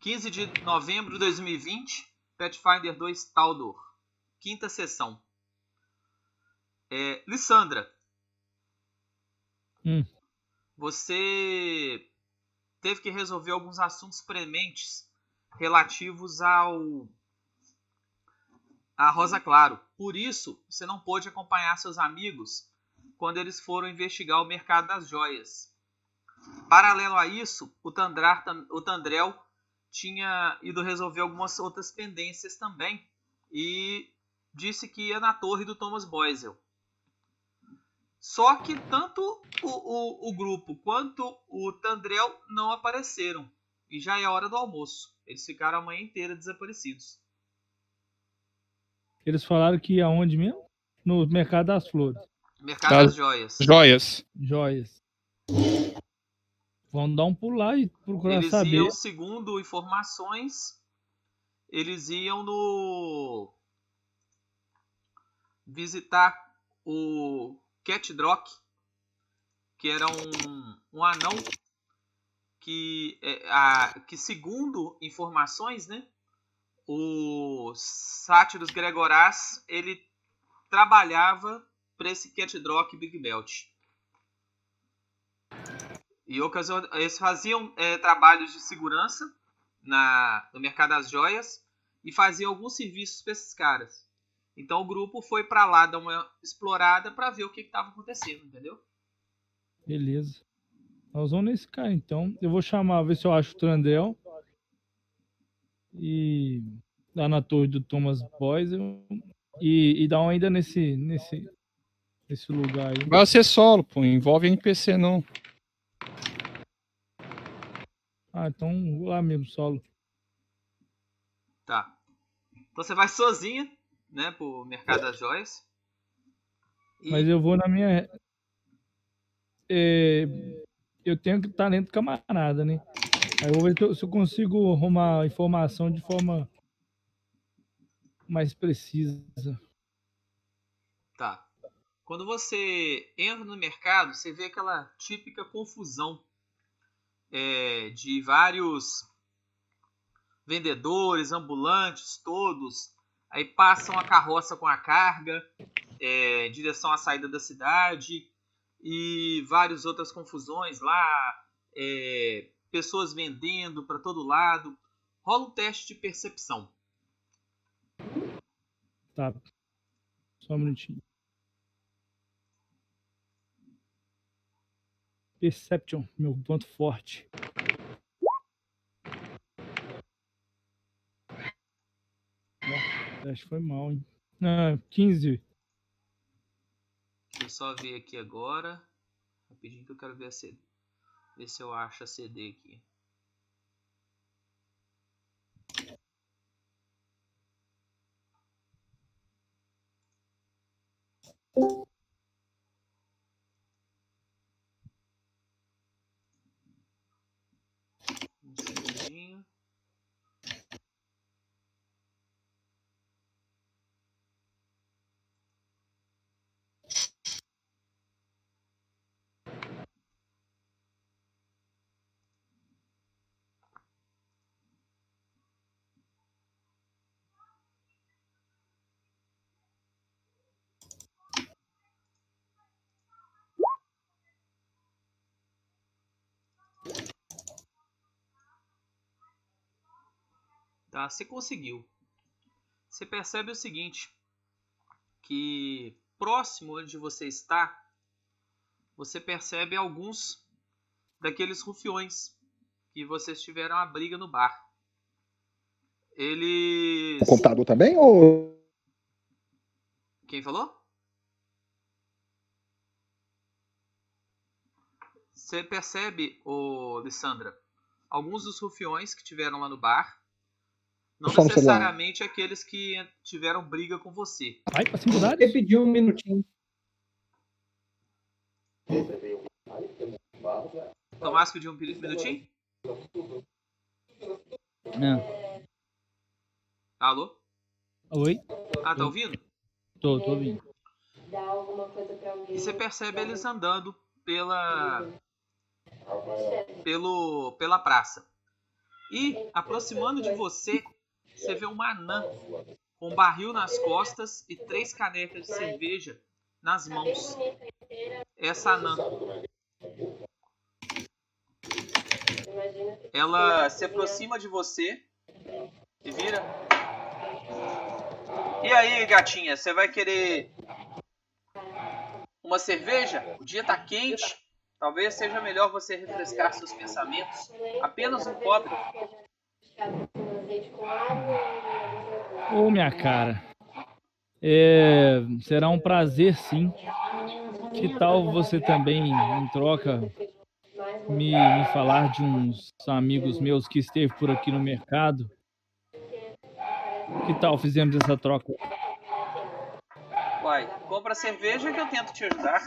15 de novembro de 2020, Pathfinder 2 Taldor. Quinta sessão. É, Lissandra. Hum. Você teve que resolver alguns assuntos prementes relativos ao a Rosa Claro. Por isso, você não pôde acompanhar seus amigos quando eles foram investigar o mercado das joias. Paralelo a isso, o, Tandrar, o Tandrel tinha ido resolver algumas outras pendências também e disse que ia na torre do Thomas Boisel. Só que tanto o, o, o, grupo quanto o Tandrel não apareceram. E já é hora do almoço. Eles ficaram a manhã inteira desaparecidos. Eles falaram que ia aonde mesmo? No Mercado das Flores. Mercado das, das Joias. Joias. Joias. Vão dar um pulo lá e procurar eles saber. Iam, segundo informações, eles iam no visitar o Cat Drock, que era um, um anão que, é, a, que, segundo informações, né, o Sátiros Gregorás ele trabalhava para esse Cat Drock Big Belt. E ocasião, eles faziam é, trabalhos de segurança na, no mercado das joias e faziam alguns serviços para esses caras. Então o grupo foi para lá dar uma explorada para ver o que estava acontecendo, entendeu? Beleza. Nós vamos nesse cara então. Eu vou chamar, ver se eu acho o Trandel. E lá na torre do Thomas Boys. E, e dar uma ainda nesse, nesse, nesse lugar aí. Vai ser solo, pô. Envolve NPC não. Ah, então vou lá mesmo, solo. Tá. Então você vai sozinha né, pro mercado das joias. E... Mas eu vou na minha. É... Eu tenho talento camarada, né? Aí eu vou ver se eu consigo arrumar informação de forma mais precisa. Quando você entra no mercado, você vê aquela típica confusão é, de vários vendedores, ambulantes, todos Aí passam a carroça com a carga, é, em direção à saída da cidade e várias outras confusões lá, é, pessoas vendendo para todo lado. Rola um teste de percepção. Tá. Só um minutinho. Perception, meu ponto forte. Acho que foi mal, hein? Ah, 15. Deixa eu só ver aqui agora. Rapidinho que eu quero ver a CD. Ver se eu acho a CD aqui. Um segundinho. Tá? Você conseguiu. Você percebe o seguinte, que próximo onde você está, você percebe alguns daqueles rufiões que vocês tiveram a briga no bar. Eles. O computador também ou. Quem falou? Você percebe, ô Lissandra, alguns dos rufiões que tiveram lá no bar não necessariamente aqueles que tiveram briga com você. Vai pra cinco dados? Ele pediu um minutinho. Tomás pediu um minutinho? Não. Alô? Oi? Ah, tá ouvindo? Tô, tô ouvindo. E você percebe eles andando pela pelo pela praça. E, aproximando de você, você vê uma anã com barril nas costas e três canecas de cerveja nas mãos. Essa anã. Ela se aproxima de você e vira. E aí, gatinha, você vai querer uma cerveja? O dia tá quente. Talvez seja melhor você refrescar seus pensamentos. Apenas um cobre. Ô, minha cara. É, será um prazer, sim. Que tal você também, em troca, me, me falar de uns amigos meus que esteve por aqui no mercado? Que tal fizemos essa troca? Uai, compra cerveja que eu tento te ajudar.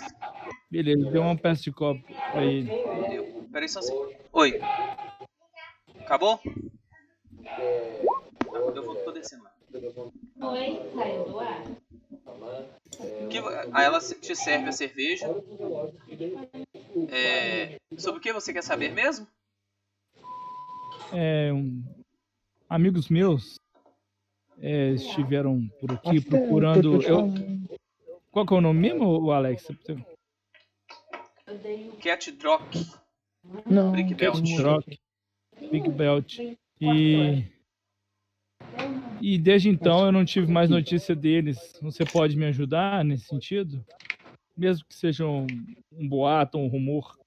Beleza, deu uma peça de copo pra ele. Deu. Peraí só um segundo. Oi. Acabou? Tá, eu vou, tô descendo lá. Oi, saiu do ar? Que, aí ela te serve a cerveja. É, sobre o que você quer saber mesmo? É, um- amigos meus é, estiveram por aqui é procurando. Eu, qual que é o nome mesmo, Alex? Cat Drock. Não, Brick Cat Belt. Drock, Big Belt. E, e desde então eu não tive mais notícia deles. Você pode me ajudar nesse sentido? Mesmo que seja um, um boato, um rumor.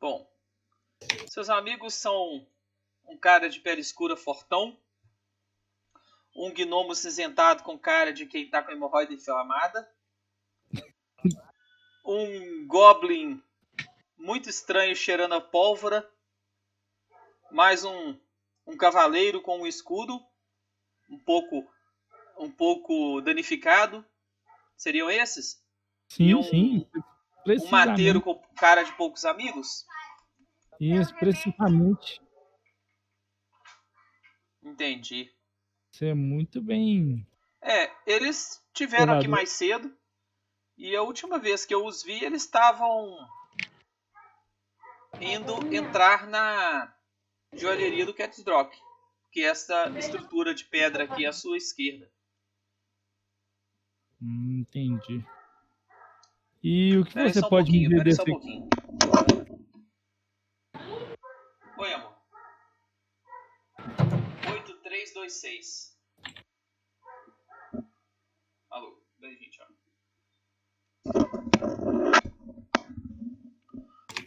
Bom, seus amigos são um cara de pele escura fortão, um gnomo cinzentado com cara de quem tá com hemorroida inflamada, um goblin muito estranho cheirando a pólvora, mais um, um cavaleiro com um escudo um pouco um pouco danificado. Seriam esses? Sim, E um- sim. Um mateiro com cara de poucos amigos? Isso, precisamente. Entendi. Você é muito bem. É, eles tiveram aqui Operador. mais cedo. E a última vez que eu os vi, eles estavam indo entrar na joalheria do Catsdrock. Que é essa estrutura de pedra aqui à sua esquerda. Hum, entendi. E o que Pera você um pode me dizer desse. um. Oi, amor. 8326. Alô, beijinho, tchau.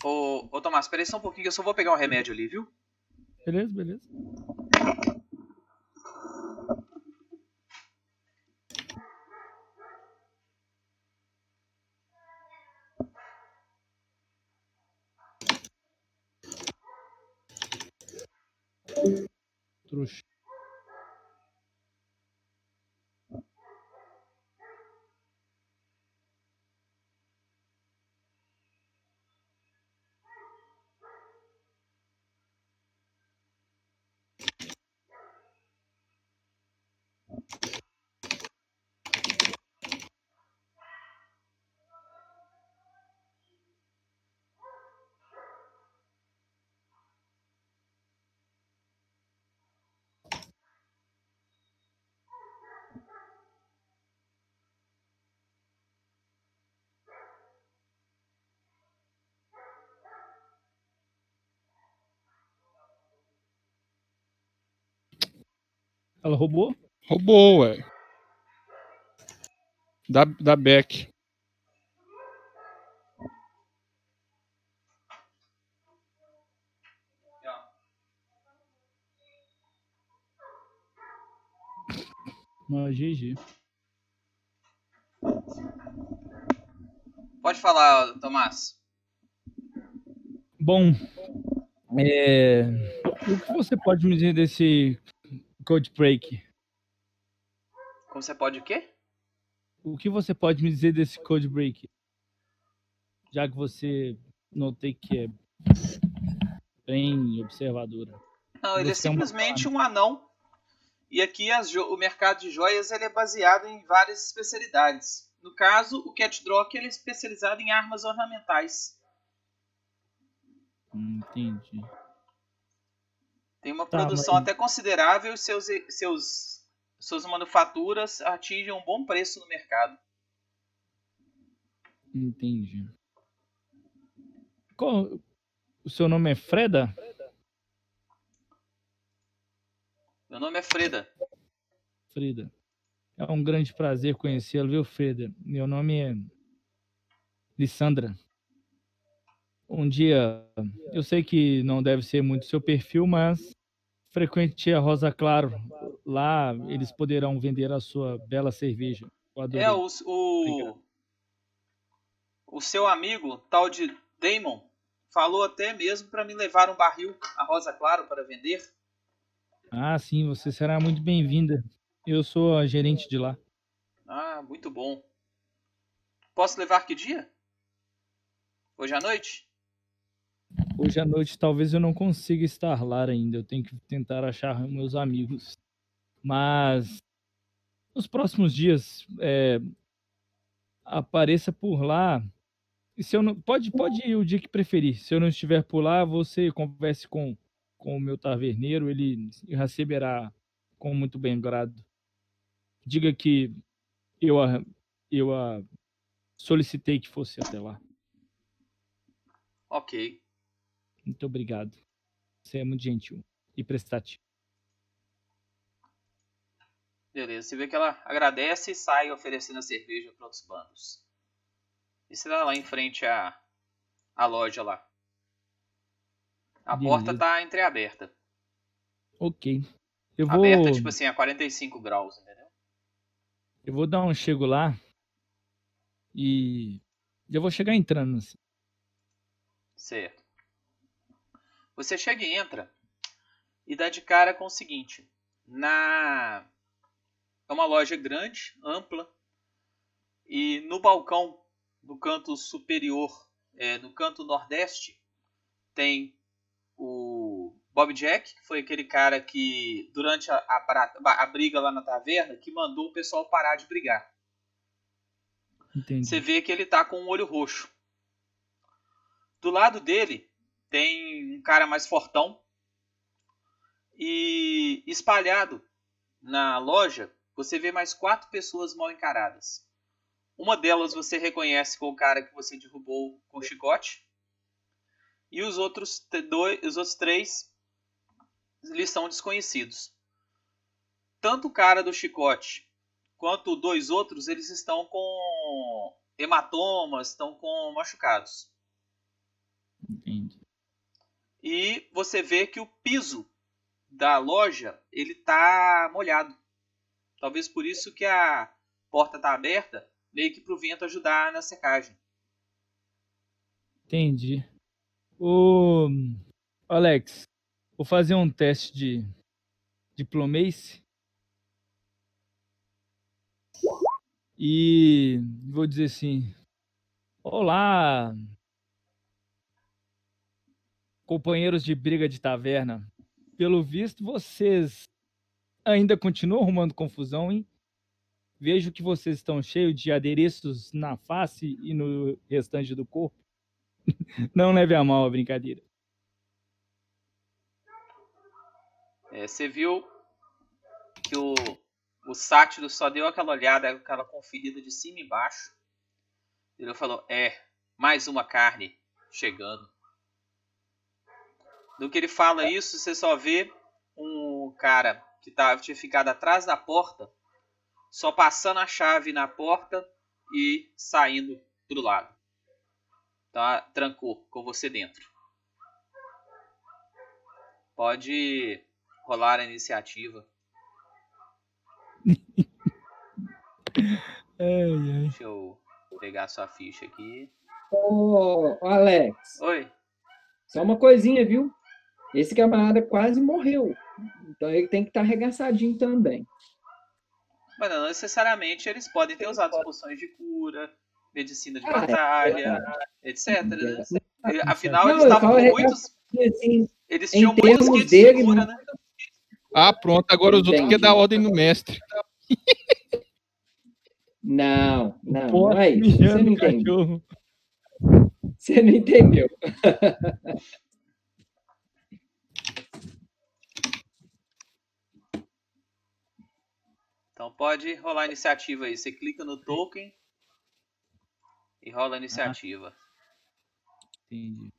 Ô, ô Tomás, peraí só um pouquinho que eu só vou pegar um remédio ali, viu? Beleza, beleza. Trouxa. Ela roubou? Roubou, ué. Da, da Beck. Uma GG. Pode falar, Tomás. Bom, é, o que você pode me dizer desse Code Break? Como você pode o quê? O que você pode me dizer desse Code Break? Já que você notei que é bem observadora. Não, ele é Você é simplesmente um anão. E aqui o mercado de joias ele é baseado em várias especialidades. No caso, o Cat Drock ele é especializado em armas ornamentais. Entendi. Tem uma Tá, produção mas- até considerável e seus, seus, suas manufaturas atingem um bom preço no mercado. Entendi. Qual... O seu nome é Freda? Meu nome é Freda. Freda. É um grande prazer conhecê-lo, viu, Freda? Meu nome é Lissandra. Um dia, eu sei que não deve ser muito seu perfil, mas frequente a Rosa Claro. Lá eles poderão vender a sua bela cerveja. É, o, o, o seu amigo, tal de Damon, falou até mesmo para me levar um barril a Rosa Claro para vender. Ah, sim, você será muito bem-vinda. Eu sou a gerente de lá. Ah, muito bom. Posso levar que dia? Hoje à noite? Hoje à noite talvez eu não consiga estar lá ainda. Eu tenho que tentar achar meus amigos. Mas nos próximos dias é, apareça por lá. E se eu não, pode, pode ir o dia que preferir. Se eu não estiver por lá, você converse com, com o meu taverneiro. Ele receberá com muito bem grado. Diga que eu a, eu a solicitei que fosse até lá. Ok. Muito obrigado. Você é muito gentil e prestativo. Beleza. Você vê que ela agradece e sai oferecendo a cerveja para outros bandos. E você tá lá em frente à, à loja lá. A Beleza. porta tá entreaberta. Ok. Eu vou, Aberta, tipo assim, a 45 graus, entendeu? eu vou dar um chego lá e eu vou chegar entrando. assim. Certo. Você chega e entra e dá de cara com o seguinte. Na é uma loja grande, ampla e no balcão no canto superior, é, no canto nordeste, tem o Bob Jack, que foi aquele cara que durante a, a, a briga lá na taverna que mandou o pessoal parar de brigar. Entendi. Você vê que ele tá com um olho roxo. Do lado dele tem um cara mais fortão. E espalhado na loja, você vê mais quatro pessoas mal encaradas. Uma delas você reconhece com o cara que você derrubou com o chicote. E os outros, dois, os outros três lhes são desconhecidos. Tanto o cara do chicote quanto dois outros, eles estão com hematomas, estão com machucados. Entendi. E você vê que o piso da loja ele tá molhado. Talvez por isso que a porta tá aberta, meio que pro vento ajudar na secagem. Entendi. O Alex, vou fazer um teste de diplomacy. E vou dizer assim: Olá, companheiros de briga de taverna. Pelo visto, vocês ainda continuam arrumando confusão, hein? Vejo que vocês estão cheios de adereços na face e no restante do corpo. Não leve a mal a brincadeira. É, você viu que o, o sátiro só deu aquela olhada, aquela conferida de cima e baixo. Ele falou: É, mais uma carne chegando. Do que ele fala isso, você só vê um cara que tá, tinha ficado atrás da porta, só passando a chave na porta e saindo pro lado. Tá? Trancou com você dentro. Pode rolar a iniciativa. Ai, ai. Deixa eu pegar sua ficha aqui. Ô, ô, Alex, Oi. só uma coisinha, viu? Esse camarada quase morreu. Então ele tem que estar arregaçadinho também. Mas não necessariamente eles podem ter usado poções de cura, medicina de Ah, é batalha, etc. né? Afinal, Não, eles estavam muitos. Assim, Eles tinham muitos kits dele, de cura, não- né? Ah, pronto. Agora os outros querem dar ordem no mestre. não, não, Pô, não é isso. Você não entendeu. cachorro. Você não entendeu. Então pode rolar a iniciativa aí. Você clica no token e rola a iniciativa. Entendi.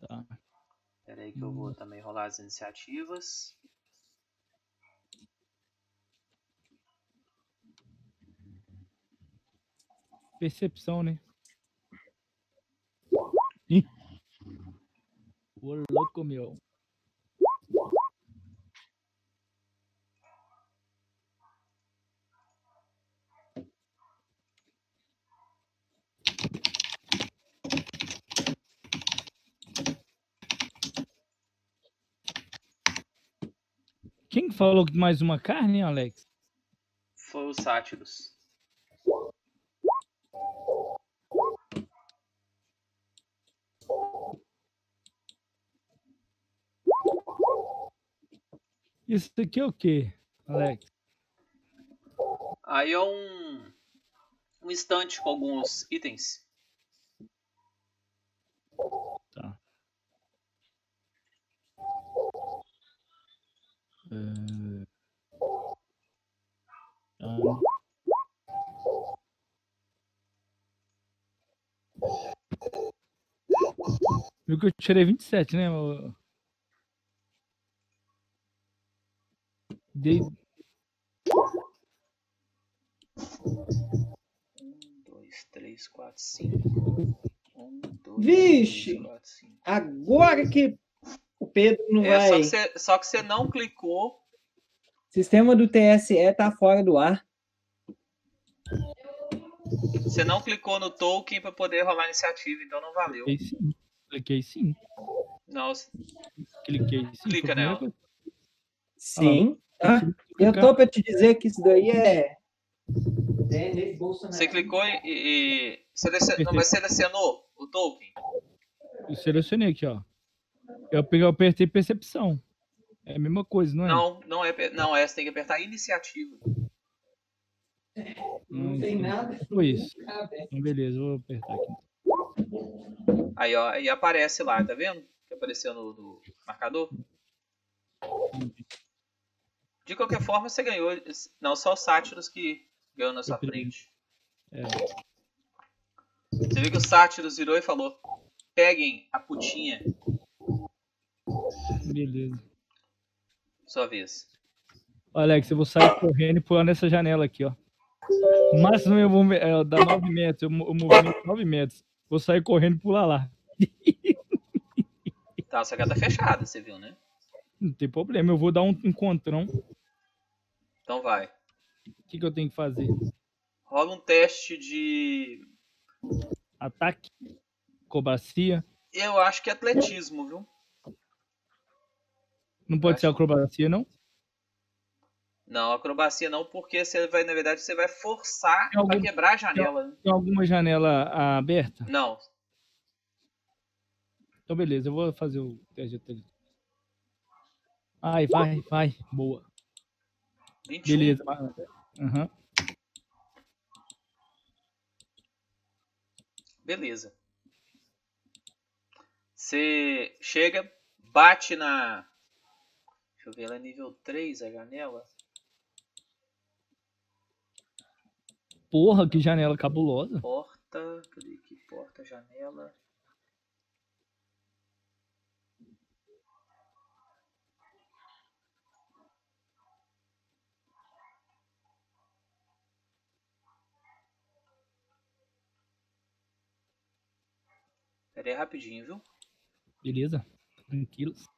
Tá. Espera aí que eu vou também rolar as iniciativas. Percepção, né? Ih. Ô louco, meu. Quem falou que mais uma carne, Alex? Foi os sátiros. Isso aqui é o quê, Alex? Aí é um, um estante com alguns itens. Tá. Ah. Viu que eu tirei 27, né? ô? Dei... Um, dois, três, quatro, cinco. Um, dois, Vixe! três, quatro, cinco. Agora que o Pedro não É, só vai. que, você, só que você não clicou. O sistema do TSE tá fora do ar. Você não clicou no token para poder rolar a iniciativa, então não valeu. Cliquei sim. Cliquei sim. Não, Cliquei sim. Clica nela. Sim. Ah, eu tô pra te dizer que isso daí é. É nesse Bolsonaro. você clicou e, e, e selecion... não, mas selecionou o token. Eu selecionei aqui, ó. Eu peguei, eu apertei percepção. É a mesma coisa, não é? Não, não é, não é, você tem que apertar iniciativa. Não tem entendi. nada. Foi isso. Então, beleza, vou apertar aqui. Aí, ó, aí aparece lá, tá vendo? Que apareceu no, no marcador. De qualquer forma, você ganhou. Não, só os sátiros que ganhou na sua frente. É. Você viu que o sátiros virou e falou: peguem a putinha, Beleza. sua vez. Alex, eu vou sair correndo e pular nessa janela aqui, ó. O máximo eu vou é, dar 9 metros. Eu, mo- eu movimento 9 metros. Vou sair correndo e pular lá. Tá, a sacada fechada, você viu, né? Não tem problema. Eu vou dar um encontrão. Então vai. O que, que eu tenho que fazer? Rola um teste de. Ataque? Cobracia? Eu acho que é atletismo, viu? Não pode Acho- ser acrobacia, não? Não, acrobacia não, porque você vai, na verdade, você vai forçar Tem algum- quebrar a janela. né? Tem alguma janela aberta? Não. Então, beleza. Eu vou fazer o teste de. Ai, vai, vai. Boa. 21. Beleza. vai. Aham. Beleza. Você chega, bate na. Deixa eu ver, ela é nível 3 a janela. Porra, que janela cabulosa. Porta. Cadê aqui? Porta, janela. Pera aí rapidinho, viu? Beleza. Tranquilos.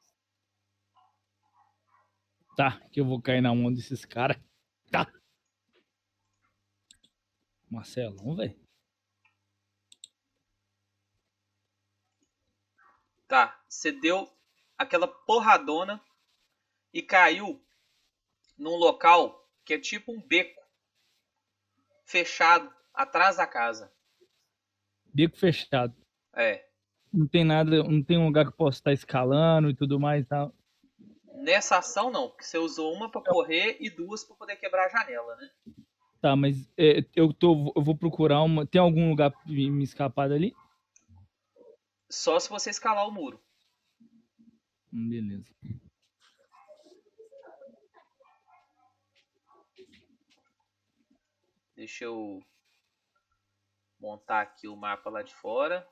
Tá, que eu vou cair na mão desses caras. Tá. Marcelão, velho. Tá, você deu aquela porradona e caiu num local que é tipo um beco fechado atrás da casa. Beco fechado. É. Não tem nada, não tem um lugar que eu possa estar escalando e tudo mais tal. Nessa ação, não, porque você usou uma para correr e duas para poder quebrar a janela, né? Tá, mas é, eu, tô, eu vou procurar uma. Tem algum lugar pra me escapar dali? Só se você escalar o muro. Hum, beleza. Deixa eu montar aqui o mapa lá de fora.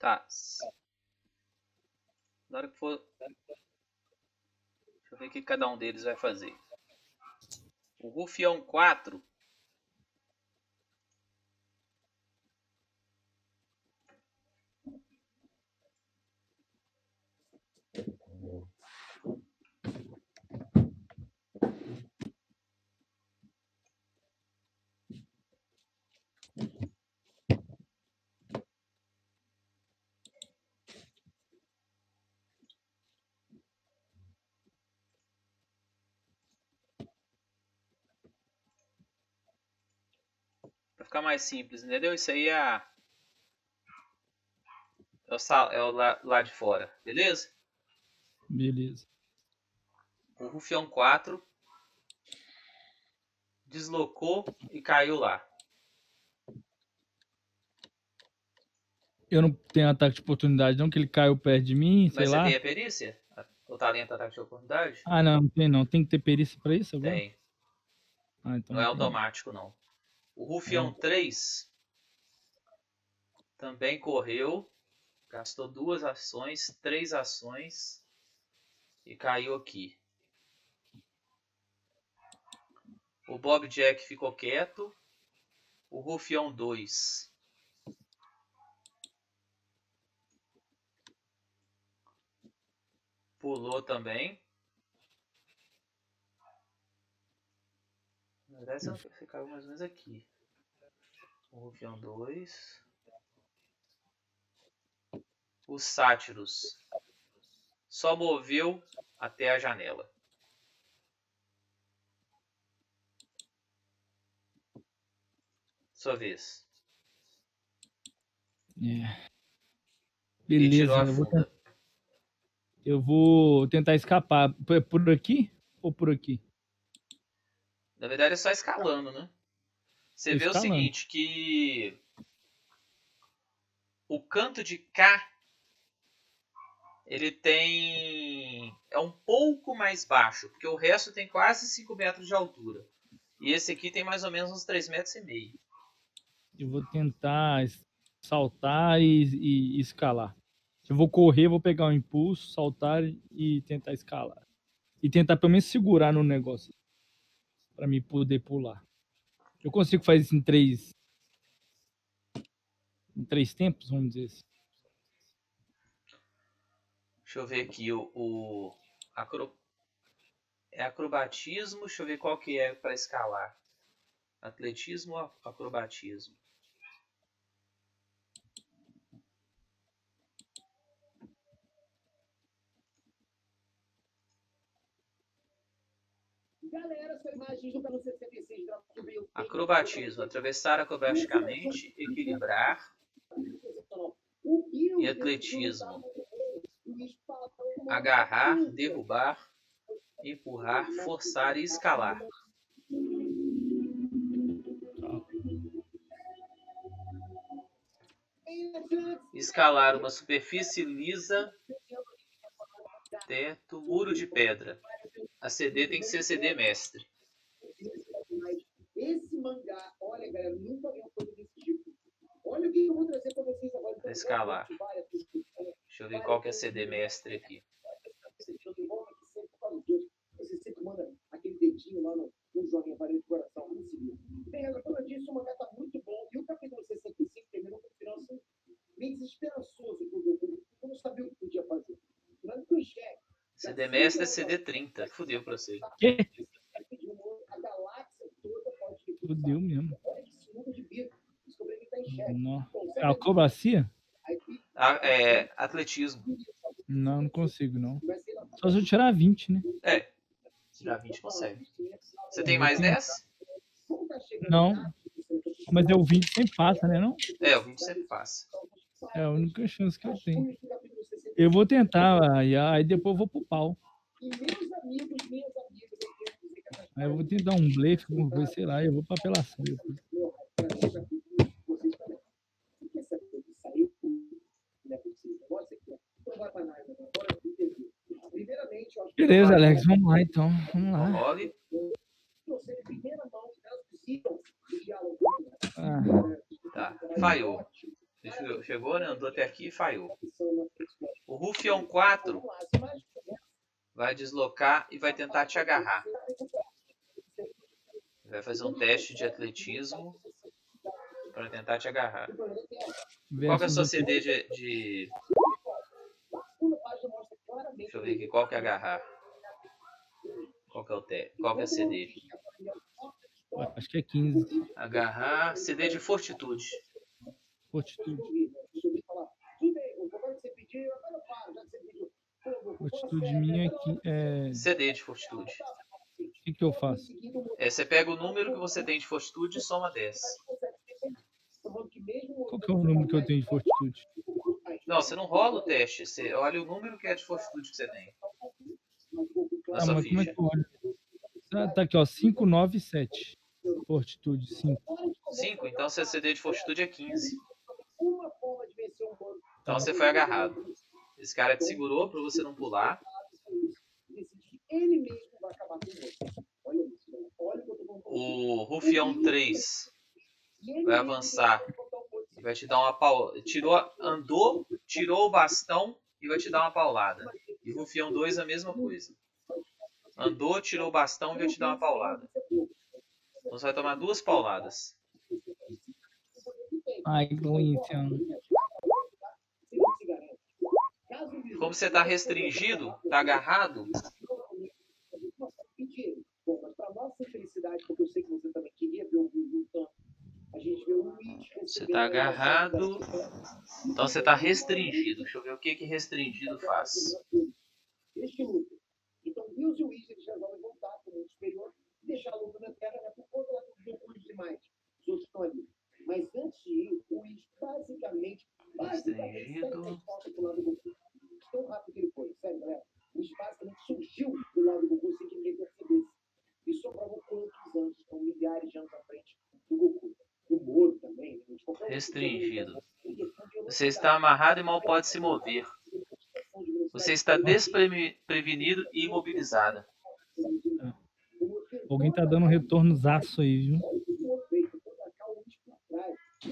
Tá. Na hora que for. Deixa eu ver o que cada um deles vai fazer. O Rufião 4. Ficar mais simples, entendeu? Isso aí é, é, o, sal... é o lá, lá de fora, beleza? Beleza. O Rufião 4 deslocou e caiu lá. Eu não tenho ataque de oportunidade, não, que ele caiu perto de mim, sei Mas você lá. tem a perícia? O talento ataque de oportunidade? Ah, não, não tem não. Tem que ter perícia pra isso agora? Tem. Ah, então Não é tem. automático, não. O Rufião 3 também correu, gastou duas ações, três ações e caiu aqui. O Bob Jack ficou quieto. O Rufião 2 pulou também. Na verdade, você caiu mais ou menos aqui. O Rufião 2. Os sátiros só moveu até a janela. Sua vez. É. Beleza, eu vou, funda. eu vou tentar escapar. Por- Por aqui ou por aqui? Na verdade é só escalando, né? Você vê o seguinte, que o canto de cá ele tem é um pouco mais baixo, porque o resto tem quase 5 metros de altura. E esse aqui tem mais ou menos uns 3 metros e meio. Eu vou tentar saltar e, e- escalar. Eu vou correr, vou pegar um impulso, saltar e tentar escalar. E tentar pelo menos segurar no negócio. Pra mim poder pular. Eu consigo fazer isso em três. Em três tempos, vamos dizer assim. Deixa eu ver aqui o, o acro- é acrobatismo, deixa eu ver qual que é para escalar. Atletismo ou acrobatismo? Galera, essa imagem do Canal 66 Draft veio bem Acrobatismo, atravessar acrobaticamente, equilibrar. E atletismo. Agarrar, derrubar, empurrar, forçar e escalar. Escalar uma superfície lisa, teto, muro de pedra. A CD tem que ser CD mestre. Mas esse mangá, olha, galera, nunca vi uma coisa desse tipo. Olha o que eu vou trazer pra vocês agora. Então, escalar. Deixa eu ver qual que é CD mestre aqui. Você sempre manda aquele dedinho lá no, no joguinho aparelho de coração. Bem, galera, como eu disse, o mangá tá muito bom. E o capítulo 65 terminou com um final assim, meio desesperançoso pro Goku. Eu não sabia o que podia fazer. Que o chefe CD Demestre é CD30. Fudeu pra você. Que? A galáxia toda pode ter Fudeu mesmo. Olha esse número de vida. Descobri que em xeque. Não. Acrobacia? Ah, é, atletismo. Não, não consigo, não. Só se eu tirar 20, né? É. Tirar 20 consegue. Você tem mais 10? Como tá chegando Não. Mas é o 20 sempre passa, né? Não? É, o 20 sempre passa. É a única chance que eu tenho. chegando no capítulo 60. Eu vou tentar, aí, aí depois eu vou pro pau. E meus amigos, minhas amigas, Aí eu vou tentar um blefe, coisa, sei lá, eu vou pra apelação depois. meu, pra esse capítulo, vocês também. Você quer saber o que saiu? Não possível. Negócio aqui, ó. Vai pra análise agora. Agora eu entendi. Primeiramente, eu acho que Beleza, Alex, vamos lá então. Vamos lá. Diálogo. Ah, Tá. Falhou. Chegou, né? Andou até aqui e falhou. Rufião 4 as imagens vai deslocar e vai tentar te agarrar. Vai fazer um teste de atletismo para tentar te agarrar. Qual é a versus sua CD de, de- Deixa eu ver aqui. Qual que é agarrar? Qual que é o te... Qual que é a CD? Acho que é 15. Agarrar. CD de fortitude. Fortitude. Fortitude minha aqui é. CD de fortitude. O que, que eu faço? É, você pega o número que você tem de fortitude e soma 10. Qual que é o número que eu tenho de fortitude? Não, você não rola o teste. Você olha o número que é de fortitude que você tem. Na Ah, sua mas como é ficha. que eu olho? Ah, tá aqui, ó. 597. Fortitude, 5. 5, então seu CD de fortitude é 15. Uma forma de vencer um bando. Então você foi agarrado. Esse cara te segurou para você não pular. Decidir ele mesmo vai acabar com você. Olha isso, né? olha o que Rufião 3 E ele vai avançar. vai e te dar uma paulada. Tirou, andou, tirou o bastão e vai te dar uma paulada. E Rufião 2 a mesma coisa. Andou, tirou o bastão e vai te dar uma paulada. Então você vai tomar duas pauladas. Ai, Corinthians. Como você está restringido, está agarrado, Mentira. Bom, mas para nossa felicidade, porque eu sei que você também queria ver o Will lutando, a gente vê o Luiz Você tá agarrado. então você está restringido. Deixa eu ver o que que restringido faz. Este luta. Então, Deus e o Luiz eles resolvem voltar para o mundo superior e deixar a luta na Terra, né, por conta lá do Goku e demais. Os outros estão ali. Mas antes de ir, o Luiz basicamente, basicamente, Restringido. sai resposta pro lado do Goku. Tão rápido que ele foi, sério, galera. O Luiz basicamente surgiu do lado do Goku sem que ninguém percebesse. E só provou quantos anos, então milhares de anos à frente do Goku. Do Moro também. né, de qualquer outro Restringido. Em questão de Você está amarrado e mal pode se mover. Você está desprevenido e imobilizado. Alguém tá dando um retornozaço aí, viu?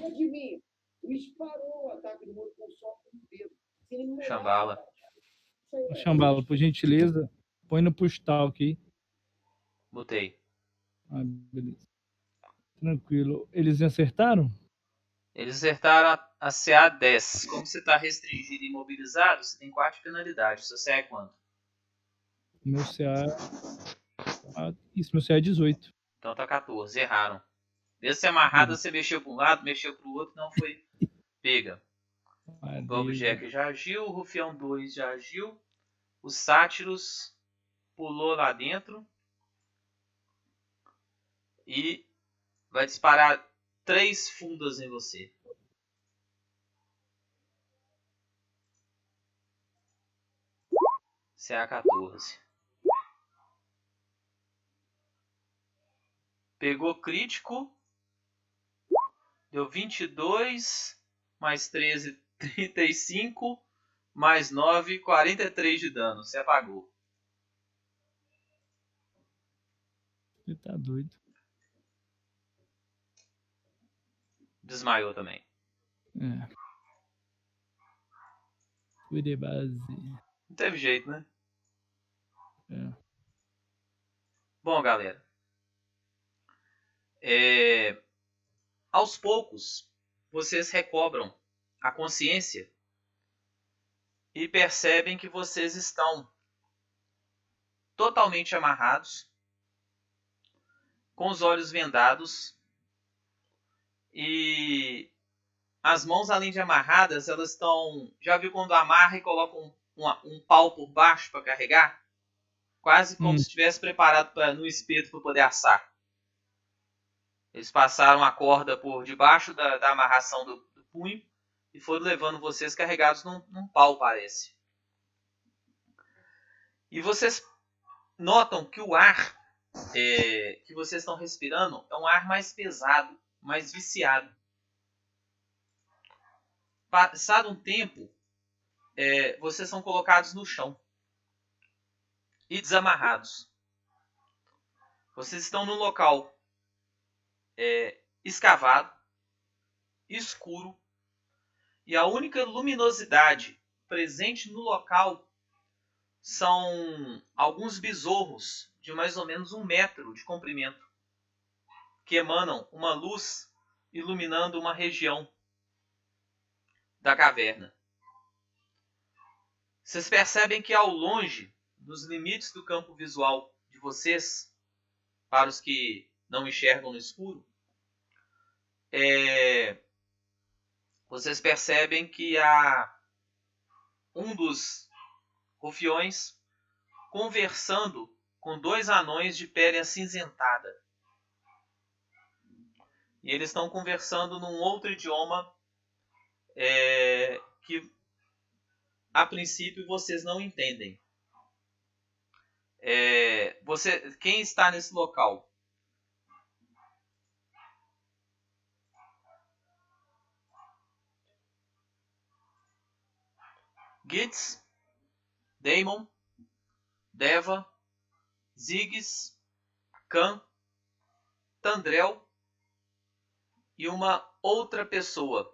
Adivinha? O Luiz parou o ataque do Moro com só dedo. Se ele não Chambala. Isso aí, Ô, galera. Chambala, por gentileza, põe no postal aqui. Botei. Ah, beleza. Tranquilo. Eles acertaram? Eles acertaram a, a CA 10. Como você está restringido e imobilizado, você tem 4 penalidades. Seu CA é quanto? Meu CA. Ah, isso, meu CA é 18. Então tá 14. Erraram. Mesmo se amarrado, você mexeu para um lado, mexeu para o outro, não foi pega. O Bob. Jack já agiu, o Rufião 2 já agiu. O Sátiros pulou lá dentro. E vai disparar três fundas em você. CA14. Pegou crítico. Deu 22 mais 13, 35 mais 9, 43 de dano. Você apagou. Você tá doido. Desmaiou também. É. Fui de base. Não teve jeito, né? É. Bom, galera. É, Aos poucos, vocês recobram a consciência e percebem que vocês estão totalmente amarrados, com os olhos vendados e as mãos, além de amarradas, elas estão. Já viu quando amarra e coloca um, um, um pau por baixo para carregar? Quase como Hum. se estivesse preparado pra, no espeto para poder assar. Eles passaram a corda por debaixo da, da amarração do, do punho e foram levando vocês carregados num, num pau, parece. E vocês notam que o ar é, que vocês estão respirando é um ar mais pesado, mais viciado. Passado um tempo, é, vocês são colocados no chão e desamarrados. Vocês estão num local é, escavado, escuro, e a única luminosidade presente no local são alguns besouros de mais ou menos um metro de comprimento, que emanam uma luz iluminando uma região da caverna. Vocês percebem que ao longe, nos limites do campo visual de vocês, para os que não enxergam no escuro, é, vocês percebem que há um dos rufiões conversando com dois anões de pele acinzentada. E eles estão conversando num outro idioma é, que a princípio vocês não entendem. É, você, quem está nesse local? Gitz, Daemon, Deva, Ziggs, Khan, Tandrel e uma outra pessoa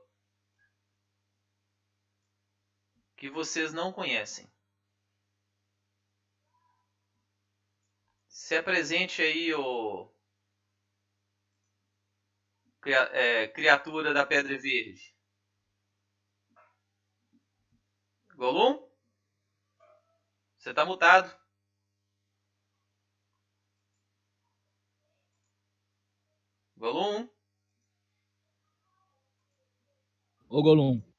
que vocês não conhecem. Se apresente aí, o é, criatura da Pedra Verde. Golum? Você tá mutado. Golum? Ô, Golum.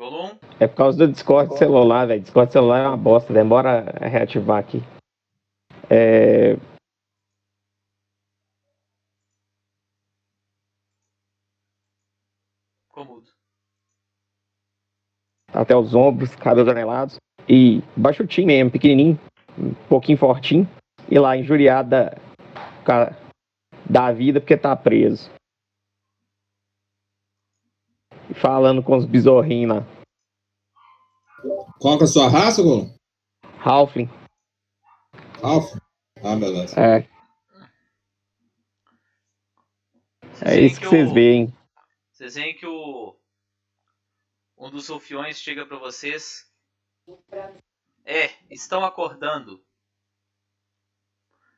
Golum? É por causa do Discord celular, velho. Discord celular é uma bosta, demora a reativar aqui. É... Ficou mudo. Até os ombros, cabelos anelados. E baixotinho mesmo, pequenininho, um pouquinho fortinho. E lá, injuriado da, ca- da vida porque tá preso. Falando com os bizorrinhos lá. Qual que é a sua raça, Golum? Halfling, Ralph? Ah, beleza. é. É isso que vocês o- veem. Vocês veem que o um dos rufiões chega para vocês. É, estão acordando.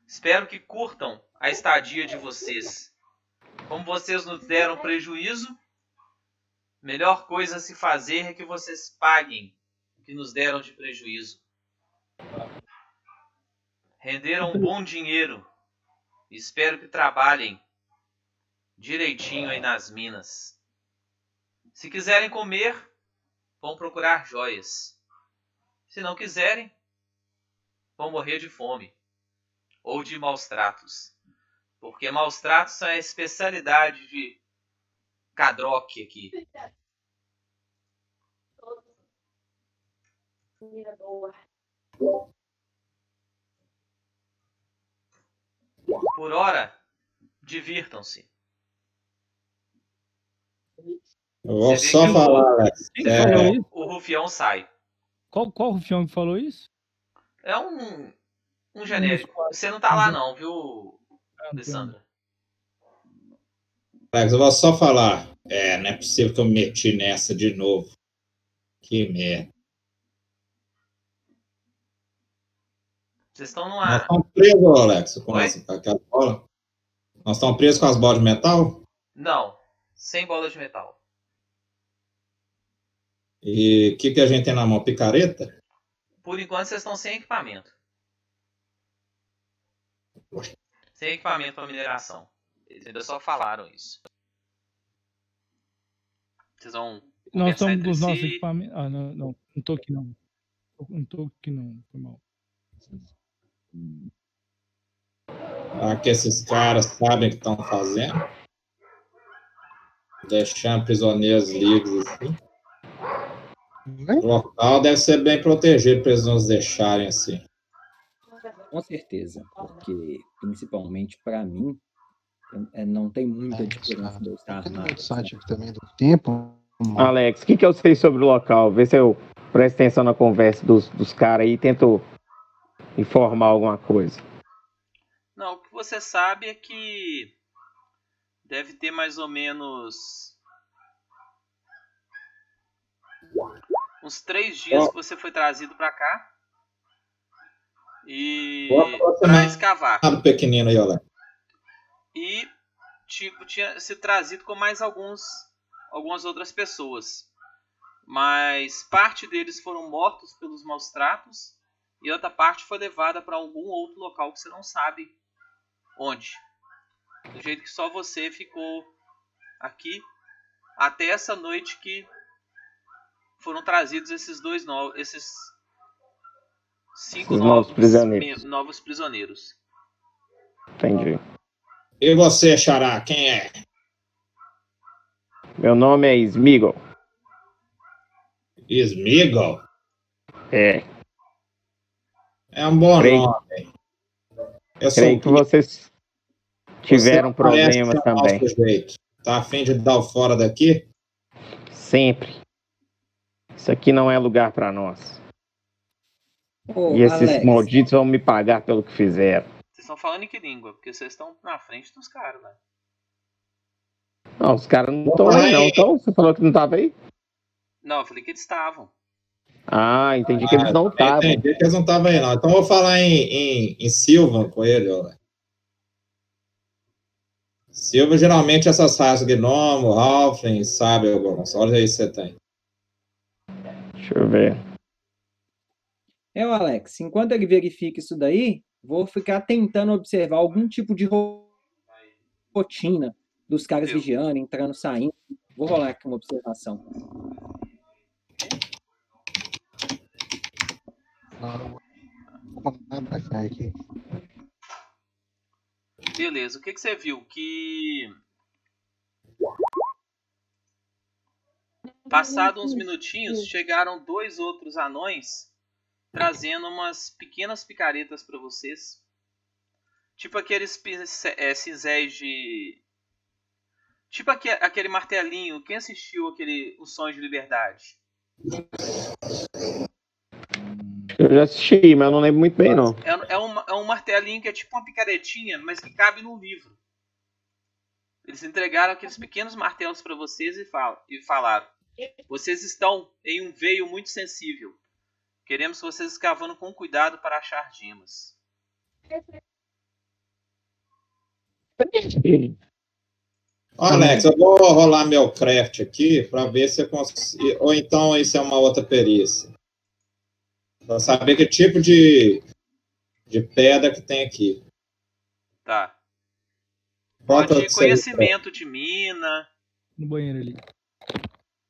Espero que curtam a estadia de vocês. Como vocês nos deram prejuízo, melhor coisa a se fazer é que vocês paguem o que nos deram de prejuízo. Renderam um bom dinheiro. Espero que trabalhem direitinho aí nas minas. Se quiserem comer, vão procurar joias. Se não quiserem, vão morrer de fome ou de maus tratos. Porque maus tratos são a especialidade de Cadroque aqui. Comida boa. Por hora, divirtam-se. Eu vou Você só o- falar. Quem que É. O rufião sai. Qual, qual rufião que falou isso? É um, um genérico. Você não tá lá não, viu, Alessandra? Alex, eu vou só falar. É, não é possível que eu me meti nessa de novo. Que merda. Vocês estão Nós numa... estamos presos, Alex, com, Oi? essa, com aquela bola. Nós estamos presos com as bolas de metal? Não, sem bola de metal. E o que, que a gente tem na mão? Picareta? Por enquanto vocês estão sem equipamento. Sem equipamento para mineração. Eles ainda só falaram isso. Vocês vão. Nós estamos entre com os nossos si. equipamentos. Ah, não, não, não tô aqui não. Não tô aqui não, foi mal. Ah, que esses caras sabem o que estão fazendo? Deixando prisioneiros livres assim. O local deve ser bem protegido para eles não os deixarem assim. Com certeza, porque principalmente para mim é, não tem muita É, diferença Tem armado. muito site aqui também do tempo. Alex, o que, que eu sei sobre o local? Vê se eu presto atenção na conversa dos, dos caras aí e tento informar alguma coisa. Não, o que você sabe é que deve ter mais ou menos uns três dias que você foi trazido pra cá e para escavar. Ah, do pequenino aí, olha. E tipo tinha sido trazido com mais alguns algumas outras pessoas. Mas parte deles foram mortos pelos maus tratos e outra parte foi levada para algum outro local que você não sabe onde. Do jeito que só você ficou aqui até essa noite que foram trazidos esses dois novos, esses cinco novos, novos prisioneiros. novos prisioneiros. Entendi. E você, Xará, quem é? Meu nome é Smeagol. Smeagol? É, É um bom Creio. nome. Eu creio que vocês tiveram Você problemas também. Tá a fim de dar o fora daqui? Sempre. Isso aqui não é lugar pra nós. Ô, E esses Alex, malditos vão me pagar pelo que fizeram. Vocês estão falando em que língua? Porque vocês estão na frente dos caras, velho. Não, os caras não estão aí, não. Então, você falou que não tava aí? Não, eu falei que eles estavam. Ah, entendi que eles não estavam. Entendi que eles não estavam aí, não. Então eu vou falar em, em, em Silva com ele, olha. Silva, geralmente, essas raças Gnomo, Halfling, sabe alguns. Olha aí você tem. Deixa eu ver. É, o Alex, enquanto ele verifica isso daí, vou ficar tentando observar algum tipo de ro- rotina dos caras vigiando, entrando, saindo. Vou rolar aqui uma observação. Beleza, o que, que você viu? Que. Passado uns minutinhos, chegaram dois outros anões trazendo umas pequenas picaretas para vocês. Tipo aqueles é, cinzéis de. Tipo aque- aquele martelinho. Quem assistiu aquele O Sonho de Liberdade? Eu já assisti, mas eu não lembro muito bem, não. É, é, um, é um martelinho que é tipo uma picaretinha, mas que cabe num livro. Eles entregaram aqueles pequenos martelos para vocês e, fal e falaram: Vocês estão em um veio muito sensível. Queremos vocês escavando com cuidado para achar gemas. Ó, Alex, eu vou rolar meu craft aqui para ver se eu consigo. Ou então isso é uma outra perícia. Para saber que tipo de, de pedra que tem aqui. Tá. O Pode conhecimento de mina, No banheiro ali.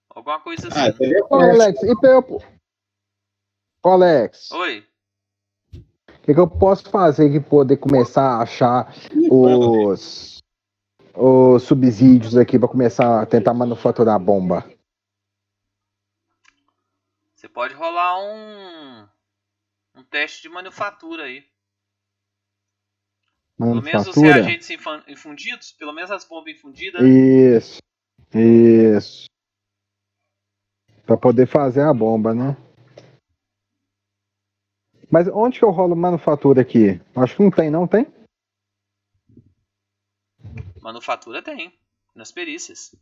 alguma coisa Ah, assim. Ô, Alex, e pra eu... Ô, Alex, o Oi. que, que eu posso fazer que poder começar a achar os, os subsídios aqui pra começar a tentar manufaturar a bomba? Você pode rolar um. Um teste de manufatura aí. Pelo menos os Manufatura? reagentes infundidos, pelo menos as bombas infundidas. Isso, isso. Pra poder fazer a bomba, né? Mas onde que eu rolo manufatura aqui? Acho que não tem, não tem? Manufatura tem. Nas perícias.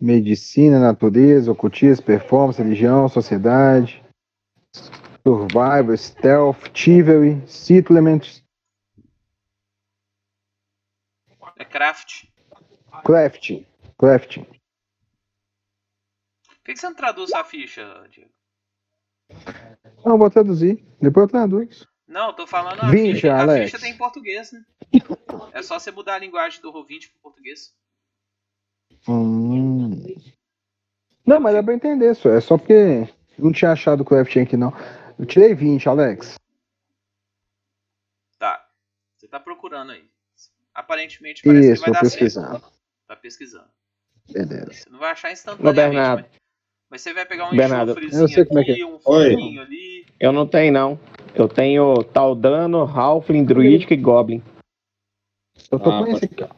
Medicina, natureza, ocultismo, performance, religião, sociedade, survival, stealth, chivalry, supplements, É craft. crafting, crafting. Por que, que você não traduz sua ficha, Diego? Não, vou traduzir. Depois eu traduzo. Não, eu tô falando a 20, ficha. A Alex. ficha tem em português, né? É só você mudar a linguagem do Roll20 pro português. Hum. Não, mas dá pra entender, só. É só porque eu não tinha achado o crafting aqui, não. Eu tirei 20, Alex. Tá. Você tá procurando aí. Aparentemente parece Isso, que vai dar certo. pesquisar. Tá pesquisando. Beleza. Você não vai achar Ô, instantaneamente, Bernardo. mas, mas você vai pegar um Bernardo, enxofrezinho eu sei como é que aqui, é. um foguinho ali. Eu não tenho, não. Eu tenho Taldano, Halfling, Druídico e Goblin. Eu tô Ah, com esse aqui, ó.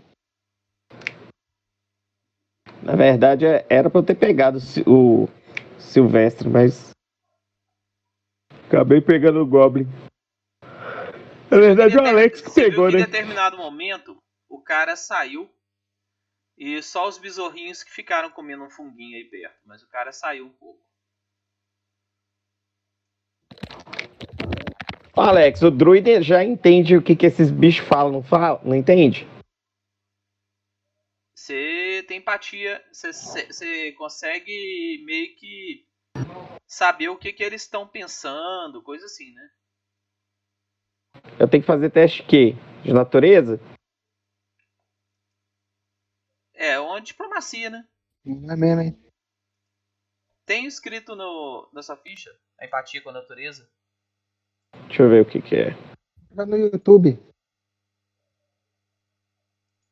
Na verdade, é- era pra eu ter pegado o Sil- o Silvestre, mas. Acabei pegando o Goblin. Na verdade, o Alex que pegou, que em né? determinado momento, o cara saiu e só os besorrinhos que ficaram comendo um funguinho aí perto. Mas o cara saiu um pouco. Alex, o druida já entende o que, que esses bichos falam, não fala? Não entende? Você tem empatia, você, consegue meio que saber o que, que eles estão pensando, coisa assim, né? Eu tenho que fazer teste quê? De natureza? É, uma diplomacia, né? Não é mesmo, hein? Tem escrito no, na sua ficha a empatia com a natureza? Deixa eu ver o que, que é. Vai no YouTube.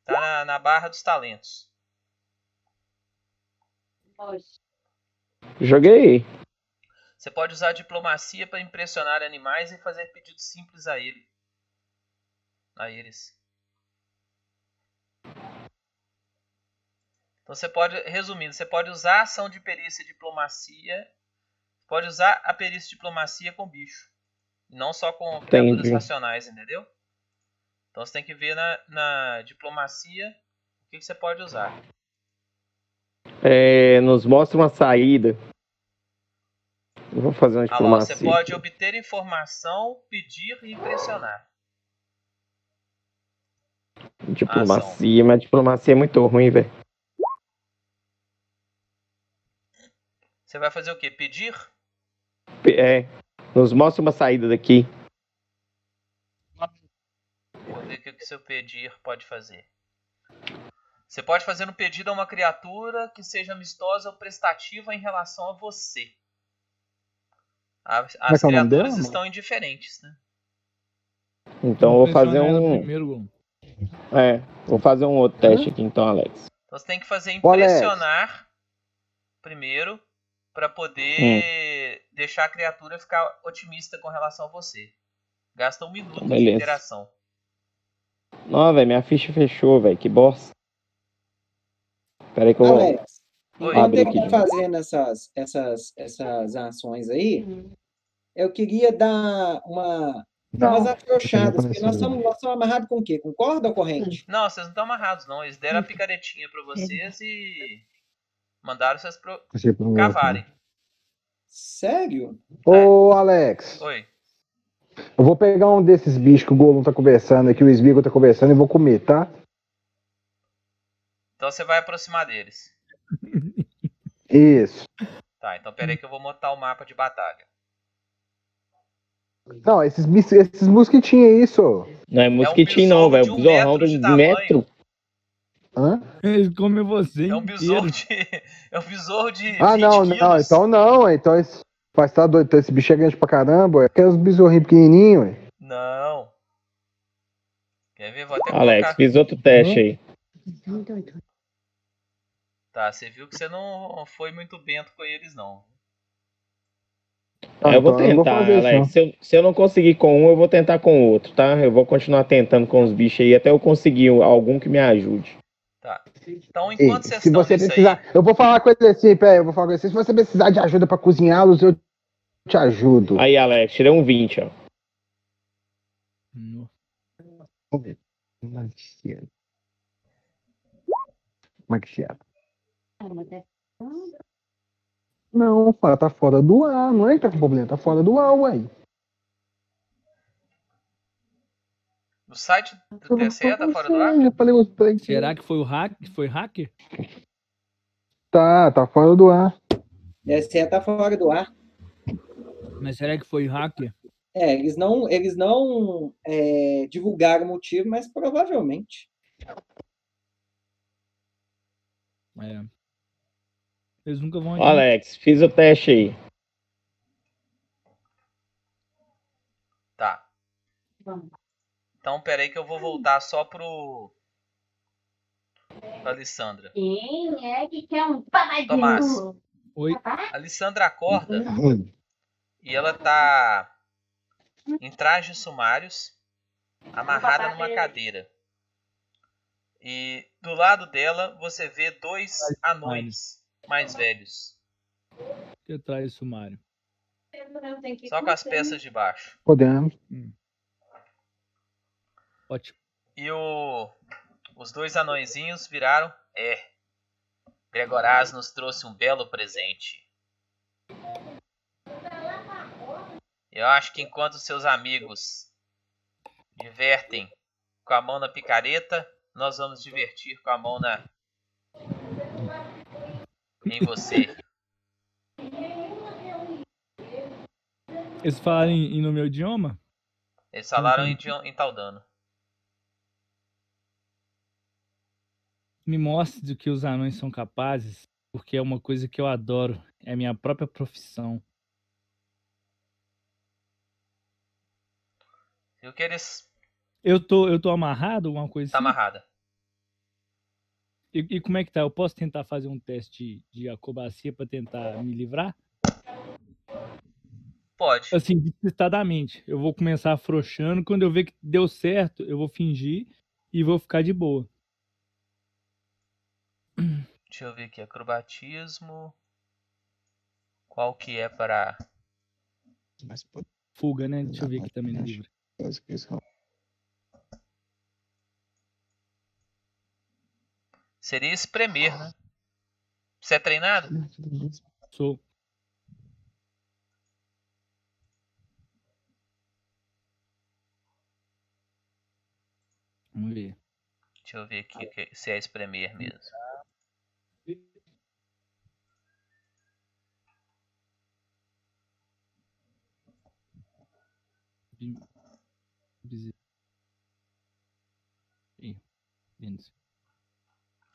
Tá na, na barra dos talentos. Joguei. Você pode usar a diplomacia para impressionar animais e fazer pedidos simples a ele. A eles. Então você pode, resumindo, você pode usar a ação de perícia e diplomacia. Pode usar a perícia e diplomacia com bicho. Não só com criaturas racionais, entendeu? Então você tem que ver na, na diplomacia o que, que você pode usar. É, nos mostra uma saída. Eu vou fazer uma Ah lá, você diplomacia. pode obter informação, pedir e impressionar. Diplomacia, mas diplomacia é muito ruim, velho. Você vai fazer o quê? Pedir? É, nos mostra uma saída daqui. Vou ver o que o seu pedir pode fazer. Você pode fazer um pedido a uma criatura que seja amistosa ou prestativa em relação a você. As, as que é o nome criaturas dela, estão indiferentes, né? Então eu vou fazer um. Primeiro, É, vou fazer um outro teste aqui então, Alex. Então você tem que fazer Alex. impressionar primeiro para poder Hum. deixar a criatura ficar otimista com relação a você. Gasta um minuto de interação. Não, velho, minha ficha fechou, velho. Que bosta. Pera aí que eu vou. Alex, Oi. ele aqui. tá fazendo essas, essas, essas ações aí, eu queria dar uma, Não, umas afrouxadas, porque nós estamos, nós estamos amarrados com o quê? Com corda ou corrente? Não, vocês não estão amarrados, não. Eles deram a picaretinha pra vocês e mandaram vocês pro... cavarem. Sério? Ô, Alex, Oi. eu vou pegar um desses bichos que o Golum tá conversando aqui, o Smigo tá conversando, e vou comer, tá? Então você vai aproximar deles. Isso. Tá, então pera aí que eu vou montar o mapa de batalha. Não, esses, esses mosquitinhos aí, só. Não é mosquitinho, não, velho. de um metro de de tamanho. metro. Hã? Ele come você É um inteiro. besouro de. É um besouro de. Ah, 20 não, quilos. não, então não, então esse. Mas tá doido, então esse bicho é grande pra caramba, é aqueles besorrinhos pequenininhos, ué. Não. Quer ver? Vou até Alex, colocar. fiz outro teste aí. Tá, você viu que você não foi muito bento com eles, não. Ah, eu vou então eu vou tentar, fazer isso, Alex. Se eu, se eu não conseguir com um, eu vou tentar com o outro, tá? Eu vou continuar tentando com os bichos aí até eu conseguir algum que me ajude. Então, Ei, enquanto vocês se estão você precisar, aí. eu vou falar com ele assim, pera, aí, eu vou falar com assim, se você precisar de ajuda pra cozinhá-los, eu te ajudo. Aí, Alex, tirei um 20, ó. Hum, Maxiado. Não, fala, tá fora do ar, não é que tá com problema, tá fora do ar, ué. No site do TSE tá fora do ar? Eu falei, falei que- Será que foi o hack? Foi hacker? Tá, tá fora do ar. Essa tá fora do ar. Mas será que foi hacker? É, eles não, eles não é, divulgaram o motivo, mas provavelmente. É. Eles nunca vão. Alex, fiz o teste aí. Tá. Então, peraí que eu vou voltar só pro. Pra Alessandra. Quem é que quer um paladino? Tomás. Oi. A Alessandra acorda e ela tá em trajes sumários, amarrada numa cadeira. E do lado dela você vê dois anões mais velhos, Que traz sumário. só com as peças de baixo. Podemos. Ótimo. E o, os dois anõezinhos viraram. É. Gregoraz nos trouxe um belo presente. Eu acho que enquanto seus amigos divertem com a mão na picareta, nós vamos divertir com a mão na. em você. Eles falaram em, em no meu idioma? Eles falaram em, em Taldano. Me mostre do que os anões são capazes, porque é uma coisa que eu adoro. É a minha própria profissão. E o que eles. Eu tô, eu tô amarrado, alguma coisa Tá assim? amarrada. E, e como é que tá? Eu posso tentar fazer um teste de acrobacia pra tentar me livrar? Pode. Assim, despistadamente. Eu vou começar afrouxando. Quando eu ver que deu certo, eu vou fingir e vou ficar de boa. Deixa eu ver aqui. Acrobatismo. Qual que é para. Fuga, né? Deixa eu ver aqui também no livro. Seria espremer, né? Você é treinado? Sou. Vamos ver. Deixa eu ver aqui se é espremer mesmo.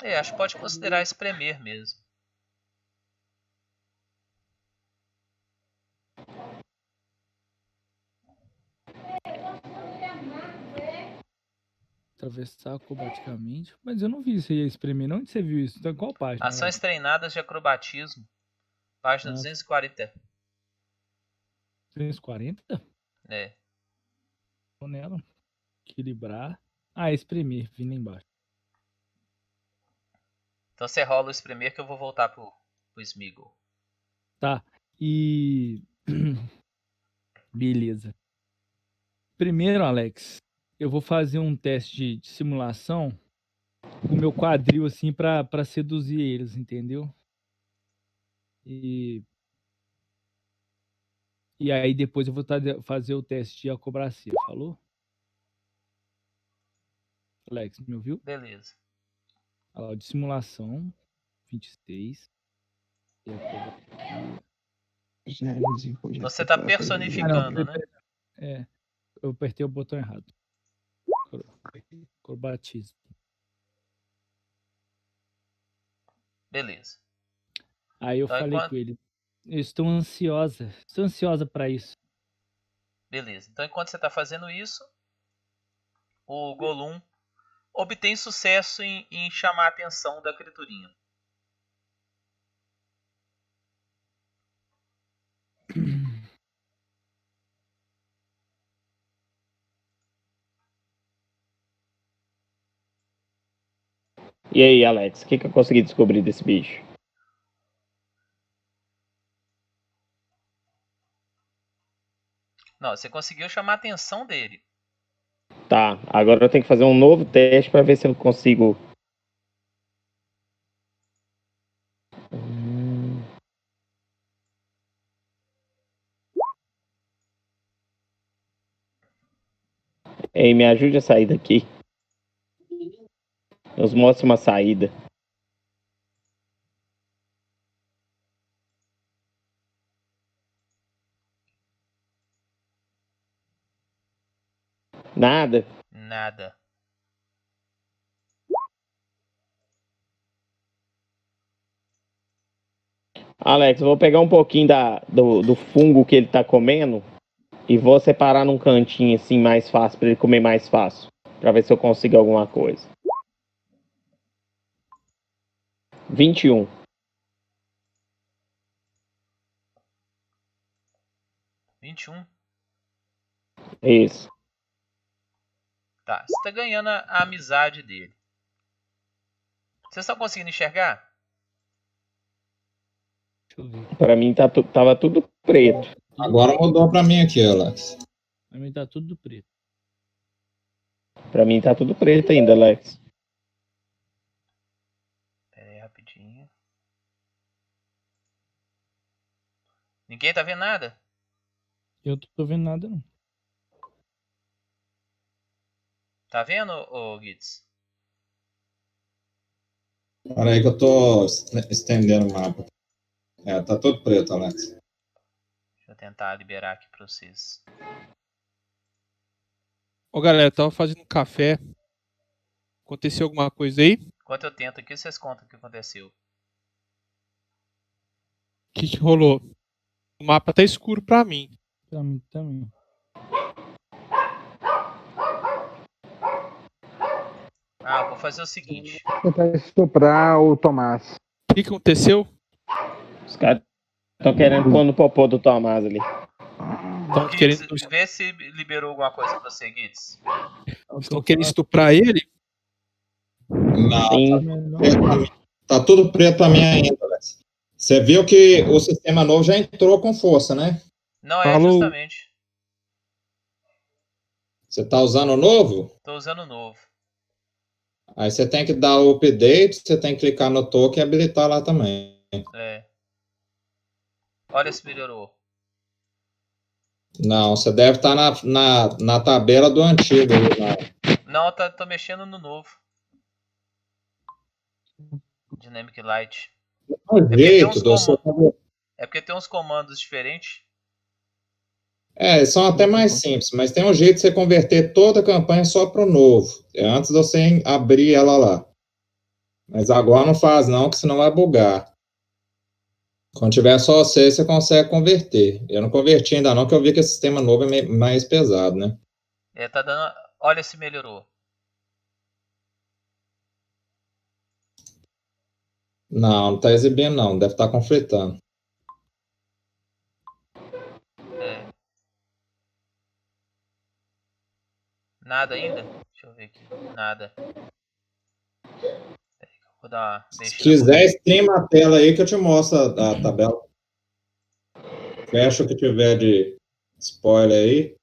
É, acho que pode considerar espremer mesmo. Atravessar acrobaticamente. Mas eu não vi isso aí, espremer. Onde você viu isso? Então, qual página? Ações treinadas de acrobatismo. Página Ah. 240. 340? É. Nela. Equilibrar. Ah, espremer. Vim lá embaixo. Então você rola o espremer que eu vou voltar pro, pro Smeagol. Tá. E. Beleza. Primeiro, Alex, eu vou fazer um teste de, de simulação com o meu quadril, assim, pra seduzir eles, entendeu? E. E aí depois eu vou tade- fazer o teste de acrobacia, falou? Alex, me ouviu? Beleza. Olha lá, de simulação, 26. E acrobacia. Você tá personificando, Ah, né? É, eu apertei o botão errado. Acrobatismo. Beleza. Aí eu Então, falei enquanto- com ele. Eu estou ansiosa. Estou ansiosa pra isso. Beleza. Então enquanto você tá fazendo isso, o Golum obtém sucesso em, em chamar a atenção da criaturinha. E aí, Alex, o que, que eu consegui descobrir desse bicho? Não, você conseguiu chamar a atenção dele. Tá, agora eu tenho que fazer um novo teste pra ver se eu consigo. Ei, me ajude a sair daqui. Nos mostre uma saída. Nada. Nada. Alex, eu vou pegar um pouquinho da, do, do fungo que ele tá comendo e vou separar num cantinho assim mais fácil para ele comer mais fácil, Pra ver se eu consigo alguma coisa. 21. Vinte e um. Isso. Tá. Você tá ganhando a, a amizade dele. Vocês estão conseguindo enxergar? Deixa eu ver. Pra mim tá, tu- tava tudo preto. Agora mudou pra mim aqui, Alex. Pra mim tá tudo preto. Pra mim tá tudo preto ainda, Alex. Pera aí, rapidinho. Ninguém tá vendo nada? Eu não tô vendo nada, não. Tá vendo, ô Gitz? Pera aí que eu tô est- estendendo o mapa. É, tá tudo preto, Alex. Deixa eu tentar liberar aqui pra vocês. Ô, galera, tava fazendo café. Aconteceu alguma coisa aí? Enquanto eu tento aqui, vocês contam o que aconteceu. O que, que rolou? O mapa tá escuro pra mim. Pra mim também. Ah, vou fazer o seguinte. Tentar estuprar o Tomás. O que, que aconteceu? Os caras estão querendo pôr no popô do Tomás ali. Estão querendo, vê se liberou alguma coisa pra você, Gitz. estão querendo estuprar ele? Não, mim. Tá tudo preto pra mim ainda, Alex. Você viu que o sistema novo já entrou com força, né? Não é Falou. justamente. Você tá usando o novo? Tô usando o novo. Aí você tem que dar o update, você tem que clicar no token e habilitar lá também. É. Olha se melhorou. Não, você deve estar na, na, na tabela do antigo. né? Não, tá, tô mexendo no novo. Dynamic Light. Uns do seu- É porque tem uns comandos diferentes. É, são até mais simples, mas tem um jeito de você converter toda a campanha só para o novo. É antes de você abrir ela lá. Mas agora não faz não, que senão vai bugar. Quando tiver só você, você consegue converter. Eu não converti ainda não, que eu vi que esse sistema novo é mais pesado, né? É, tá dando. Olha se melhorou. Não, não tá exibindo não, deve estar conflitando. Nada ainda? Deixa eu ver aqui. Nada. Vou dar uma Se quiser, streama a tela aí que eu te mostro a, a tabela. Fecha o que tiver de spoiler aí.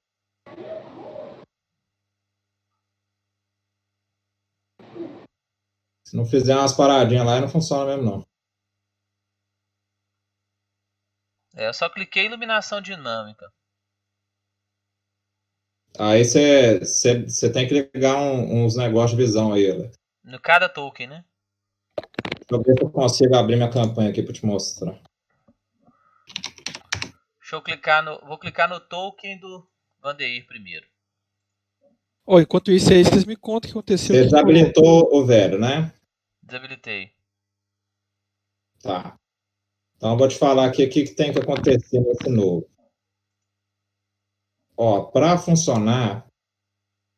Se não fizer umas paradinhas lá, não funciona mesmo, não. É, eu só cliquei em iluminação dinâmica. Aí você tem que ligar um- uns negócios de visão aí, Alex. No cada token, né? Deixa eu ver se eu consigo abrir minha campanha aqui para te mostrar. Deixa eu clicar no. Vou clicar no token do Vandeir primeiro. Ó, enquanto isso aí, vocês me contam o que aconteceu. Você desabilitou o velho, né? Desabilitei. Tá. Então eu vou te falar aqui o que que tem que acontecer nesse novo. Ó, para funcionar,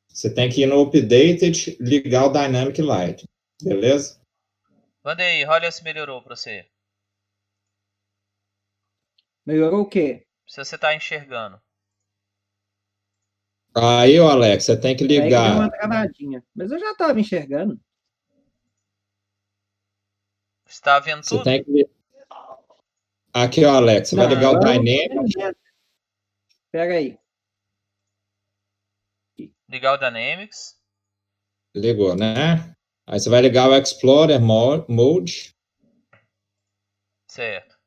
você tem que ir no Updated, ligar o Dynamic Light. Beleza? Vandeir, olha se melhorou pra você. Melhorou o quê? Se você tá enxergando. Aí, ô Alex, você tem que Aí ligar. uma travadinha. Mas eu já tava enxergando. Você tá vendo Você tudo? tem que. Aqui, ó, Alex, você vai ligar o Dynamic. Pera aí. Ligar o Dynamics. Ligou, né? Aí você vai ligar o Explorer Mo- Mode, Certo.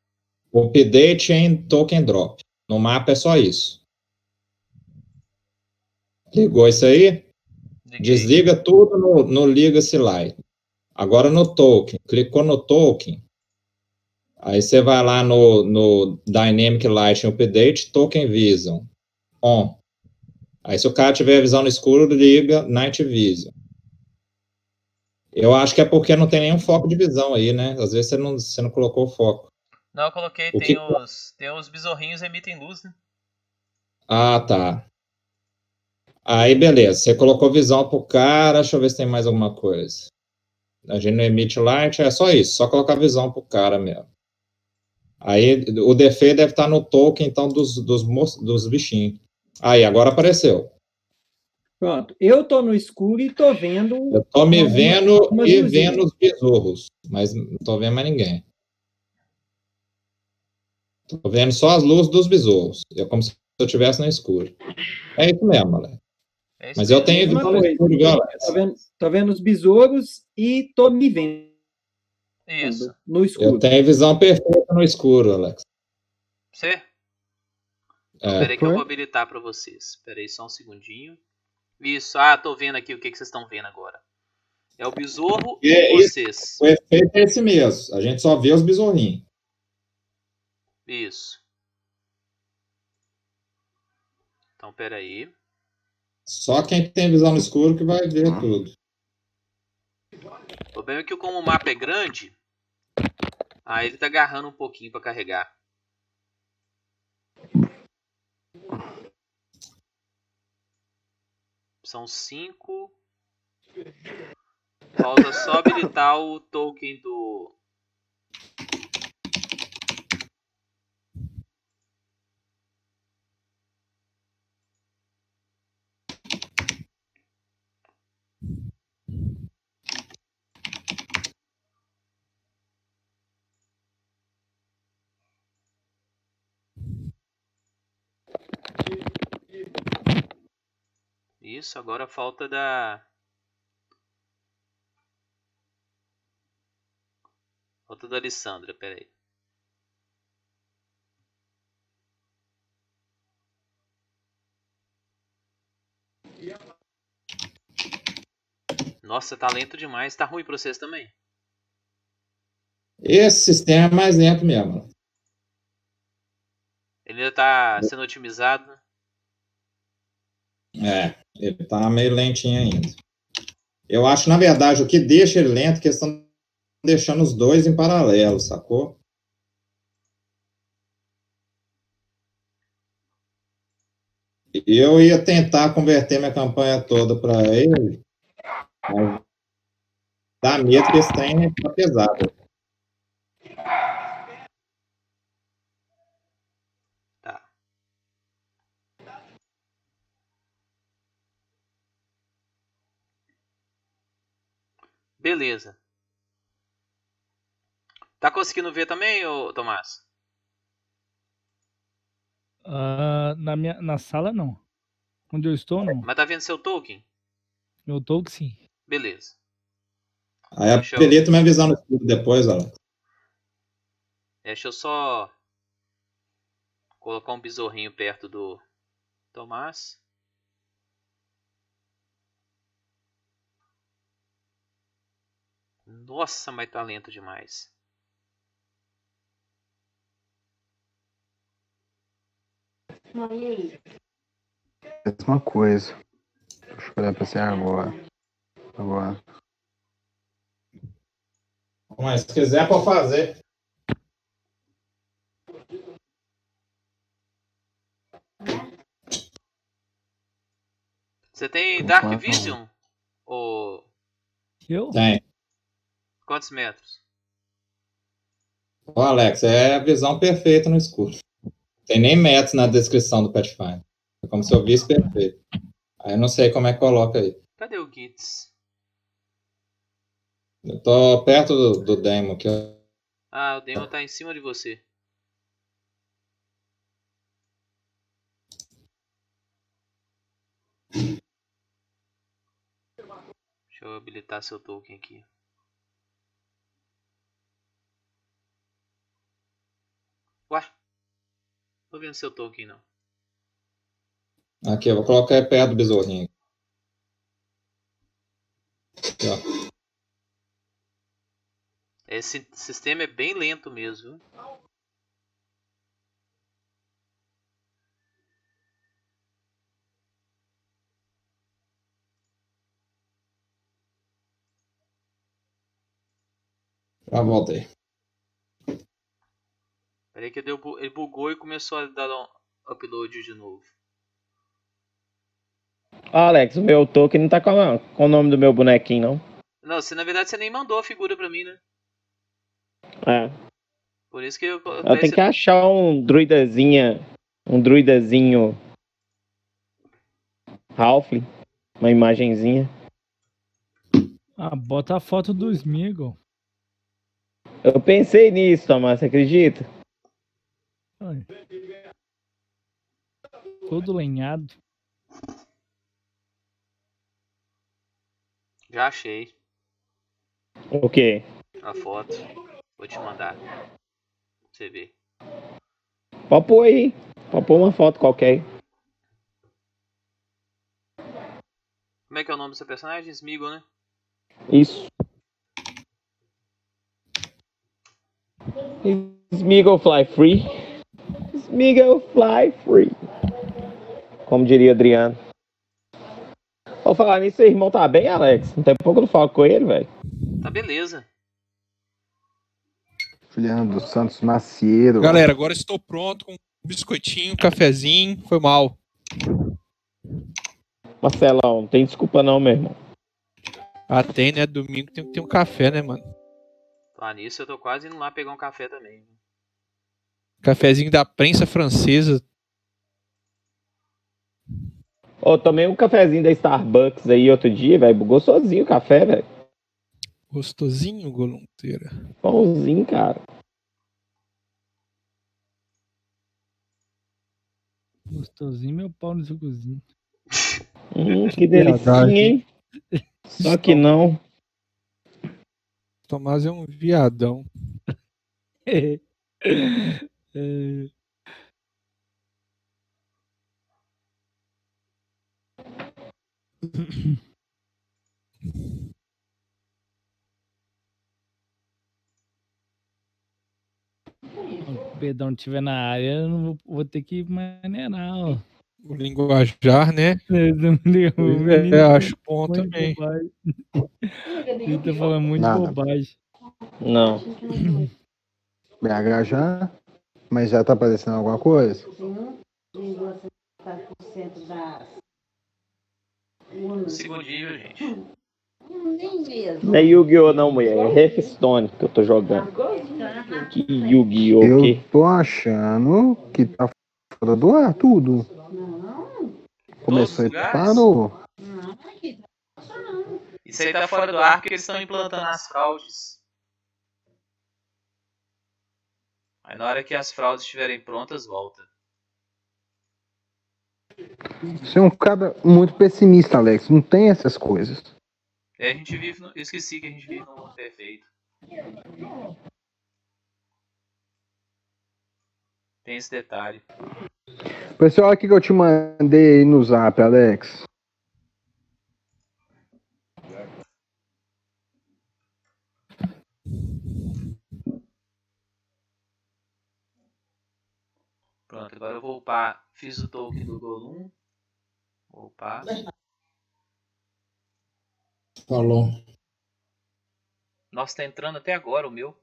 o Update em Token Drop. No mapa é só isso. Ligou isso aí? Liguei. Desliga tudo no, no Liga-se Light. Agora no token. Clicou no token. Aí você vai lá no, no Dynamic Light Update, Token Vision. On. Aí se o cara tiver visão no escuro, liga Night Vision. Eu acho que é porque não tem nenhum foco de visão aí, né? Às vezes você não, você não colocou o foco. Não, eu coloquei, O tem que- os, tem os besorrinhos emitem luz, né? Ah, tá. Aí, beleza. Você colocou visão pro cara. Deixa eu ver se tem mais alguma coisa. A gente não emite light, é só isso. Só colocar visão pro cara mesmo. Aí, o defeito deve estar no token, então, dos, dos, dos bichinhos. Aí, agora apareceu. Pronto. Eu tô no escuro e tô vendo. Eu tô me uma- vendo e luzinhas. vendo os besorros, mas não tô vendo mais ninguém. Tô vendo só as luzes dos besouros. É como se eu estivesse no escuro. É isso mesmo, Alex. É isso Mas eu tenho visão no escuro, viu, Alex? Tô vendo, tô vendo os besouros e tô me vendo Isso. no escuro. Eu tenho visão perfeita no escuro, Alex. Você? É. Peraí que eu vou habilitar pra vocês. Peraí só um segundinho. Isso, ah, tô vendo aqui o que, que vocês estão vendo agora. É o besouro É e isso. vocês. O efeito é esse mesmo. A gente só vê os besorrinhos. Isso. Então, peraí. Só quem tem visão no escuro que vai ver tudo. O problema é que como o mapa é grande, aí ele tá agarrando um pouquinho pra carregar. São cinco. Falta só habilitar o token do. Isso, agora falta da. Falta da Alessandra, peraí. Nossa, tá lento demais. Tá ruim pra vocês também. Esse sistema é mais lento mesmo. Ele ainda tá sendo otimizado. É, ele tá meio lentinho ainda. Eu acho, na verdade, o que deixa ele lento é que estão deixando os dois em paralelo, sacou? Eu ia tentar converter minha campanha toda para ele, mas dá medo que esse trem tá pesado. Beleza. Tá conseguindo ver também, ô Tomás? Ah, na, minha, na sala, não. Onde eu estou, não. Mas tá vendo seu token? Eu tô que sim. Beleza. Aí Deixa eu- apelito minha visão no escuro depois, ó. Deixa eu só colocar um besorrinho perto do Tomás. Nossa, mas tá lento demais. Mesma coisa. Deixa eu olhar pra você agora. Agora. Mas se quiser, pode fazer. Você tem Dark Vision? Ou Eu? Tem. Quantos metros? Ó, Alex, é a visão perfeita no escuro. Tem nem metros na descrição do Pathfinder. É como se eu visse perfeito. Aí eu não sei como é que coloca aí. Cadê o Gits? Eu tô perto do, do demo aqui. Ah, o Demon tá em cima de você. Deixa eu habilitar seu token aqui. Tô vendo seu token, não. Aqui, eu vou colocar perto do besourinho. Aqui. É, esse sistema é bem lento mesmo. Já voltei. Peraí que deu, ele bugou e começou a dar um upload de novo. Alex, o meu token não tá com, a- com o nome do meu bonequinho, não. Não, você na verdade você nem mandou a figura pra mim, né? É. Por isso que eu. Eu tenho que achar um druidazinha. Um druidazinho. Halfling. Uma imagenzinha. Ah, bota a foto do Smeagol. Eu pensei nisso, Tomás, você acredita? Ai. Todo lenhado. Já achei O quê? a foto. Vou te mandar. Pra você ver. Pôr aí. Pôr uma foto qualquer. Como é que é o nome do seu personagem? Smeagol, né? Isso. Smeagol fly free. Smeagol fly free. Como diria Adriano. Vou falar nisso, seu irmão tá bem, Alex? Não tem pouco que eu não falo com ele, velho. Tá beleza. Juliano dos Santos Macieiro. Galera, agora estou pronto com um biscoitinho, um cafezinho. Foi mal. Marcelão, não tem desculpa não, meu irmão. Ah, tem, né? Domingo tem que ter um café, né, mano? Falar nisso, eu tô quase indo lá pegar um café também. Cafezinho da prensa francesa. Ô, tomei um cafezinho da Starbucks aí outro dia, velho. Gostosinho o café, velho. Gostosinho, golonteira. Pãozinho, cara. Gostosinho, meu pau no seu cozinho. Hum, que delicinha, hein? Só que não. Tomás é um viadão. É. o Pedrão estiver na área, eu não vou, vou ter que maneirar, ó. O linguajar, né? É, menino acho bom também. Ele tá falando muito Nada. bobagem. Não. BH já. Mas já tá aparecendo alguma coisa? Segundinho, viu, gente? Não é Yu-Gi-Oh! não, mulher. É Hearthstone que eu tô jogando. Que Yu-Gi-Oh! Eu que? tô achando que tá fora do ar tudo. Começou e parou. Isso aí tá fora do ar porque eles estão implantando as fraudes. Aí na hora que as fraudes estiverem prontas, volta. Você é um cara muito pessimista, Alex. Não tem essas coisas. E a gente vive no... Eu esqueci que a gente vive no mundo perfeito. Tem esse detalhe. Pessoal, aqui que eu te mandei aí no zap, Alex. Pronto, agora eu vou upar. Fiz o token do Golum. Vou upar. Falou. Nossa, tá entrando até agora o meu.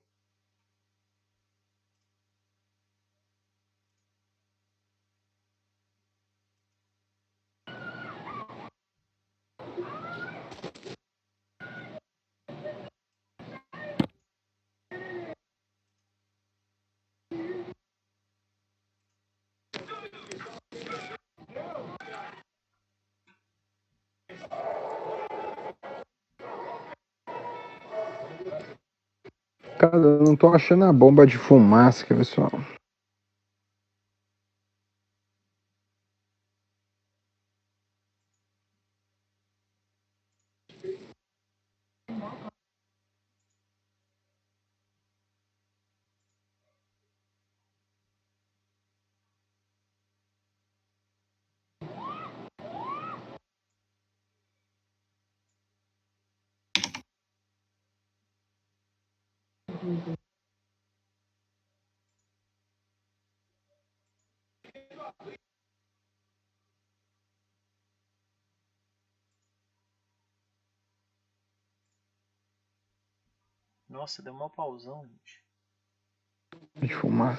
Eu não tô achando a bomba de fumaça, pessoal. Nossa, deu mó pausão, gente. De fumar.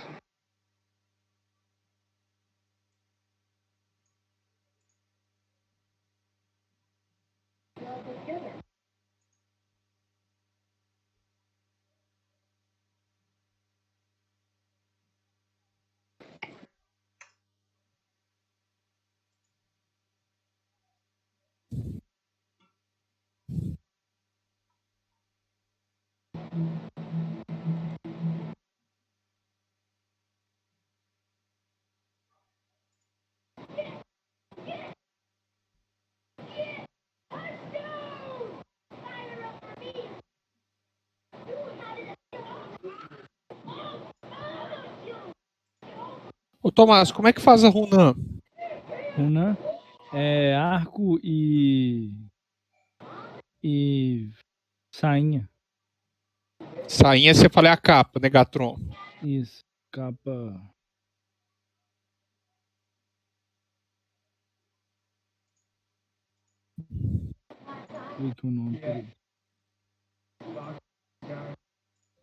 Ô Tomás, como é que faz a Runan? Runan é arco e. e. sainha. Sainha, você fala é a capa, Negatron. Isso. Capa. Aqui o nome.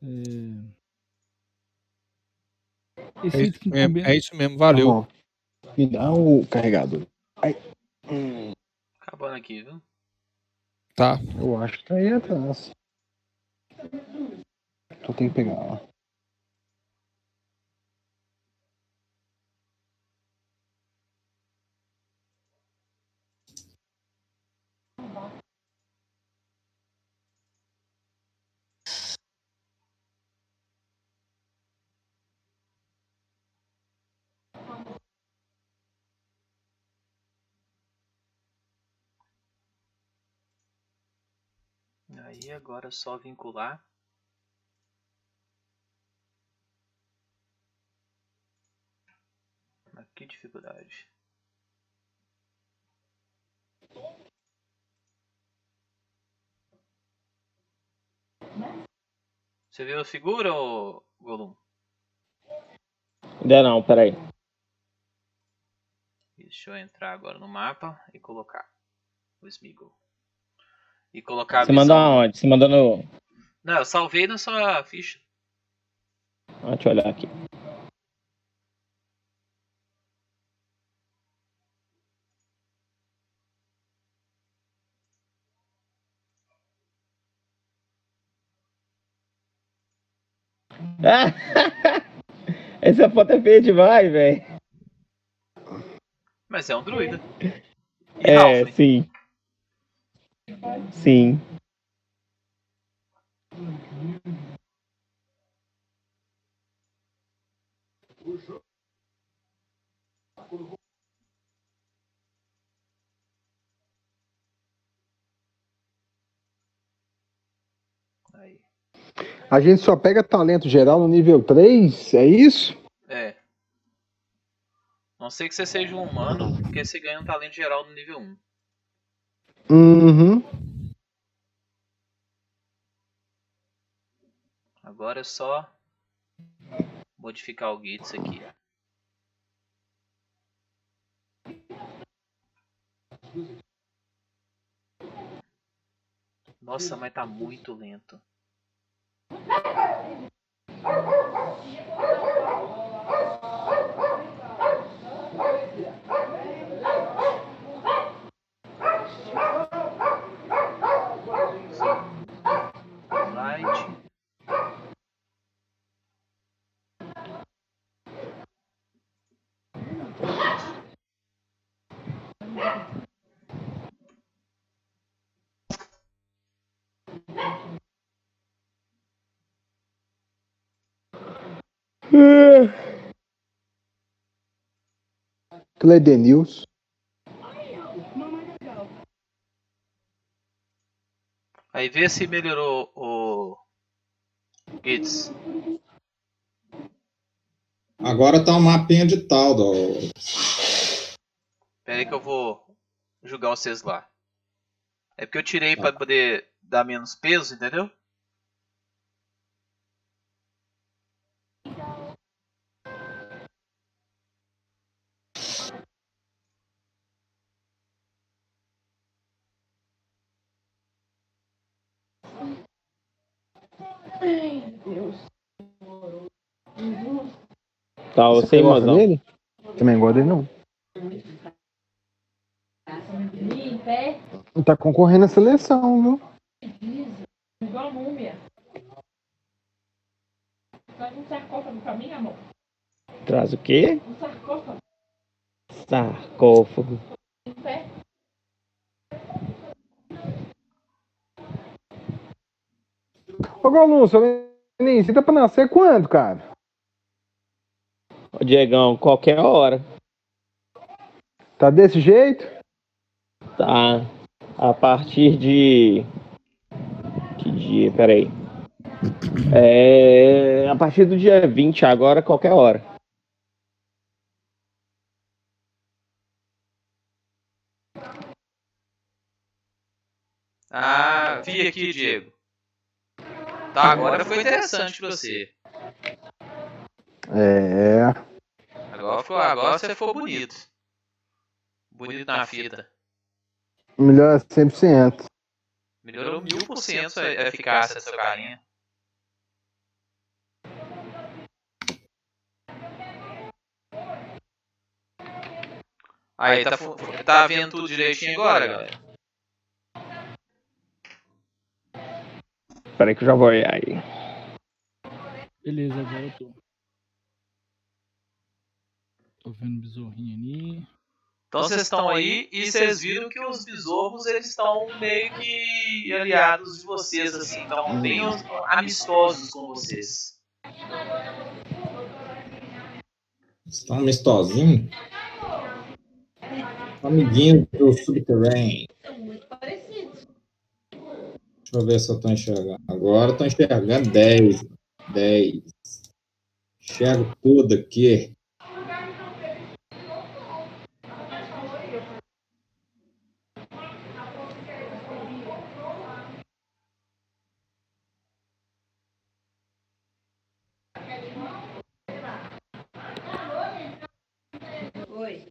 É... É isso mesmo, é isso mesmo, valeu. Tá. Me dá o carregador. Ai. Acabando aqui, viu? Tá. Eu acho que tá aí atrás. Só tem que pegar lá. Aí agora é só vincular. Mas que dificuldade. Você viu a figura, ô Golum? Ainda não, peraí. Deixa eu entrar agora no mapa e colocar o Smeagol. E colocar a Você mandou aonde? Você mandou no. Não, eu salvei na sua ficha. Ah, deixa eu olhar aqui. Essa foto é feia demais, velho. Mas é um druida. E É, Halfling. sim. Sim. A gente só pega talento geral no nível 3, é isso? É. Não sei que você seja um humano, porque você ganha um talento geral no nível 1. Uhum. Agora é só modificar o Gits aqui. Nossa, mas tá muito lento. Light. Cledenils. Aí vê se melhorou o Gits. Agora tá um mapinha de tal do. Pera aí que eu vou julgar vocês lá. É porque eu tirei pra poder dar menos peso, entendeu? Tá, Você sem gosta mozão. dele? Também gosto dele, não. Tá concorrendo à seleção, viu? Igual a múmia. Traz um sarcófago pra mim, amor. Traz o quê? Um sarcófago. Sarcófago. Ô, Golum, seu Lenin, você tá pra nascer quando, cara? Ô, Diegão, qualquer hora. Tá desse jeito? Tá. A partir de. Que dia? Peraí. É. A partir do dia 20 agora, qualquer hora. Ah, vi aqui, Diego. Tá, agora foi interessante pra você. É. Agora, ficou, agora você ficou bonito. Bonito na fita. Melhor 100%. Melhorou mil por cento a eficácia dessa carinha. Aí, tá, tá vendo tudo direitinho agora, galera? Peraí que eu já vou olhar aí. Beleza, agora eu tô. Tô vendo o besorrinho ali. Então vocês estão aí e vocês viram que os besouros eles estão meio que aliados de vocês, assim, estão bem amistosos com vocês. Estão amistosinhos? Amiguinho do subterrâneo. Deixa eu ver se eu tô enxergando. Agora tô enxergando 10. 10. Enxergo tudo aqui. Oi.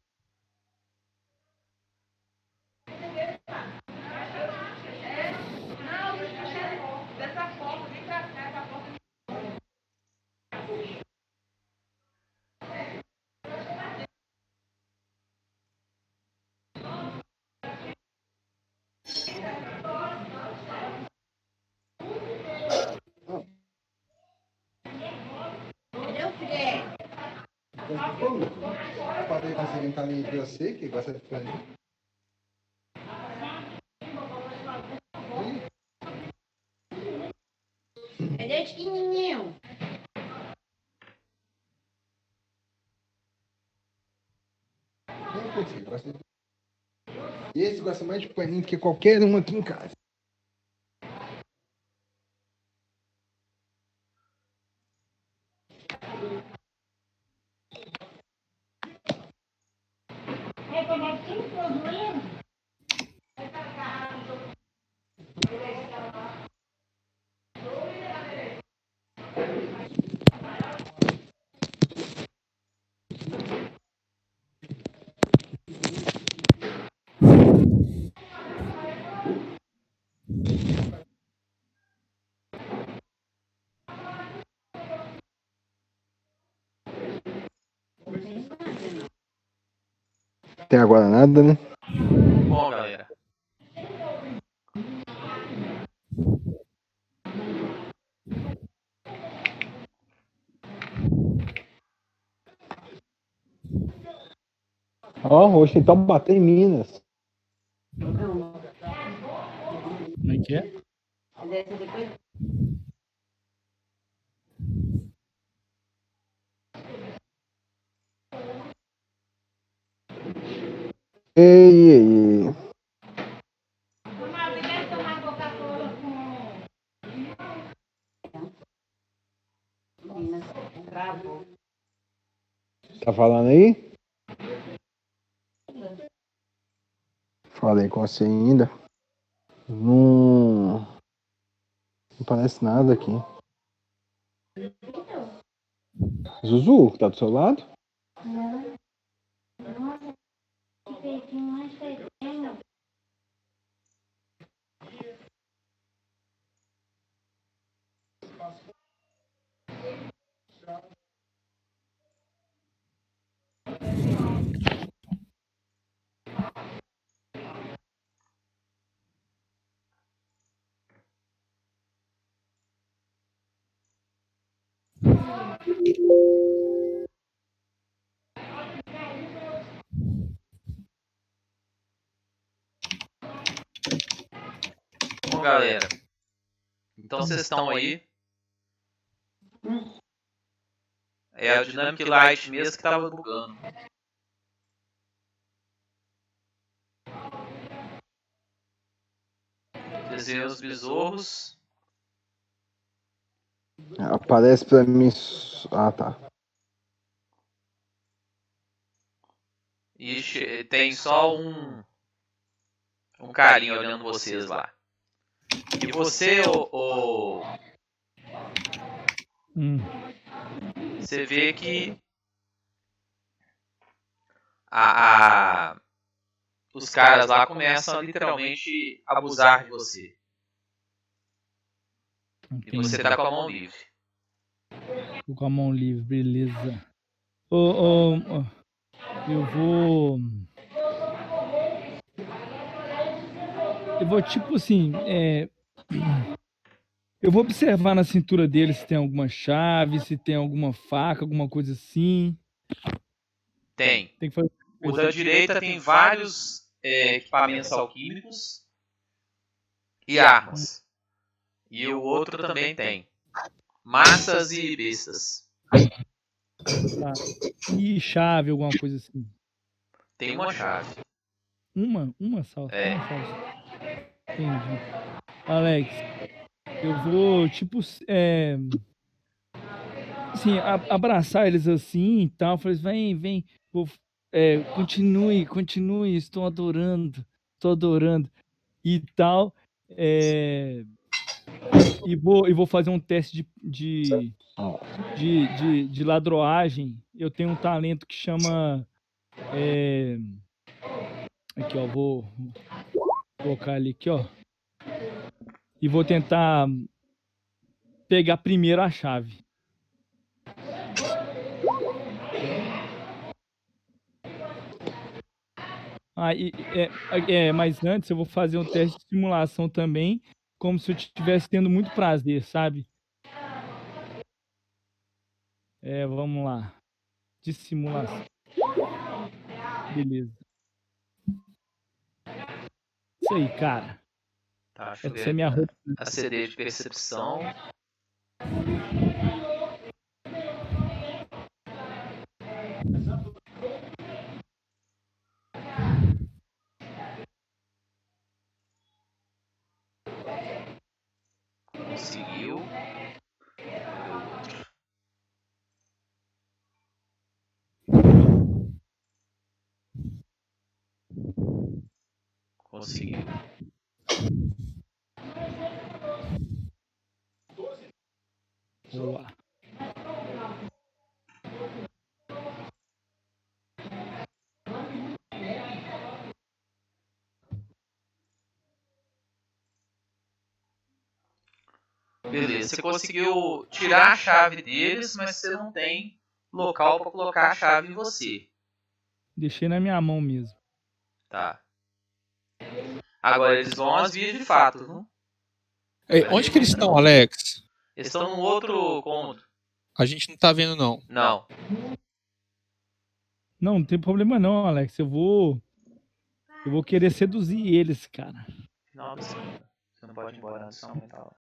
Entendeu, Fred? Pode conseguir entrar em você, que gosta de ficar ali. Entendeu, pequenininho? Não consigo, gosta de... Esse gosta mais de paninho que qualquer um aqui em casa. Agora nada, né? Bom, galera. Ó, o roxo então bater em Minas. Como é que é? Ei, ei, ei. Tá falando aí? Com você ainda. Não. Não parece nada aqui. Zuzu, tá do seu lado? Nossa, que peitinho mais feitinho. Vocês estão aí. É a Dynamic Light mesmo que tava bugando. Desenhei os besouros. Aparece pra mim. Ah, tá. E che- tem só um. Um carinha olhando vocês lá. E você, o, o- Hum. você vê que a, a- os caras lá começam a literalmente abusar de você. E você tá com a mão livre. Tô com a mão livre, beleza. Ô, ô, ô, eu vou. Eu vou, tipo assim, é... Eu vou observar na cintura dele se tem alguma chave, se tem alguma faca, alguma coisa assim. Tem. Tem fazer. O da direita tem vários é, equipamentos alquímicos e armas. E o outro também tem. Massas e bestas. Tá. E chave, alguma coisa assim. Tem uma chave. Uma? Uma só? É. Uma só. Entendi. Alex, eu vou, tipo, é... Assim, abraçar eles assim e tal. Falei, vem, vem. Vou, é, continue, continue. Estou adorando. Estou adorando. E tal. É... E, vou, e vou fazer um teste de, de, de, de, de ladroagem. Eu tenho um talento que chama... é, Aqui, ó, vou colocar ali aqui, ó. E vou tentar pegar primeiro a chave. Ah, e, é, é, mas antes eu vou fazer um teste de simulação também, como se eu estivesse tendo muito prazer, sabe? É, vamos lá. De simulação. Beleza. Isso aí, cara. Tá, deixa eu Essa é minha roupa. A CD de percepção. Conseguiu. Conseguiu. Boa. Beleza, você conseguiu tirar a chave deles, mas você não tem local para colocar a chave em você. Deixei na minha mão mesmo. Tá. Agora eles vão às vias de fato, viu? É, onde que eles estão, Alex? Eles estão num outro cômodo. A gente não tá vendo, não. Não. Não, não tem problema não, Alex. Eu vou. Eu vou querer seduzir eles, cara. Não, você você não pode ir embora não. Tá.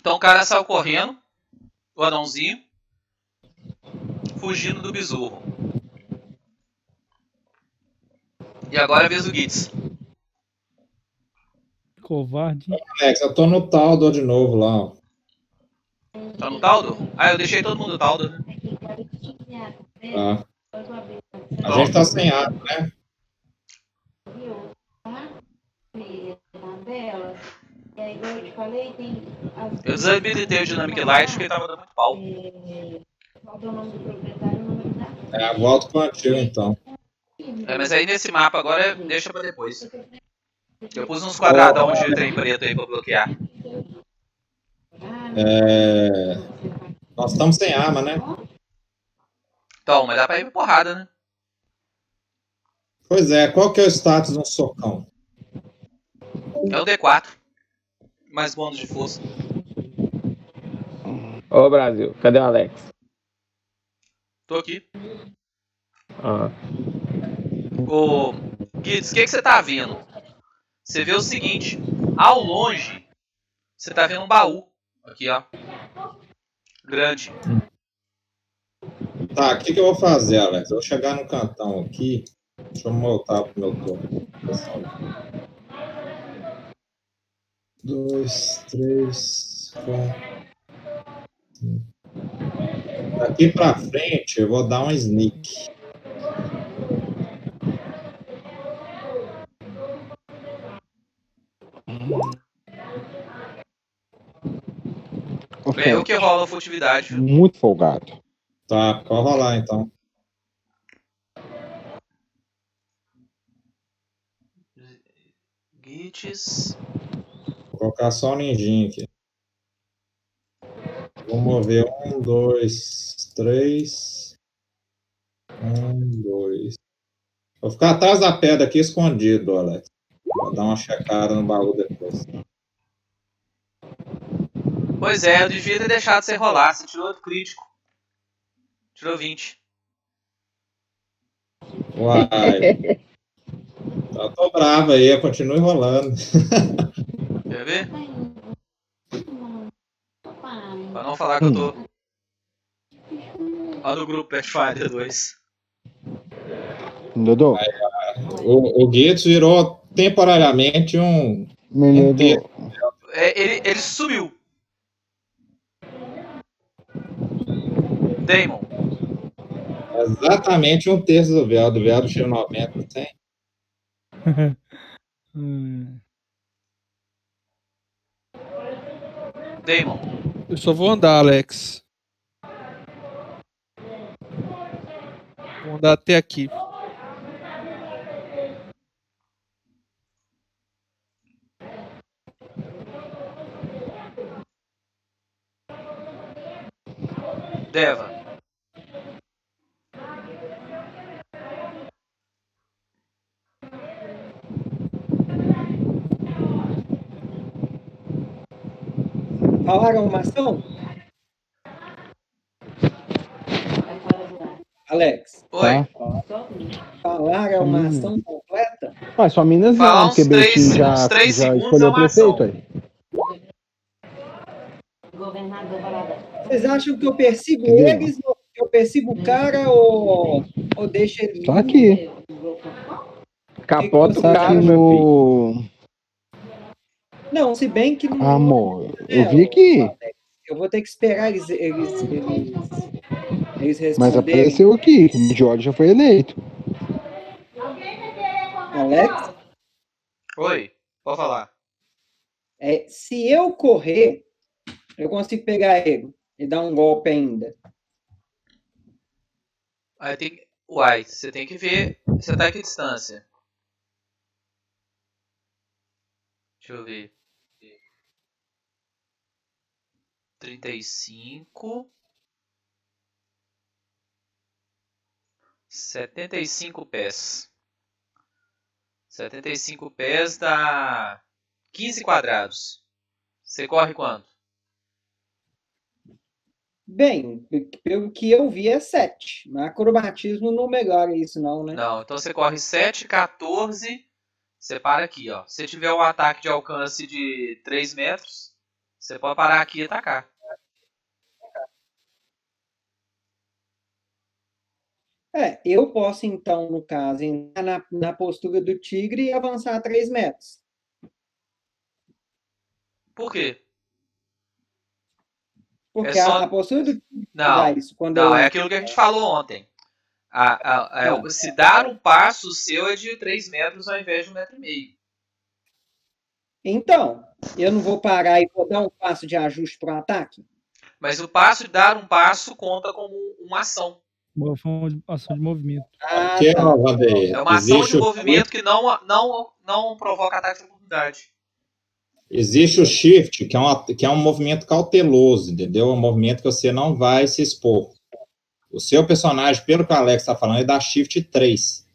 Então o cara saiu correndo, o anãozinho, fugindo do besouro. E agora é a vez do Gitz. Covarde. Alex, eu tô no Taldor de novo lá. ó. Tá no Taldo? Ah, eu deixei todo mundo no Taldo. Tá. A gente tá sem água, né? Eu desabilitei o Dynamic Light porque ele tava dando muito pau. É nome da É a volta plantio, então. É, mas aí nesse mapa agora deixa pra depois. Eu pus uns quadradão de trem preto aí pra bloquear. É... Nós estamos sem arma, né? Então, mas dá pra ir porrada, né? Pois é, qual que é o status de um socão? É o D4. Mais bônus de força. Ô, Brasil, cadê o Alex? Tô aqui. Ah. Ô, Guides, o que, que você tá vendo? Você vê o seguinte, ao longe, você tá vendo um baú. Aqui, ó. Grande. Tá, o que, que eu vou fazer, Alex? Eu vou chegar no cantão aqui. Deixa eu voltar pro meu turno. Dois, três, quatro. cinco. Daqui pra frente eu vou dar um sneak. Ô, É Fred, que rola a furtividade. Muito folgado. Tá, pode rolar então. Vou colocar só o ninjinho aqui. Vou mover um, dois, três. Um, dois. Vou ficar atrás da pedra aqui escondido, Alex. Vou dar uma checada no baú depois. Pois é, eu devia ter deixado você rolar. Você tirou outro crítico. Tirou 20. Uai. Eu tô bravo aí, continue rolando. Quer ver? Pra não falar que eu tô. Olha no grupo Pathfinder 2. Dodô, O, o Gitz virou temporariamente um. menino Inteiro. É, ele, ele sumiu. Damon. Exatamente um terço do véu. Do véu do Chile 90, tem? Hum. Damon. Eu só vou andar, Alex. Vou andar até aqui. Deva. Falaram uma ação? Alex, Oi. tá? falaram uma Hum. ação completa? Ah, só Minas Falar não, porque três- Betim já, já segundos escolheu é o uma ação. prefeito aí. Vocês acham que eu persigo Entendeu? eles, eu persigo o cara, ou, ou deixo ele... Só aqui. Capota o cara, que meu filho. no. Não, se bem que... não- Amor, É, eu vi Alex, Eu vou ter que esperar eles, eles, eles, eles mas apareceu aqui. que O George já foi eleito. Alex, Oi. Pode falar. é, se eu correr, eu consigo pegar ele e dar um golpe ainda. Aí tem. Uai, você tem que ver. Você tá em que distância? Deixa eu ver. 35. 75 pés. 75 pés dá 15 quadrados. Você corre quanto? Bem, pelo que eu vi é 7. Mas acrobatismo não melhora isso não, né? Não, então você corre 7, 14. Você para aqui, ó. Se tiver um ataque de alcance de 3 metros, você pode parar aqui e atacar. É, eu posso então, no caso, entrar na, na postura do tigre e avançar 3 metros. Por quê? Porque É só- a, a postura do tigre Não, dá isso. Quando não, eu, é aquilo que a gente falou ontem. A- a- a- Não. se dar um passo, o seu é de 3 metros ao invés de um metro e meio. Então, eu não vou parar e vou dar um passo de ajuste para o ataque? Mas o passo de dar um passo conta como uma ação. Uma ação de movimento. Ah, Aqui, tá. ó, Vanderlei, É uma ação existe de o- movimento que não, não, não provoca ataque de oportunidade. Existe o shift, que é, uma, que é um movimento cauteloso, entendeu? É um movimento que você não vai se expor. O seu personagem, pelo que o Alex está falando, é da shift 3.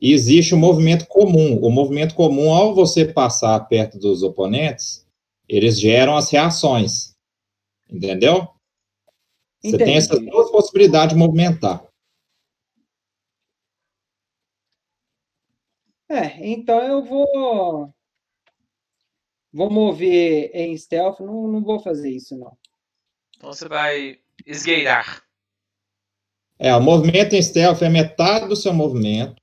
E existe o movimento comum. O movimento comum, ao você passar perto dos oponentes, eles geram as reações. Entendeu? Entendi. Você tem essas duas possibilidades de movimentar. É, então eu vou. Vou mover em stealth, não, não vou fazer isso, não. Então você vai esgueirar. É, o movimento em stealth é metade do seu movimento.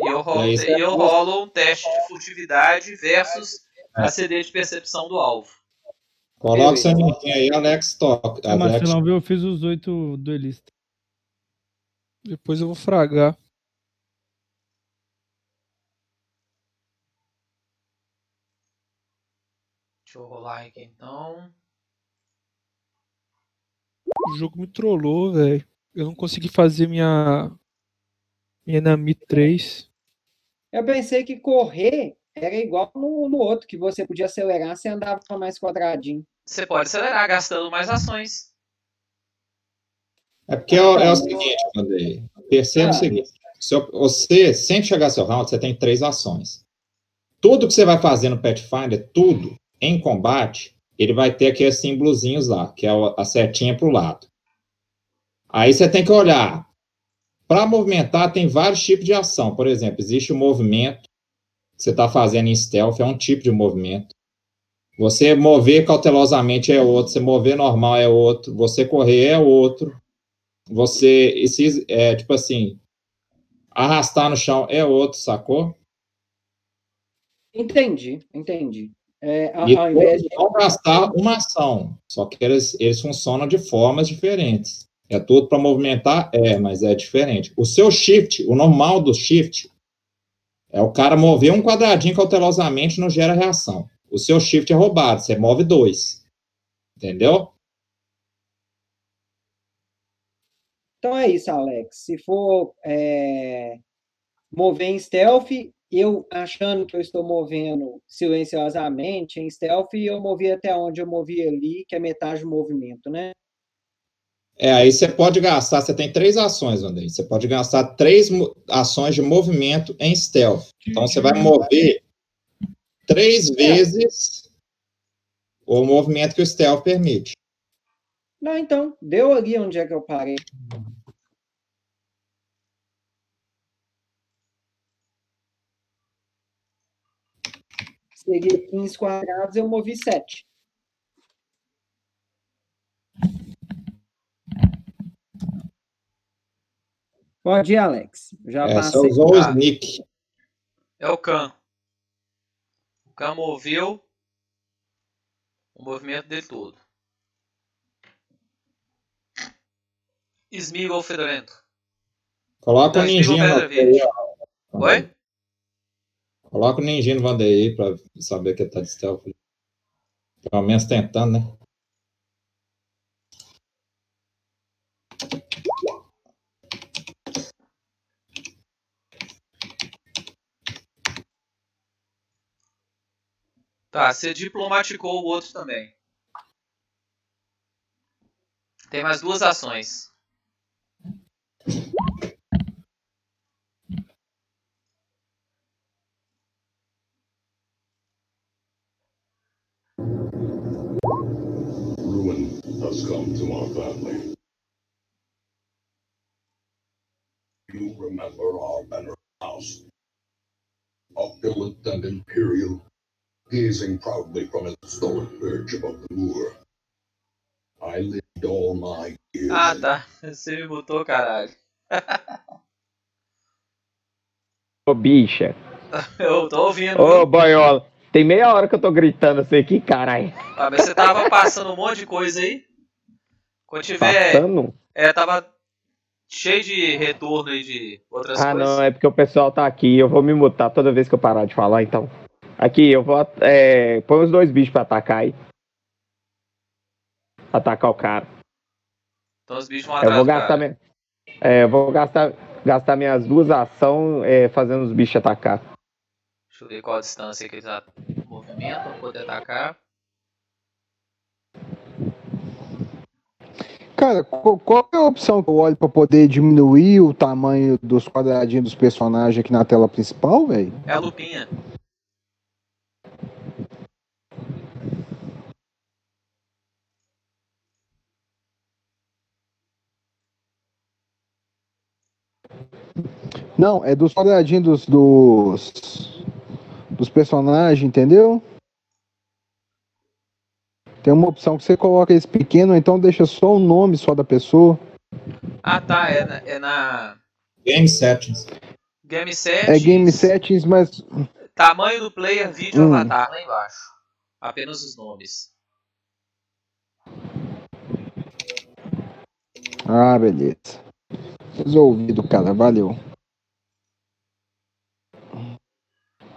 E eu rolo, é e eu rolo um teste de furtividade versus é. a CD de percepção do alvo. Coloca seu Beleza. ninguém aí, Alex toca. Ah, Alex, Marcelão, viu? Eu fiz os oito duelistas. Depois eu vou fragar. Deixa eu rolar aqui então. O jogo me trollou, velho. Eu não consegui fazer minha. Minha Nami 3. Eu pensei que correr era igual no, no outro, que você podia acelerar, você andava mais quadradinho. Você pode acelerar gastando mais ações. É porque é, o- é o seguinte, Andrei. Perceba Ah. o seguinte: se você, sem chegar ao seu round, você tem três ações. Tudo que você vai fazer no Pathfinder, tudo, em combate, ele vai ter aqueles símbolozinhos lá, que é a setinha para o lado. Aí você tem que olhar. Para movimentar, tem vários tipos de ação. Por exemplo, existe o movimento que você está fazendo em stealth, é um tipo de movimento. Você mover cautelosamente é outro, você mover normal é outro, você correr é outro você esse, é tipo assim arrastar no chão é outro sacou Entendi, entendi. É, ao, e ao invés de. gastar uma ação só que eles, eles funcionam de formas diferentes é tudo para movimentar é mas é diferente o seu shift o normal do shift é o cara mover um quadradinho cautelosamente não gera reação o seu shift é roubado você move dois entendeu Então é isso, Alex. Se for é, mover em stealth, eu achando que eu estou movendo silenciosamente em stealth, eu movi até onde eu movi ali, que é metade do movimento, né? É, aí você pode gastar, você tem três ações, Andrei. Você pode gastar três ações de movimento em stealth. Então você vai mover três vezes o movimento que o stealth permite. Não, então, deu ali onde é que eu parei. Seria 15 quadrados, eu movi 7. Pode ir, Alex. Já É, você passei. usou o sneak. É o Khan. O Khan moveu o movimento dele todo. Smeagol Fedorento. Coloca o ninjinha no Pedrovich. Oi? Coloca o ninjinha no Vanderlei aí pra saber que ele tá de stealth. Pelo menos tentando, né? Tá, você diplomaticou o outro também. Tem mais duas ações. Ruin has come to our family. You remember our manor house. Opulent and imperial, gazing proudly from stone perch above the moor. I lived all my years. Ah, tá. Você me botou, caralho. Ô, bicha. Eu tô ouvindo. Ô, boiola. Tem meia hora que eu tô gritando assim aqui, caralho. Ah, mas você tava passando um monte de coisa aí? Quando tiver. Passando? É, tava cheio de retorno aí de outras Ah, coisas. não, é porque o pessoal tá aqui. Eu vou me mutar toda vez que eu parar de falar, então. Aqui, eu vou. É, põe os dois bichos pra atacar aí. Atacar o cara. Então os bichos vão Eu atrás vou do gastar cara. minha, é, eu vou gastar, gastar minhas duas ações é, fazendo os bichos atacar. Deixa eu ver qual a distância que eles at- movimentam pra poder atacar. Cara, qual, qual é a opção que eu olho pra poder diminuir o tamanho dos quadradinhos dos personagens aqui na tela principal, velho? É a lupinha. Não, é dos quadradinhos dos, dos, dos personagens, entendeu? Tem uma opção que você coloca esse pequeno, então deixa só o nome só da pessoa. Ah, tá. É na, é na Game Settings. Game Settings. É game settings, mas. Tamanho do player, vídeo, Hum. avatar lá embaixo. Apenas os nomes. Ah, beleza. Resolvido, cara. Valeu.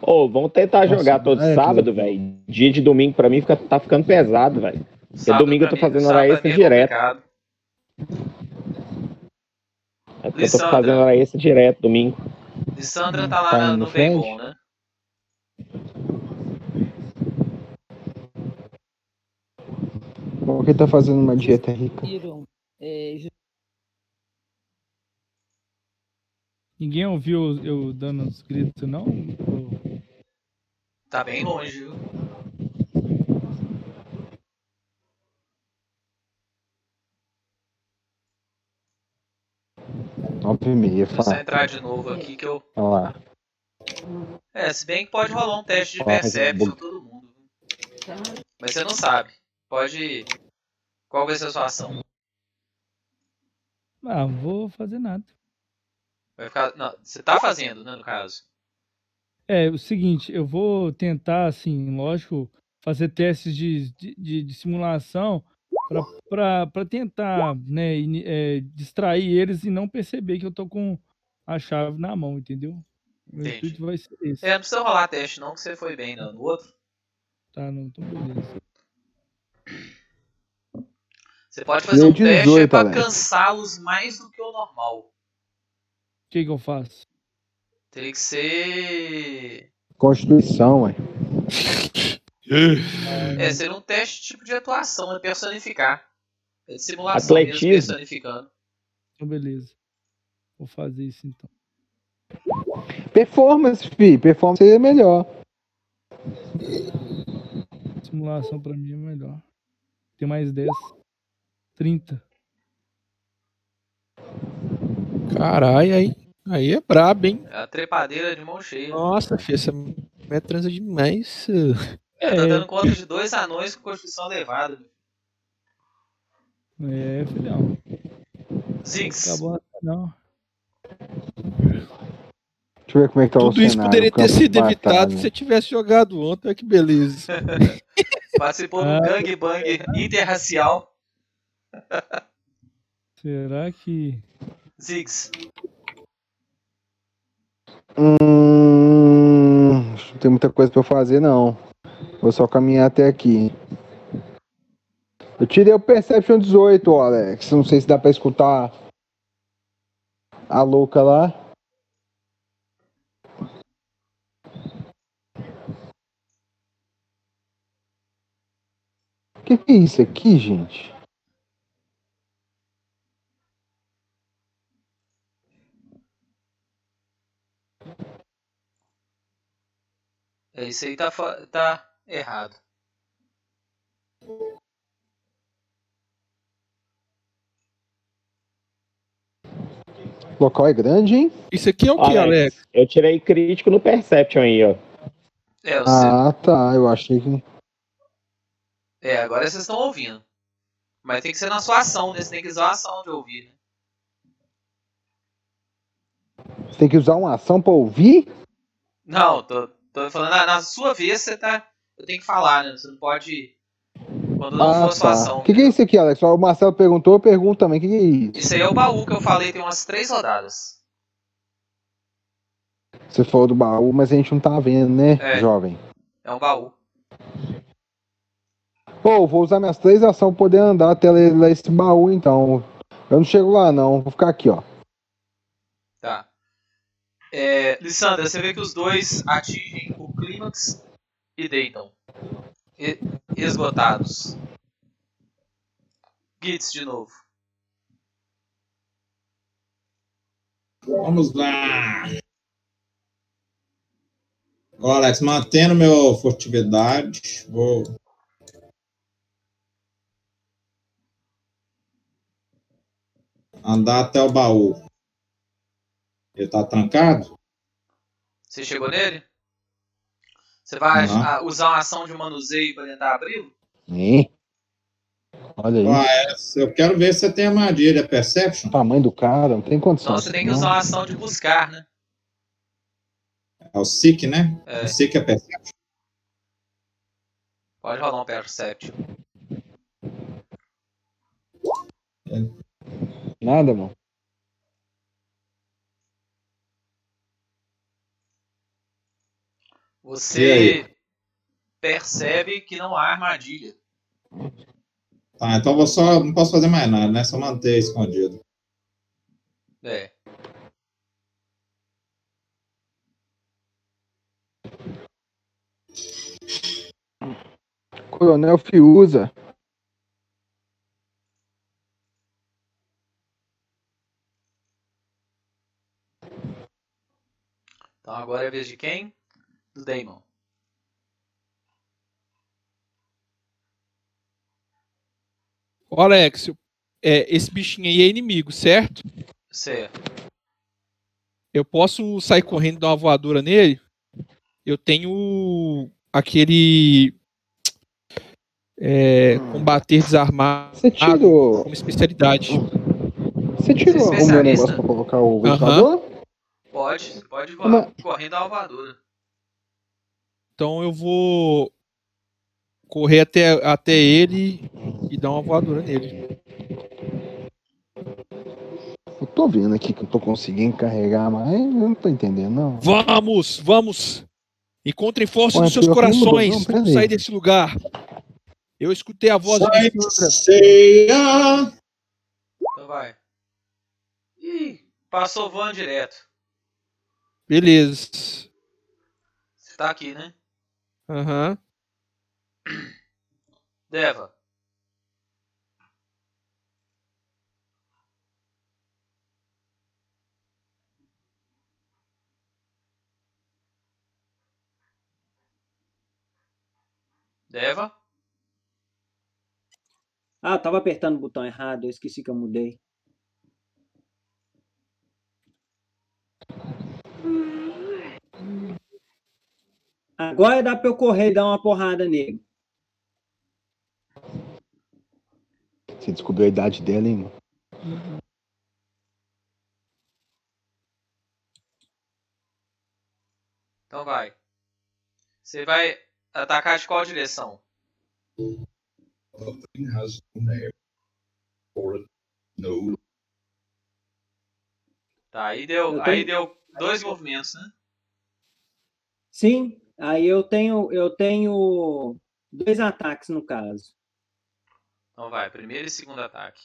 Ô, vamos tentar Nossa, jogar todo é, sábado, velho. Dia de domingo pra mim fica, tá ficando pesado, velho. Porque Sábado domingo eu tô mim- fazendo hora sábado extra é direto. É porque eu tô Lissandra. fazendo hora extra direto domingo. Lissandra tá lá Tá no no bem bom, né? Porque tá fazendo uma dieta rica. É, Ninguém ouviu eu dando os gritos, não? Tá bem longe, viu? Nove e meia, fala. entrar de novo aqui que eu. Olha lá. É, se bem que pode rolar um teste de bom. todo mundo. Mas você não sabe. Pode. Qual vai ser a sua ação? Ah, não vou fazer nada. Vai ficar. Não, você tá fazendo, né, no caso. É, o seguinte, eu vou tentar, assim, lógico, fazer testes de, de, de- de simulação para tentar, né, é, distrair eles e não perceber que eu tô com a chave na mão, entendeu? Meu Entendi. vai ser esse. É, não precisa rolar teste não, que você foi bem no no outro. Tá, não, então beleza. Você pode fazer Deu um teste 18, pra Alex. cansá-los mais do que o normal. O que que eu faço? Teria que ser. Constituição, ué. É, seria um teste tipo de atuação, é personificar. É de simulação mesmo, Atletismo. personificando. Então beleza. Vou fazer isso então. Performance, fi. Performance é melhor. Simulação pra mim é melhor. Tem mais 10. 30. Caralho, aí, aí é brabo, hein? É a trepadeira de mão cheia. Nossa, filho, essa mulher transa demais. É, tá dando conta de dois anões com constituição elevada. É, filhão. Ziggs. Acabou não. Deixa eu ver como é que tá o Tudo isso poderia ter sido evitado se você tivesse jogado ontem. Olha que beleza. Participou Ah. do gangbang interracial. Será que. Ziggs. Hum, não tem muita coisa eu fazer, não. Vou só caminhar até aqui. Eu tirei o Perception 18, ó, Alex. Não sei se dá pra escutar a louca lá. O que, que é isso aqui, gente? É, isso aí tá, tá errado. O local é grande, hein? Isso aqui é o que, Alex? Eu tirei crítico no Perception aí, ó. É, Ah, tá. Eu achei que. é, agora vocês estão ouvindo. Mas tem que ser na sua ação, né? Você tem que usar a ação de ouvir. né? Você tem que usar uma ação pra ouvir? Não, tô, tô falando, na, na sua vez você tá. Eu tenho que falar, né? Você não pode. Quando não Ah, for sua tá. ação. O que, que é isso aqui, Alex? O Marcelo perguntou, eu pergunto também. O que, que é isso? Isso aí é o baú que eu falei, tem umas três rodadas. Você falou do baú, mas a gente não tá vendo, né, É. jovem? É um baú. Pô, vou usar minhas três ações pra poder andar até ler esse baú, então. Eu não chego lá, não. Vou ficar aqui, ó. É, Lissandra, você vê que os dois atingem o clímax e deitam. E- esgotados. Gitz de novo. Vamos lá. Ó, Alex, mantendo meu furtividade, vou. Andar até o baú. Ele tá trancado? Você chegou nele? Você vai ah, usar uma ação de manuseio para tentar abri-lo? Ih. Olha aí. Ah, é, eu quero ver se você tem armadilha. Perception? O tamanho do cara, não tem condição. Então você tem que usar uma ação de buscar, né? É o Seek, né? É. O Seek é Perception. Pode rolar um Perception. Nada, mano. Você percebe que não há armadilha. Tá, então eu vou só. Não posso fazer mais nada, né? Só manter escondido. É. Coronel Fiuza. Então agora é a vez de quem? Do Damon. Ô, Alex, é, esse bichinho aí é inimigo, certo? Certo. Eu posso sair correndo e dar uma voadora nele? Eu tenho aquele. É, combater desarmado Você tirou. como especialidade. Você tirou Você é o meu negócio pra colocar o ventilador? Pode, você pode voar, Mas- correndo a voadora. Então eu vou correr até, até ele e dar uma voadora nele. Eu tô vendo aqui que eu tô conseguindo carregar, mas eu não tô entendendo, não. Vamos, vamos! Encontrem força Ué, nos seus corações. Vamos sair desse lugar. Eu escutei a voz Sai, Sandra. ceia! Então vai. Ih, passou voando direto. Beleza. Você tá aqui, né? Aham. Deva. Deva? Ah, tava apertando o botão errado, eu esqueci que eu mudei. Agora dá pra eu correr e dar uma porrada nele. Você descobriu a idade dela, hein, mano? Então vai. Você vai atacar de qual direção? Tá, aí deu, Eu aí deu dois movimentos, né? Sim, aí eu tenho, eu tenho dois ataques no caso. Então vai, primeiro e segundo ataque.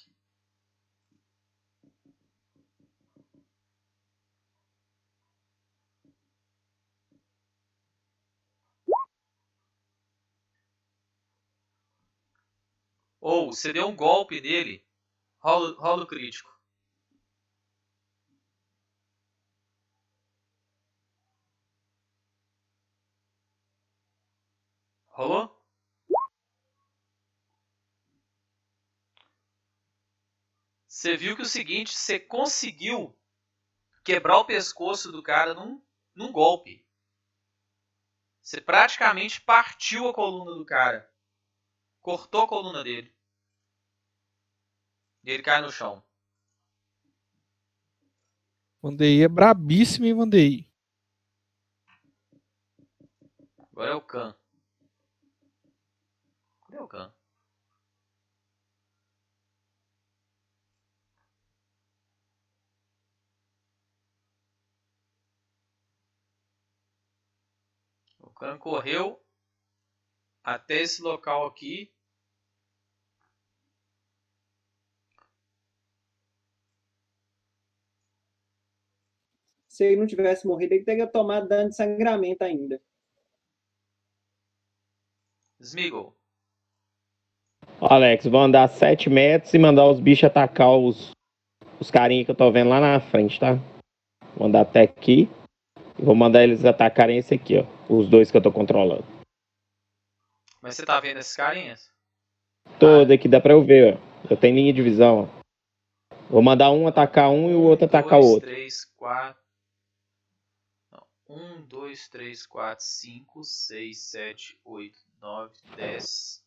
Ou você deu um golpe nele, rola, rola o crítico. Rolou? Você viu que o seguinte, você conseguiu quebrar o pescoço do cara num, num golpe. Você praticamente partiu a coluna do cara. Cortou a coluna dele. E ele cai no chão. Vandeí é brabíssimo, hein, Vandeí? Agora é o Khan. O Khan correu até esse local aqui. Se ele não tivesse morrido, ele teria tomado dano de sangramento ainda. Smeagol. Ó, Alex, vou andar 7 metros e mandar os bichos atacar os, os carinha que eu tô vendo lá na frente, tá? Vou andar até aqui. E vou mandar eles atacarem esse aqui, ó. Os dois que eu tô controlando. Mas você tá vendo esses carinhas? Todo aqui, dá pra eu ver, ó. Eu tenho linha de visão, ó. Vou mandar um atacar um e o outro atacar o outro. três, quatro, Um, dois, três, quatro, cinco, seis, sete, oito, nove, dez.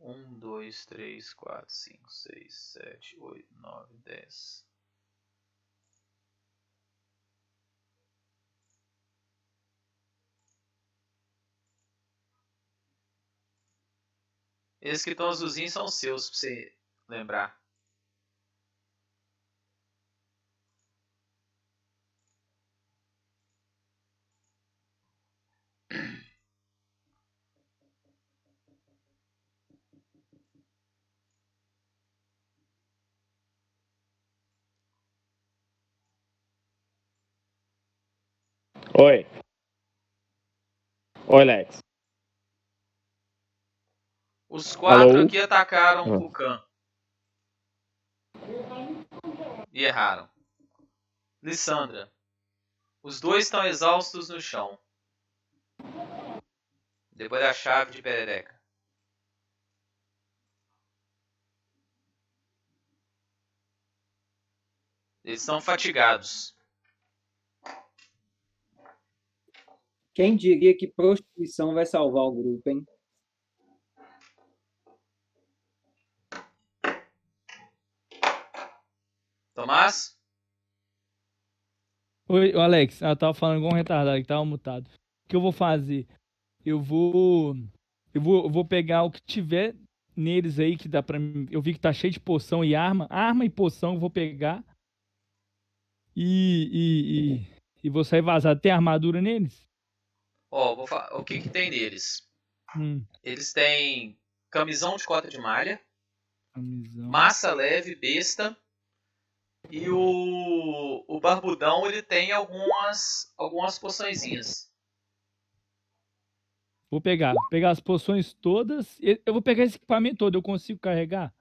Um, dois, três, quatro, cinco, seis, sete, oito, nove, dez. Esses que estão azulzinhos são seus, pra você lembrar. Oi. Oi, Lex. Os quatro Alô? aqui atacaram Ah. o Khan. E erraram. Lissandra. Os dois estão exaustos no chão. Depois da chave de perereca. Eles estão fatigados. Quem diria que prostituição vai salvar o grupo, hein? Tomás? Oi, Alex, eu tava falando igual um retardado que tava mutado. O que eu vou fazer? Eu vou. Eu vou, eu vou pegar o que tiver neles aí que dá pra mim. Eu vi que tá cheio de poção e arma. Arma e poção eu vou pegar. E. E, e, e vou sair vazado. Tem armadura neles? Ó, fa- o que que tem neles? Hum, Eles têm camisão de cota de malha, camisão. massa leve, besta. E o, o barbudão ele tem algumas algumas poçõezinhas. Vou pegar. Vou pegar as poções todas. Eu vou pegar esse equipamento todo. Eu consigo carregar?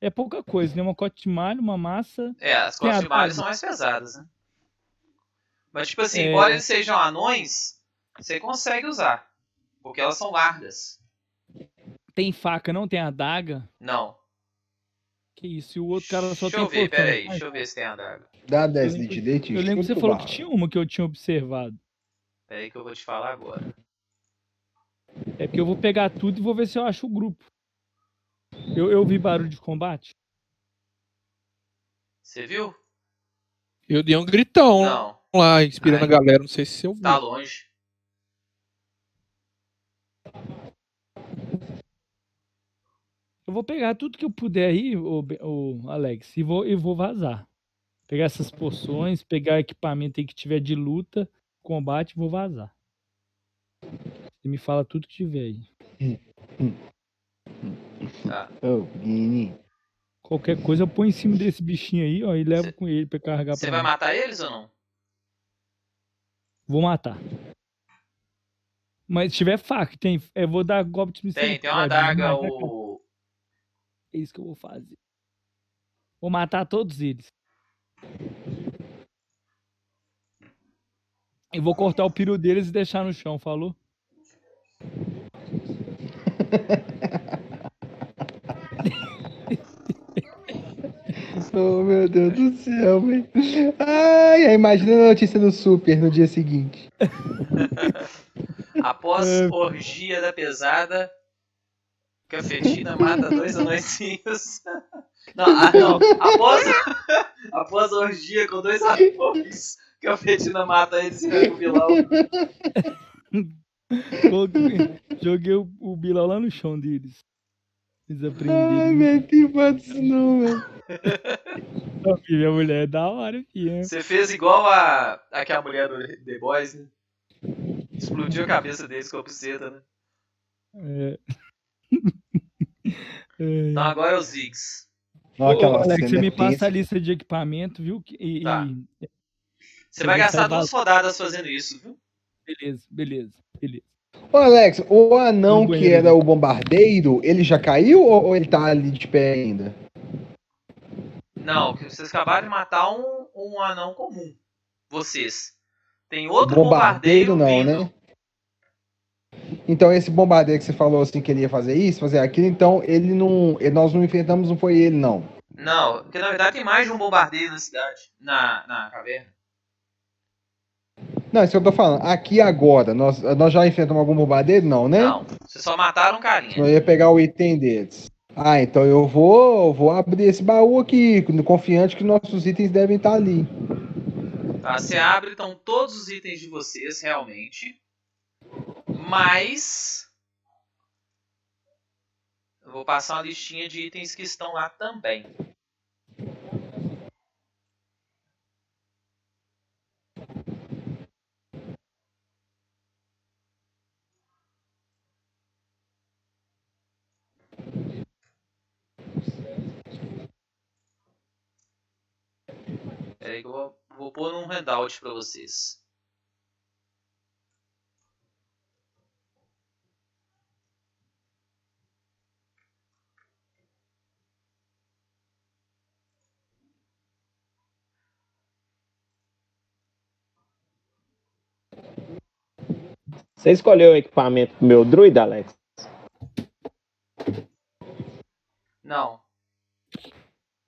É pouca coisa, né? Uma cote de malha, uma massa. É, as Tem cotas de malha são mais pesadas, né? Mas tipo assim, É. embora eles sejam anões, você consegue usar. Porque elas são largas. Tem faca, não tem adaga? Não. Que isso? E o outro cara só Deixa tem eu ver, peraí, deixa eu ver se tem adaga. Dá Eu 10 lembro, de leite. eu lembro que você falou que barro. tinha uma que eu tinha observado. Peraí que eu vou te falar agora. É porque eu vou pegar tudo e vou ver se eu acho o grupo. Eu, eu vi barulho de combate? Você viu? Eu dei um gritão Não. lá, inspirando Ai. a galera. Não sei se você ouviu. Tá longe. Eu vou pegar tudo que eu puder aí, ô, ô, Alex, e vou, e vou vazar. Pegar essas poções, pegar equipamento aí que tiver de luta, combate, e vou vazar. Você me fala tudo que tiver aí. Tá. Ô. Qualquer coisa eu ponho em cima desse bichinho aí, ó, e levo com ele pra carregar Você vai mim. matar eles ou não? Vou matar. Mas se tiver faca, tem, eu vou dar golpe de Tem, tem uma adaga, é o. É isso que eu vou fazer. Vou matar todos eles. E vou cortar o peru deles e deixar no chão, falou? Oh, meu Deus do céu, velho. Ai, ai, imagina a notícia do Super no dia seguinte. Após É. orgia da pesada, Cafetina mata dois anõezinhos. Não, ah, não. Após, após a orgia com dois anões, Cafetina mata e o vilão. Joguei o, o Bilal lá no chão deles. Eles Ai, que bate isso não, velho. Minha mulher é da hora, filha. Você fez igual a aquela mulher do The Boys, né? Explodiu a cabeça deles com a buceta, né? É. Então agora é o Ziggs. Ô, Alex, você me passa a lista de equipamento, viu? Que- E, Tá. e- Você vai vai gastar duas rodadas fazendo isso, viu? Beleza, beleza, beleza. Ô, Alex, o anão que era o bombardeiro, ele já caiu ou, ou ele tá ali de pé ainda? Não, que vocês acabaram de matar um, um anão comum. Vocês. Tem outro bombardeiro bombardeiro, não, vindo. né? Então esse bombardeiro que você falou assim que ele ia fazer isso, fazer aquilo, então ele não, nós não enfrentamos, não foi ele não. Não, porque na verdade tem mais de um bombardeio na cidade, na, na caverna. Não, isso que eu tô falando. Aqui agora, nós, nós já enfrentamos algum bombardeiro? Não, né? Não, vocês só mataram um carinha. Eu ia pegar o item deles. Ah, então eu vou, vou abrir esse baú aqui, confiante que nossos itens devem estar ali. Tá, você abre, então, todos os itens de vocês, realmente. Mas... Eu vou passar uma listinha de itens que estão lá também. Peraí que eu vou, vou pôr um handout para vocês. Você escolheu o equipamento pro meu druida, Alex? Não.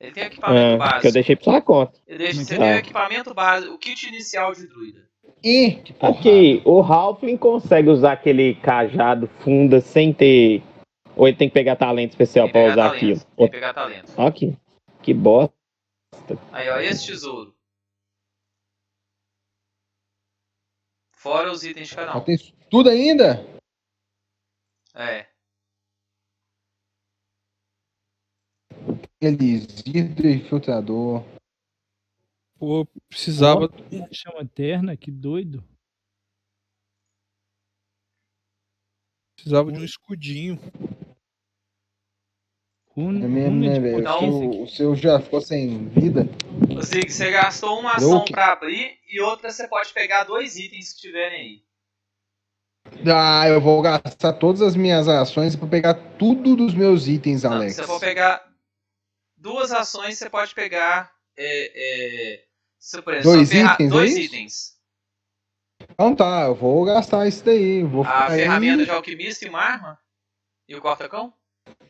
Ele tem equipamento Ah, básico. que eu deixei pra sua conta. Ele deixa, você Ah. tem o equipamento básico, o kit inicial de druida. E Aqui, o Halfling consegue usar aquele cajado funda sem ter. Ou ele tem que pegar talento especial pra usar aquilo? Tem que pegar talento. Aqui. Que bosta. Aí, ó, esse tesouro. Fora os itens de cada um. Tem tudo ainda? É. Elisir e filtrador. Pô, precisava. Chama eterna, que doido. Precisava de um escudinho. Rune, É mesmo, né, velho? Então- O seu- O seu já ficou sem vida. Zig, você gastou uma ação Luke. pra abrir e outra você pode pegar dois itens que tiverem aí. Ah, eu vou gastar todas as minhas ações pra pegar tudo dos meus itens, Não, Alex. se você for pegar duas ações, você pode pegar. É, é, se, por exemplo, Dois ferra- itens, é dois isso? itens. Então tá, eu vou gastar isso daí. Vou A ficar aí- ferramenta de alquimista e uma arma? E o corta-cão?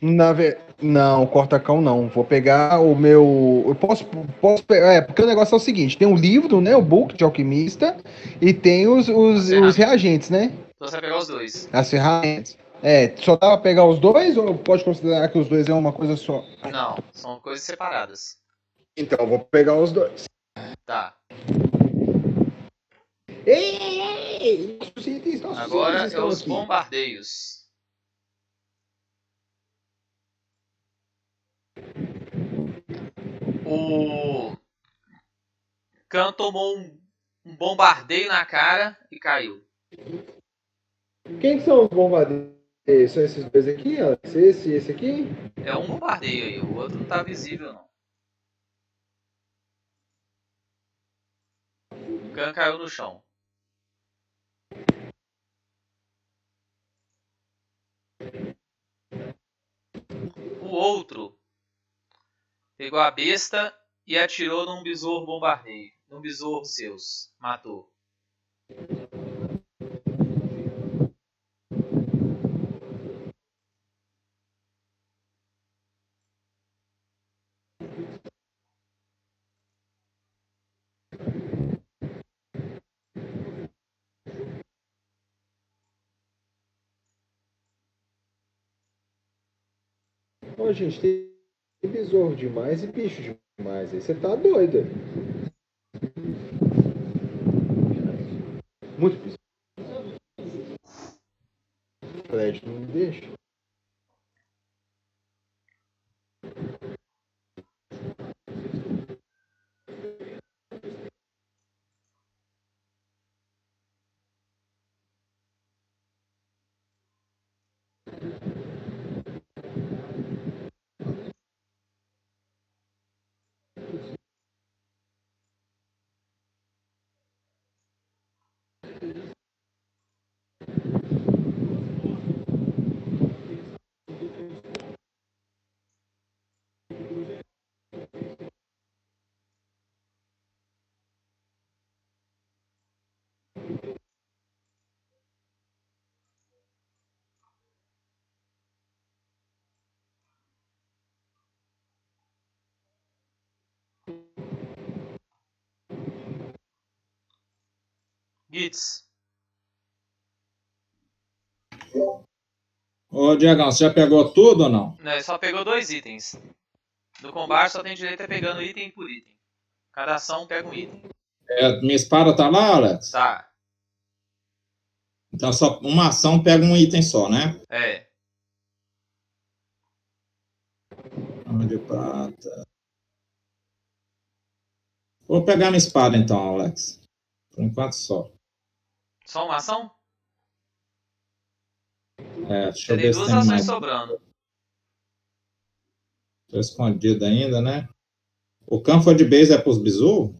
Na ve... Não, corta-cão não. Vou pegar o meu. Eu posso, posso pegar. É, porque o negócio é o seguinte: tem um livro, né? O book de alquimista, e tem os, os, os reagentes, né? Então você vai pegar os dois. As ferramentas. É, só dá pra pegar os dois ou pode considerar que os dois é uma coisa só? Não, são coisas separadas. Então, eu vou pegar os dois. Tá. Ei, nossos itens, nossos Agora é os aqui. bombardeios. O Khan tomou um, um bombardeio na cara e caiu. Quem que são os bombardeiros? São esses dois aqui, Alex? Esse e esse aqui? É um bombardeio aí, o outro não tá visível não. O Khan caiu no chão. O outro pegou a besta e atirou num besouro bombardeio. Num besouro seus. Matou. Ô, gente, tem besouro demais e bicho demais. Aí você tá doido. Muito besouro. Fred não deixa. Gitz. Ô, Diegão, você já pegou tudo ou não? Né, só pegou dois itens. No combate só tem direito a pegando item por item. Cada ação pega um item. É, minha espada tá lá, Alex? Tá. Então só uma ação pega um item só, né? É. Arma de prata. Vou pegar minha espada então, Alex. Por enquanto só. Só uma ação? É, deixa Você eu tem ver se duas tem ações mais. sobrando. Tô escondido ainda, né? O campo de base é pros bizu?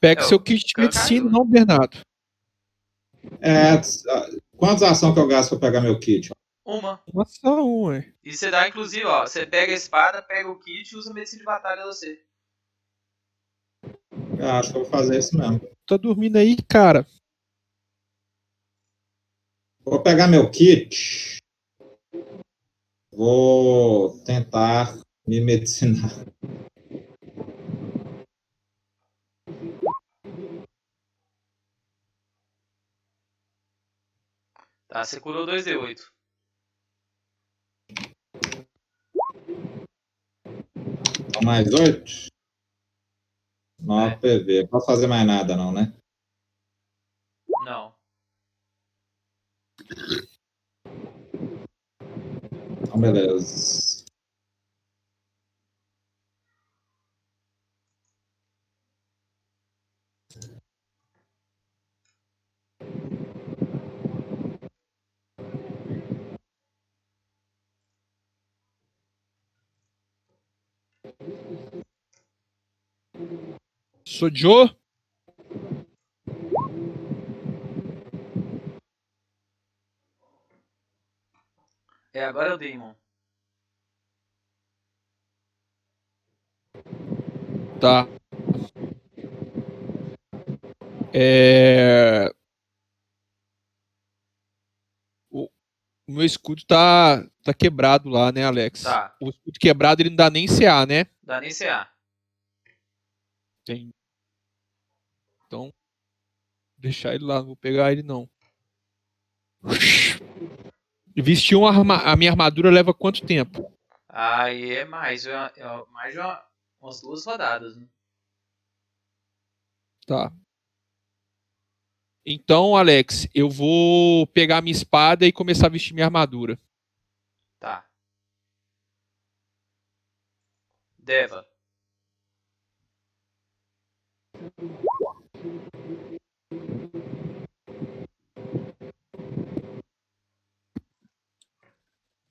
Pega É, seu kit de Can medicina, caiu. não, Bernardo. É. Quantas ações que eu gasto pra pegar meu kit? Uma. Uma só um, ué. E você dá, inclusive, ó. Você pega a espada, pega o kit e usa medicina de batalha você. Eu acho que eu vou fazer isso mesmo. Tá dormindo aí, cara. Vou pegar meu kit. Vou tentar me medicinar. Tá, você curou 2d8. Então, mais oito? 9 PV. Não posso fazer mais nada, não, né? Não. Então, beleza. Sou Joe. Agora é o Demon. Tá. É... O, o meu escudo tá, tá quebrado lá, né, Alex? Tá. O escudo quebrado ele não dá nem CA, né? Dá nem CA. Tem. Então, deixar ele lá, não vou pegar ele não. Vestir uma a minha armadura leva quanto tempo? Aí é mais, é, é mais de uma, umas duas rodadas, né? Tá. Então, Alex, eu vou pegar minha espada e começar a vestir minha armadura. Tá. Deva.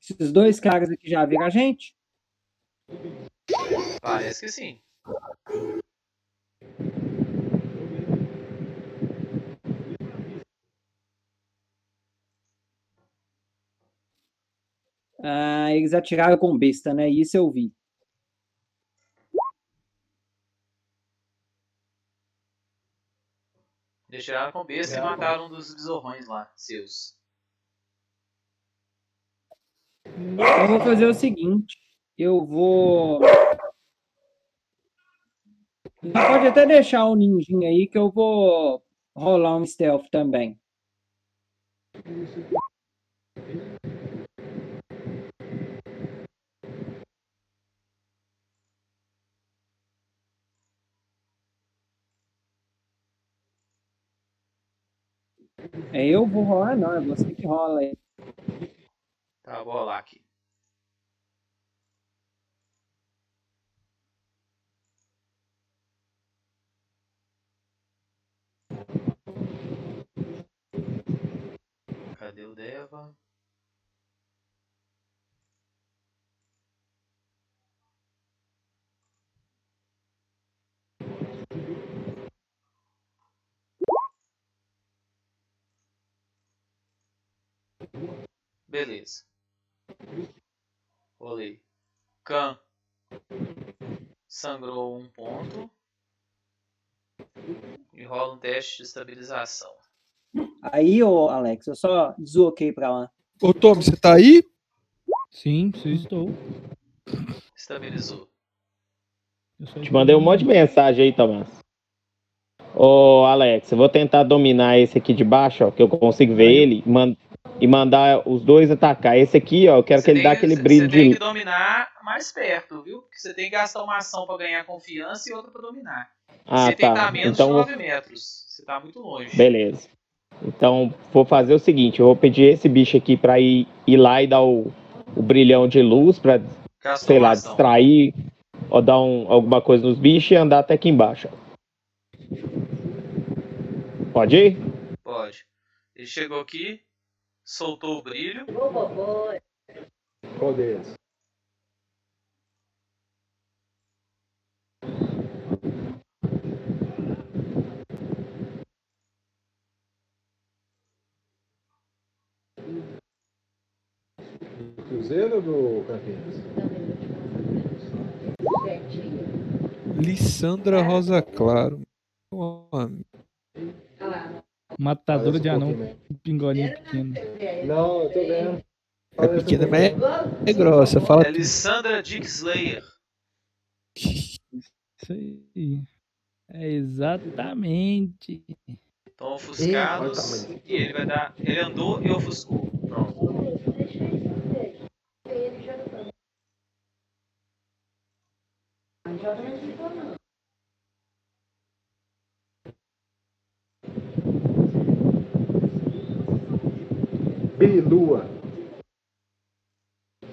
Esses dois caras aqui já viram a gente? Parece que sim. Ah, eles atiraram com besta, né? Isso eu vi. Deixaram com besta e mataram um dos besorrões lá, seus. Eu vou fazer o seguinte. Eu vou. Pode até deixar o ninjinha aí que eu vou rolar um stealth também. É eu vou rolar, não, é você que rola aí. Tá, vou rolar aqui. Cadê o Deva? Beleza. Rolei. Khan sangrou um ponto. E rola um teste de estabilização. Aí, ô Alex, eu só desloquei pra lá. Ô, Tom, você tá aí? Sim, sim, estou. Estabilizou. Te mandei um monte de mensagem aí, Tomás. Ô, Alex, eu vou tentar dominar esse aqui de baixo, ó, que eu consigo ver ele, e man- e mandar os dois atacar. Esse aqui, ó, eu quero que ele dê aquele brilho Você tem de. que dominar mais perto, viu? Porque você tem que gastar uma ação pra ganhar confiança e outra pra dominar. Ah, você tem que tá. estar a menos Então, de vou- 9 metros. Você tá muito longe. Beleza. Então, vou fazer o seguinte: eu vou pedir esse bicho aqui pra ir, ir lá e dar o, o brilhão de luz pra, Gastou sei lá, ação. distrair ou dar um- alguma coisa nos bichos e andar até aqui embaixo. ó. Pode ir? Pode. Ele chegou aqui, soltou o brilho. Qual deles? Do Cruzeiro ou do Campinas? Lissandra Rosa Claro. Meu amigo. Matadora de um anão com pingolinho pequeno. Não, eu tô vendo. É pequena, mas é, grossa. Fala É Lissandra Dick Slayer. Isso aí. É exatamente. Estão ofuscados. E ele vai dar. Ele andou e ofuscou. Pronto. Bilua.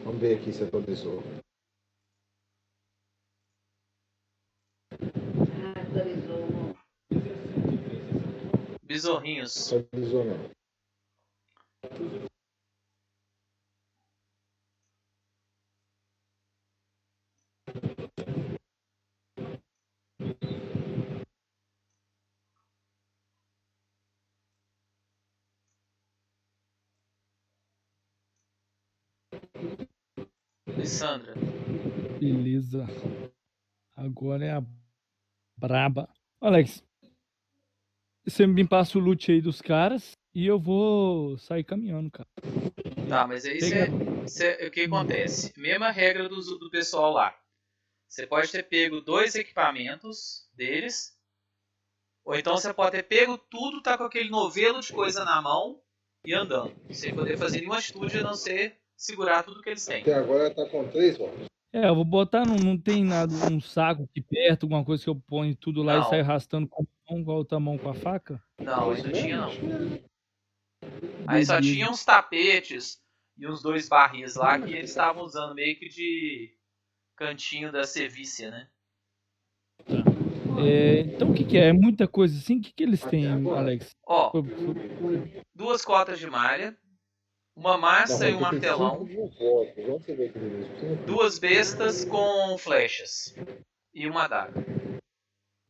Vamos ver aqui se atualizou. Besorrinhos. Atualizou não. Lissandra. Beleza. Agora é a braba. Alex, você me passa o loot aí dos caras e eu vou sair caminhando, cara. Tá, mas aí você, você- o que acontece? Mesma regra do, do pessoal lá. Você pode ter pego dois equipamentos deles, ou então você pode ter pego tudo, tá com aquele novelo de coisa na mão e andando, sem poder fazer nenhuma atitude a não ser segurar tudo que eles têm. Até agora tá com três votos. É, eu vou botar, não, não tem nada, um saco aqui perto, alguma coisa que eu ponho tudo lá Não. e saio arrastando com a mão, com a outra mão com a faca? Não, aí não tinha não. Aí só tinha uns tapetes e uns dois barris lá que eles estavam usando meio que de cantinho da servícia, né? É, então o que, que é? É muita coisa assim? O que, que eles têm, Alex? Ó, duas cotas de malha, uma massa e um martelão, duas bestas com flechas e uma adaga.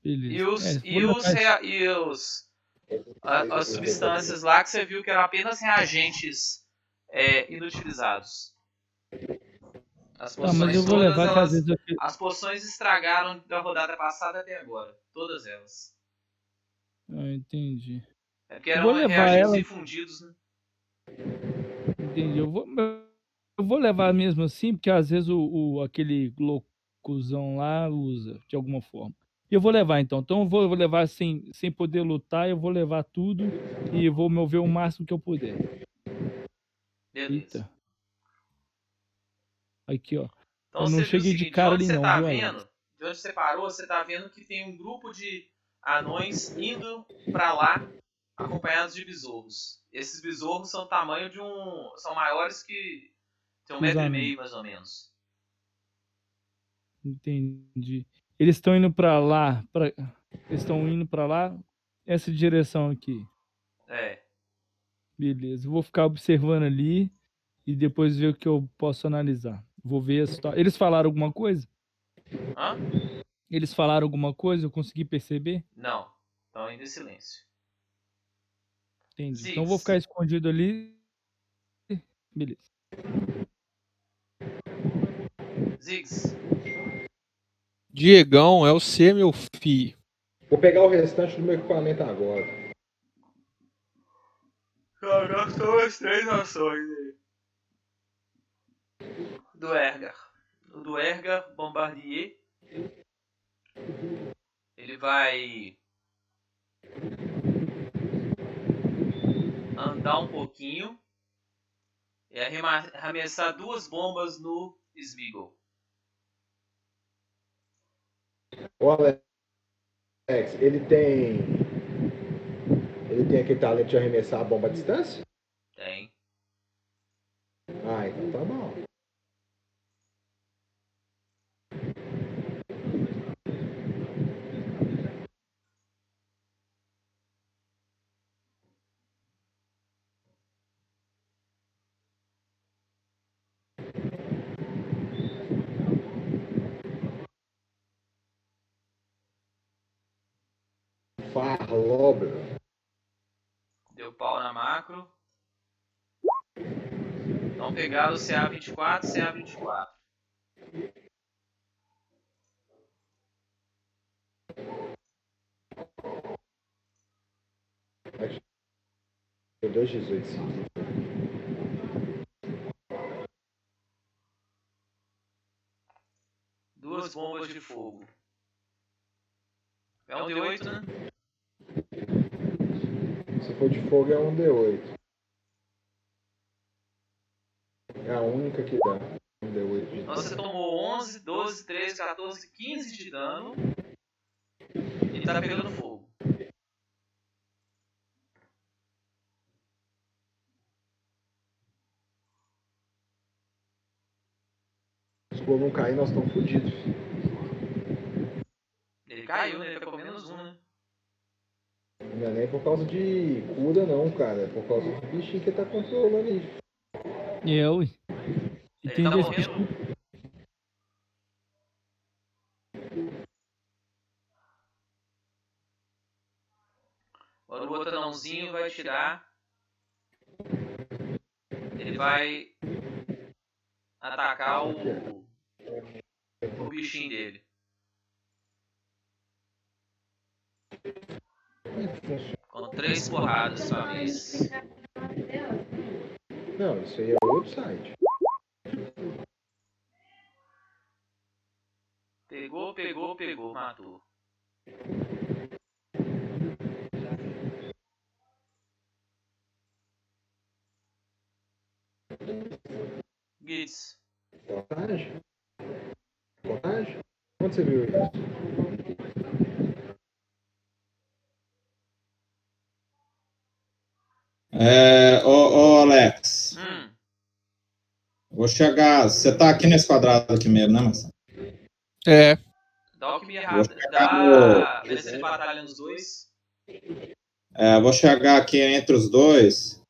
Beleza. E os, É, e os, rea- e os a- as substâncias lá que você viu que eram apenas reagentes é, inutilizados. As Tá, poções mas eu vou todas, levar que às elas- vezes eu... as poções estragaram da rodada passada até agora. Todas elas. Ah, entendi. É porque eram vou levar reagentes ela- infundidos, né? Entendi. Eu vou, eu vou levar mesmo assim, porque às vezes o, o- aquele loucozão lá usa de alguma forma. E eu vou levar então. Então eu vou, levar sem, sem poder lutar, eu vou levar tudo e vou mover o máximo que eu puder. Beleza. Eita. Aqui, ó. Então eu não cheguei de seguinte, cara onde ali você não, tá viu, vendo? De onde você parou, você tá vendo que tem um grupo de anões indo pra lá acompanhados de besouros. Esses besouros são tamanho de um. são maiores que. tem um metro e meio mais ou menos. Entendi. Eles estão indo pra lá, pra... eles estão indo pra lá, essa direção aqui. É. Beleza. Vou ficar observando ali e depois ver o que eu posso analisar. Vou ver a situação. Eles falaram alguma coisa? Hã? Eles falaram alguma coisa? Eu consegui perceber? Não. Estão indo em silêncio. Entendi. Então eu vou ficar escondido ali. Beleza. Ziggs. Diegão, é o C, meu filho. Vou pegar o restante do meu equipamento agora. Caraca, são as três ações aí. Do Ergar. O do Ergar, Bombardier. Ele vai andar um pouquinho e arremessar duas bombas no Smeagol. O Alex, ele tem. Ele tem aquele talento de arremessar a bomba à distância? Tem. Ah, então tá bom. Farlober. Deu pau na macro. Então pegaram o CA24 CA24. Deu 2,18 sim. Duas bombas de fogo. É um D8, né? Se for de fogo é um D8. É a única que dá. Um D8 de Então você tomou 11, 12, 13, 14, 15 de dano. E tá pegando fogo. Se o não cair, nós estamos fodidos. Ele caiu, né? Ele pegou menos um, né? Não é nem por causa de cura, não, cara. É por causa do bichinho que tá controlando isso. E eu. E tem tá dois bichos. Agora o outro anãozinho vai tirar. Ele vai atacar o, o bichinho dele. Com três porradas sua vez. Não, isso aí é outro site. Pegou, pegou, pegou, matou. Gitz. Vantagem? Vantagem? Onde você viu isso? É, ô, ô, Alex, Hum, vou chegar. Você tá aqui nesse quadrado aqui mesmo, né, Marcelo? É. dá o que me Vou errado. chegar Dá no- beleza batalha nos dois. É, vou chegar aqui entre os dois.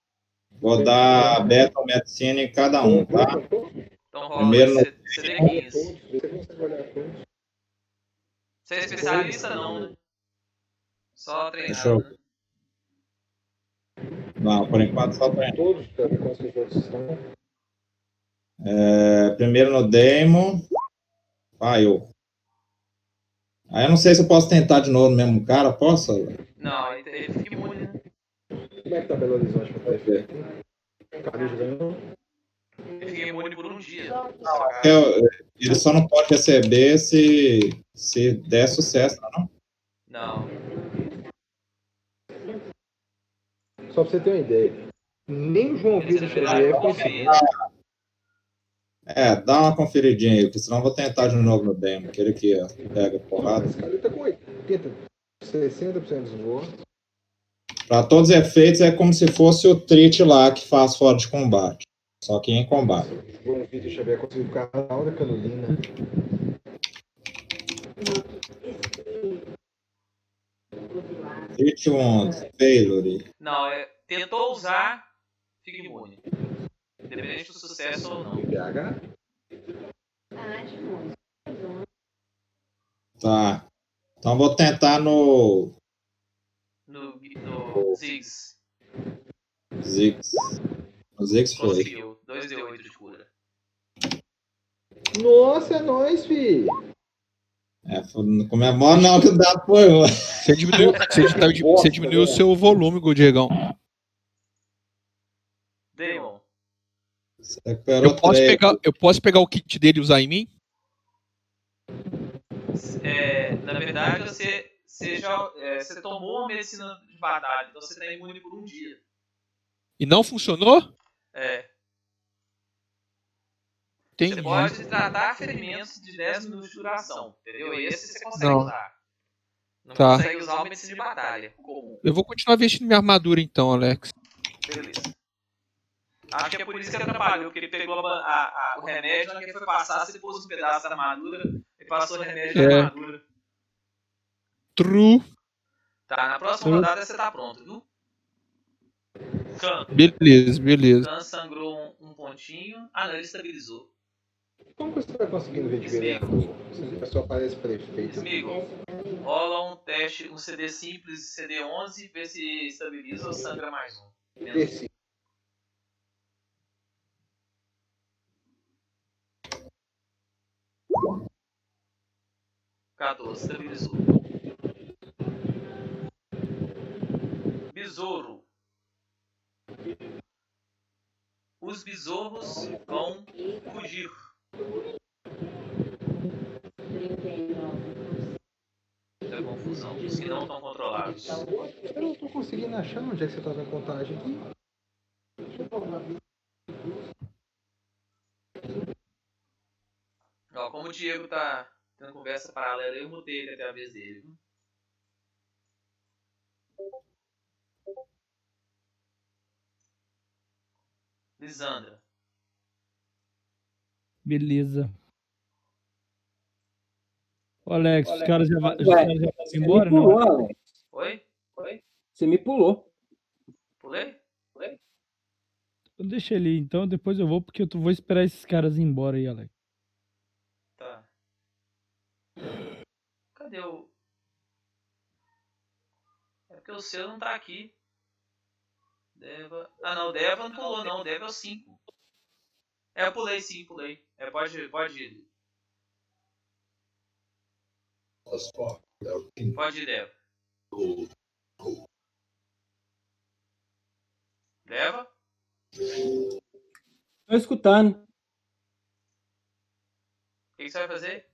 Vou dar Battle Medicine em cada um, tá? Então rola Primeiro no C- CD15. Você olhar todos? Você é especialista não, né? Só Deixa eu- treinado, né? Não, por enquanto só tem. Todos, como os outros estão. É, primeiro no Demon. Falhou. Aí eu não sei se eu posso tentar de novo no mesmo cara, posso? Não, ele, fica imune, né? Como é que tá Belo Horizonte pra ter Caruso ganhou? Ele fica imune por um dia. Eu- ele só não pode receber se, se der sucesso, não? Não. Só pra você ter uma ideia. Nem o João Vitor Xavier conseguiu. É, dá uma conferidinha aí, porque senão eu vou tentar de novo no Demon, aquele que ó, pega porrada. Esse cara tá com 80, 60% dos votos. Pra todos os efeitos, é como se fosse o Trit lá que faz fora de combate. Só que em combate. O João Vitor Xavier conseguiu ficar na hora canulina. Trit 11, Failure. Não, é, tentou usar, fica imune. Independente do sucesso ou não. PH? Tá. Então vou tentar no No, no Ziggs. Ziggs. No Ziggs foi. Conseguiu. 2d8 de cura. Nossa, é nóis, fi. É, não comemora não que o dado foi. Você diminuiu, você, diminuiu- você diminuiu o seu volume, Diegão. Demon. Eu posso, pegar, eu posso pegar o kit dele e usar em mim? É, na verdade, você, você, já, é, você tomou uma medicina de batalha, então você está imune por um dia. E não funcionou? É. Entendi. Você pode tratar ferimentos de 10 minutos de duração, entendeu? Esse você consegue Não. usar. Não Tá. consegue usar uma medicina de batalha comum. Eu vou continuar vestindo minha armadura então, Alex. Beleza. Acho que é por isso que atrapalhou, porque ele pegou a, a, a, o remédio, na que foi passar, se pôs um pedaço da armadura, ele passou o remédio é. armadura. True. Tá, na próxima True. rodada você tá pronto, viu? Khan. Beleza, beleza. Khan sangrou um, um, pontinho. Ah, não, ele estabilizou. Como você vai conseguindo ver diferença? Você só parece prefeito. Amigo, rola um teste, um CD simples, CD11, vê se estabiliza ou sangra mais um. D5. Cadê? Seria é besouro. Besouro. Os besouros vão fugir. É confusão. Os que não estão controlados. Eu não estou conseguindo achar onde é que você está na contagem aqui. Deixa eu Ó, como o Diego tá tendo conversa paralela, eu mutei ele até a vez dele. viu? Lisandra. Beleza. Ô, Alex, os Alex, caras já, os Ué, caras já vão Você me embora, pulou, não? Alex. Oi? Oi? Você me pulou. Pulei? Pulei? Deixa ele ir, então depois eu vou, porque eu vou esperar esses caras ir embora aí, Alex. Tá. Cadê o. É porque o seu não tá aqui. Deva. Ah não, o Deva não pulou não, o Deva é o 5. É, eu pulei sim, pulei. É, pode, pode ir. King Pode ir, Deva. Deva? Tô escutando. O que, que você vai fazer?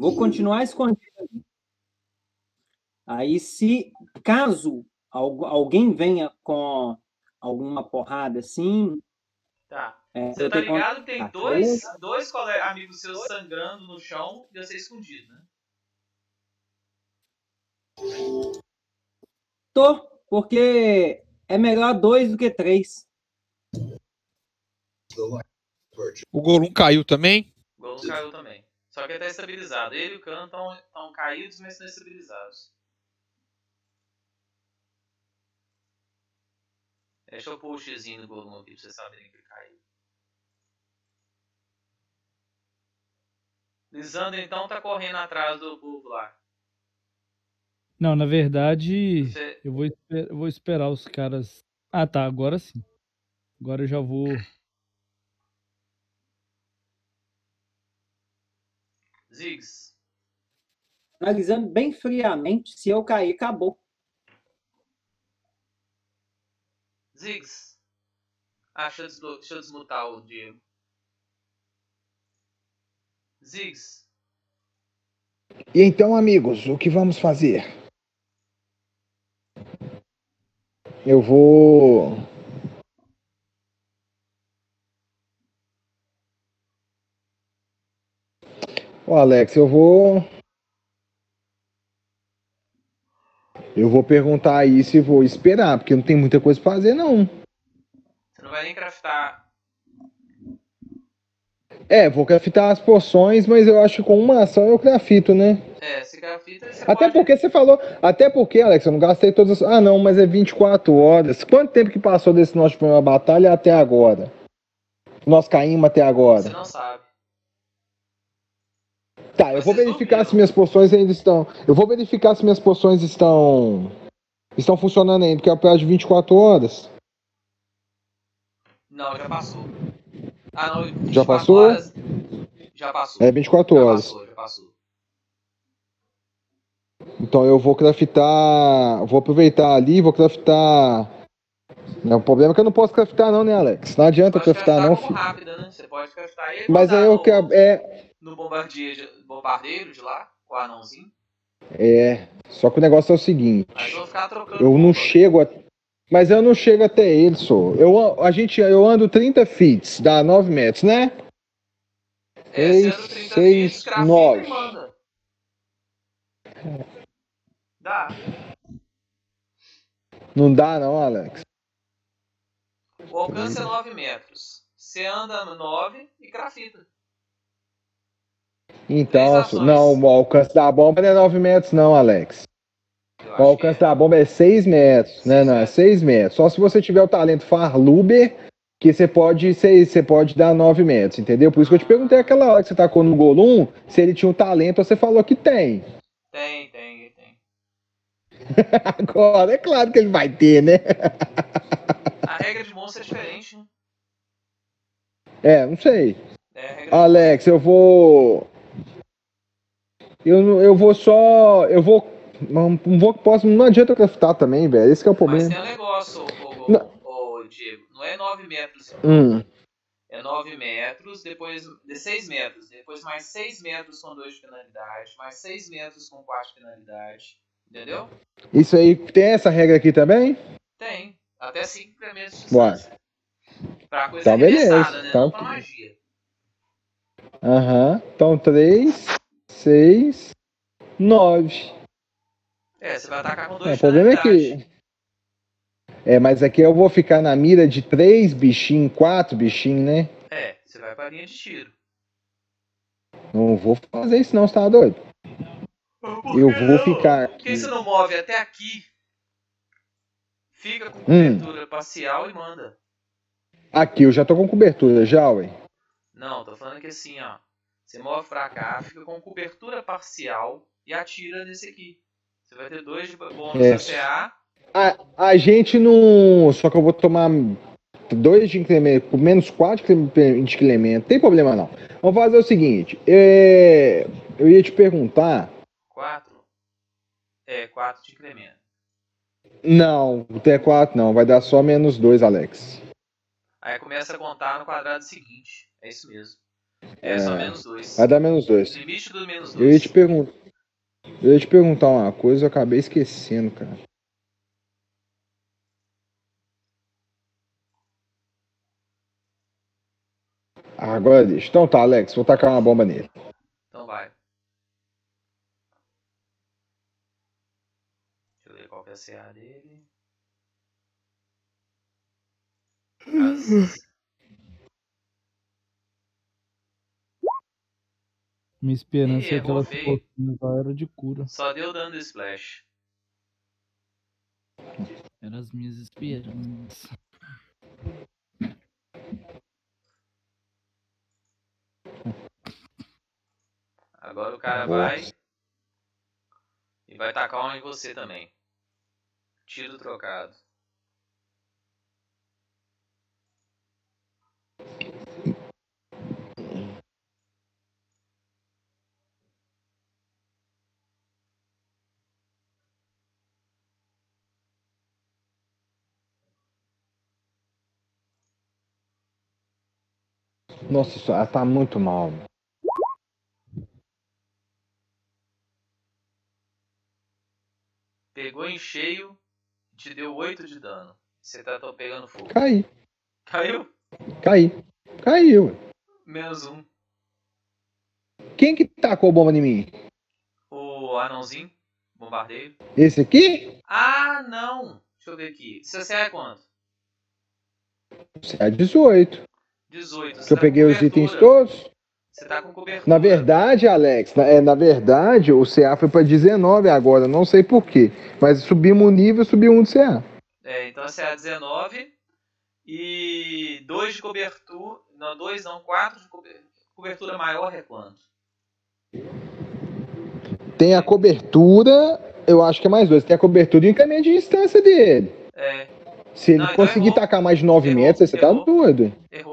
Vou continuar escondido. Aí, se caso algu- alguém venha com alguma porrada assim, Tá. é, Você tá ligado que tem dois, dois amigos seus sangrando no chão e você escondido, né? Tô, porque é melhor dois do que três. O Golum caiu também? O Golum caiu também. Só que ele tá estabilizado. Ele e o Khan estão caídos, mas estão estabilizados. Deixa eu pôr o xizinho no Golum aqui pra vocês saberem que ele caiu. Lisandro então tá correndo atrás do povo lá. Não, na verdade, Você- eu vou, eu vou esperar os caras. Ah, tá, agora sim. Agora eu já vou. Ziggs, Analisando bem friamente, se eu cair, acabou. Ziggs. Ah, deixa eu, deixa eu desmutar o Diego. Ziggs, E então, amigos, o que vamos fazer? Eu vou. Ô, Alex, eu vou. Eu vou perguntar aí se vou esperar, porque não tem muita coisa pra fazer, não. você não vai nem craftar. É, vou craftar as poções, mas eu acho que com uma ação eu crafito, né? É, se você Até pode... porque você falou. Até porque, Alex, eu não gastei todas as. Ah, não, mas é 24 horas. Quanto tempo que passou desse nosso primeira batalha até agora? Nós caímos até agora. Você não sabe. Tá, eu vou verificar se minhas poções ainda estão. Eu vou verificar se minhas poções estão. Estão funcionando ainda, porque é o prazo de 24 horas. Não, já passou. Ah, não. Já 24 passou? Horas, já passou. É 24 já horas. Passou, já passou. Então eu vou craftar. Vou aproveitar ali, vou craftar Não, o problema é que eu não posso craftar não, né, Alex? Não adianta craftar craftar não, filho. rápida, né? Você pode craftar ele Mas aí eu quero... É, no, bombardeiro, de- lá, o anãozinho. é... Só que o negócio é o seguinte. Eu não chego a... Mas eu não chego até ele, só. Eu, a- gente, eu ando 30 feet, dá 9 metros, né? É, 6, sendo 30 6, feet, crafta e 9. manda. Dá. Não dá não, Alex. O alcance é 9 metros. Você anda no 9 e crafita. Então, ações. não, o alcance da bomba não é 9 metros não, Alex. O alcance da bomba é 6 metros, né? Não, é 6 metros. Só se você tiver o talento Farluber, que você pode, você, você pode dar 9 metros, entendeu? Por isso que eu te perguntei aquela hora que você tacou no Golum, se ele tinha um talento, você falou que tem. Tem, tem, tem. Agora, é claro que ele vai ter, né? A regra de monstro é diferente, né? É, não sei. É, Alex, eu vou. Eu, eu vou só. Eu vou. Não, não vou, posso, não adianta eu craftar também, velho. Esse que é o Mas problema. tem um negócio, Não. ô, ô, Diego. Não é 9 metros. Hum. É 9 metros, depois de 6 metros. Depois mais 6 metros com 2 de penalidade. Mais 6 metros com 4 de penalidade. Entendeu? Isso aí, tem essa regra aqui também? Tem. Até 5 metros de distância. Pra coisa Então, beleza. né? Então- Não pra magia. Aham. Então, 3, 6, 9. É, você vai atacar com 2 É, o problema é que. É, mas aqui eu vou ficar na mira de 3 bichinhos, 4 bichinhos, né? É, você vai pra linha de tiro. Não vou fazer isso, não, você tá doido? Eu vou ficar Por que você não move até aqui? Fica com Hum. cobertura parcial e manda. Aqui, eu já tô com cobertura já, ué. Não, tô falando que assim, ó. Você move pra cá, fica com cobertura parcial e atira nesse aqui. Você vai ter dois de bônus É. CA. A, a gente não. Só que eu vou tomar dois de incremento, menos quatro de incremento. Não tem problema não. Vamos fazer o seguinte. é, eu ia te perguntar. 4. É, 4 de incremento. Não, o T4 não. Vai dar só menos dois, Alex. Aí começa a contar no quadrado seguinte. É isso mesmo. É, só menos 2. Vai dar menos dois. Limite do menos Eu ia 2. te perguntar. Eu ia te perguntar uma coisa, eu acabei esquecendo, cara. Agora deixa. Então tá, Alex, vou tacar uma bomba nele. Então vai. Deixa eu ver qual que é a CA dele. As- Minha esperança Ih, é que ela lá era de cura. Só deu dano do splash. Eram as minhas esperanças. Agora o cara Nossa. vai. E vai tacar um em você também. Tiro trocado. Nossa, isso ela tá muito mal. Pegou em cheio. Te deu 8 de dano. Você tá pegando fogo. Caí, Caiu? caí. Caiu. Menos um. Quem que tacou bomba em mim? O anãozinho. Bombardeio. Esse aqui? Ah, não. Deixa eu ver aqui. Seu CA é quanto? É 18. 18. Você Que eu tá peguei os itens todos. Você tá com cobertura. Na verdade, Alex, na, é, na verdade, o CA foi pra 19 agora, não sei porquê. Mas subimos o nível, subiu um de CA. É, então a CA 19 e 2 de cobertura. Não, 2 não, 4 de cobertura. Cobertura maior é quanto? Tem a cobertura, eu acho que é mais dois. Tem a cobertura e o incremento de distância dele. É, Se ele Não, então conseguir errou. tacar mais de 9 Errou, metros, você tá errou. doido. errou.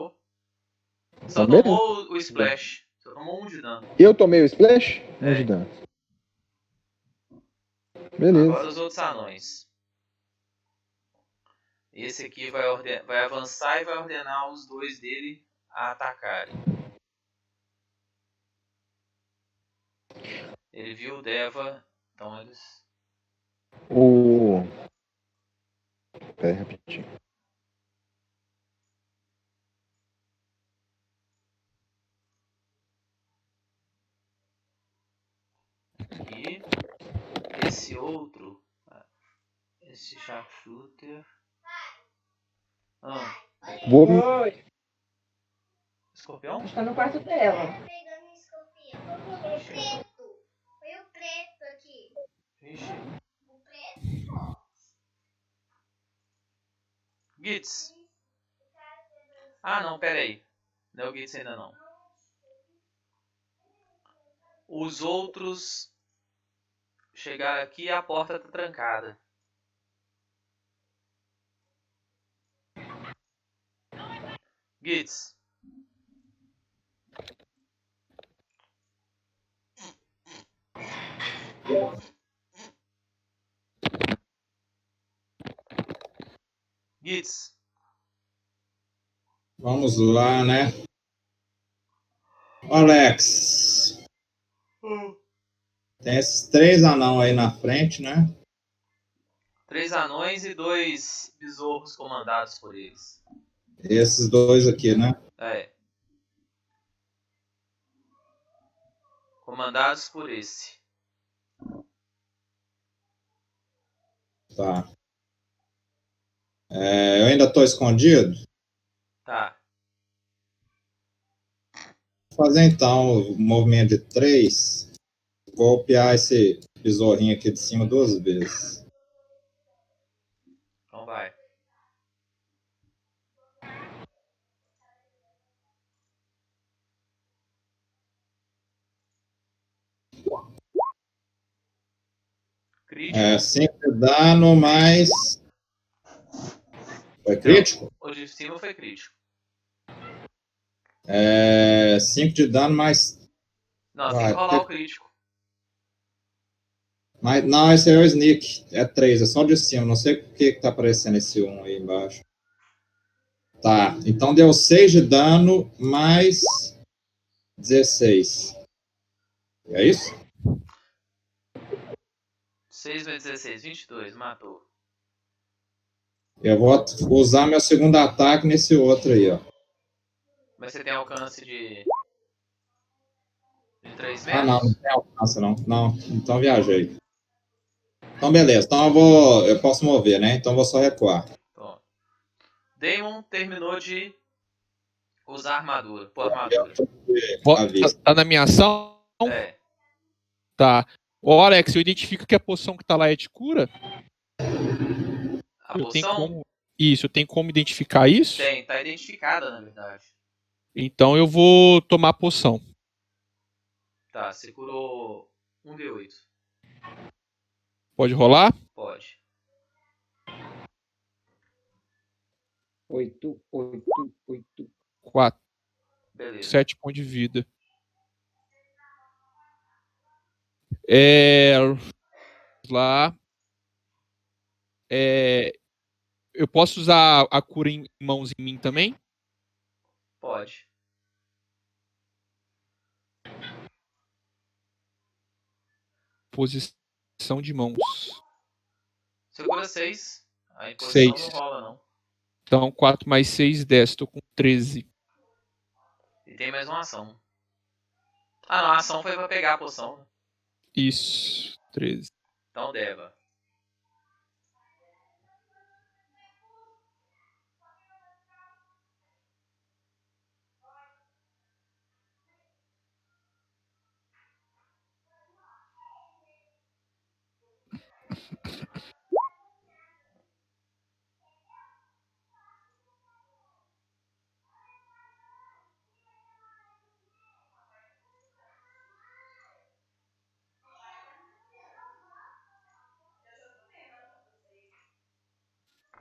Só Então, tomou o, splash. Só tomou um de dano. Eu tomei o splash? É. Ajudando. Beleza. Agora os outros anões. Esse aqui vai, orden- vai avançar e vai ordenar os dois dele a atacarem. Ele viu o Deva, então eles. O. Pera aí, rapidinho. E esse outro, esse sharpshooter. Ah, Vou. escorpião? Está no quarto dela. Pegando o escorpião. O preto. Foi o preto aqui. Vixe. O preto. Gits. Ah, não, pera aí. Não é o Gits ainda não. Os outros chegaram aqui e a porta tá trancada. Gits. Gits. Vamos lá, né? Alex, tem esses três anão aí na frente, né? Três anões e dois besouros comandados por eles. Esses dois aqui, né? É. Comandados por esse. Tá. É, eu ainda tô escondido? Tá. Vou fazer então o movimento de três. Golpear esse besourinho aqui de cima duas vezes. Então vai. Crítico. É, 5 de dano mais. Foi crítico? O de cima foi crítico. É, 5 de dano mais. Não, tem que rolar o crítico. Mais. Não, esse é o sneak. É 3, é só de cima. Não sei por que que tá aparecendo esse 1 aí embaixo. Tá, então deu 6 de dano mais 16. É isso? 6 vezes 16, 22, matou. Eu vou usar meu segundo ataque nesse outro aí, ó. Mas você tem alcance de. de 3 Ah, metros? não, não tem alcance, não. Não, então viajei. Então, beleza. Então eu vou. Eu posso mover, né? Então eu vou só recuar. Então, Damon terminou de usar armadura. Pô, armadura. Tá, tá na minha ação? É. Tá. Ô, Alex, eu identifico que a poção que tá lá é de cura? A eu tenho poção como... Isso, eu tenho como identificar isso? tem, tá identificada na verdade. Então eu vou tomar a poção. Tá, você curou 1d8. Pode rolar? Pode. Oito, oito, oito. 4. Beleza. 7 pontos de vida. É. Lá. É. Eu posso usar a cura em mãos em mim também? Pode. Posição de mãos. Cura 6. A imposição Seis. não rola, não. Então, 4 mais 6, 10. Tô com 13. E tem mais uma ação. Ah, não, a ação foi pra pegar a poção. Isso. 13. Então, Deva.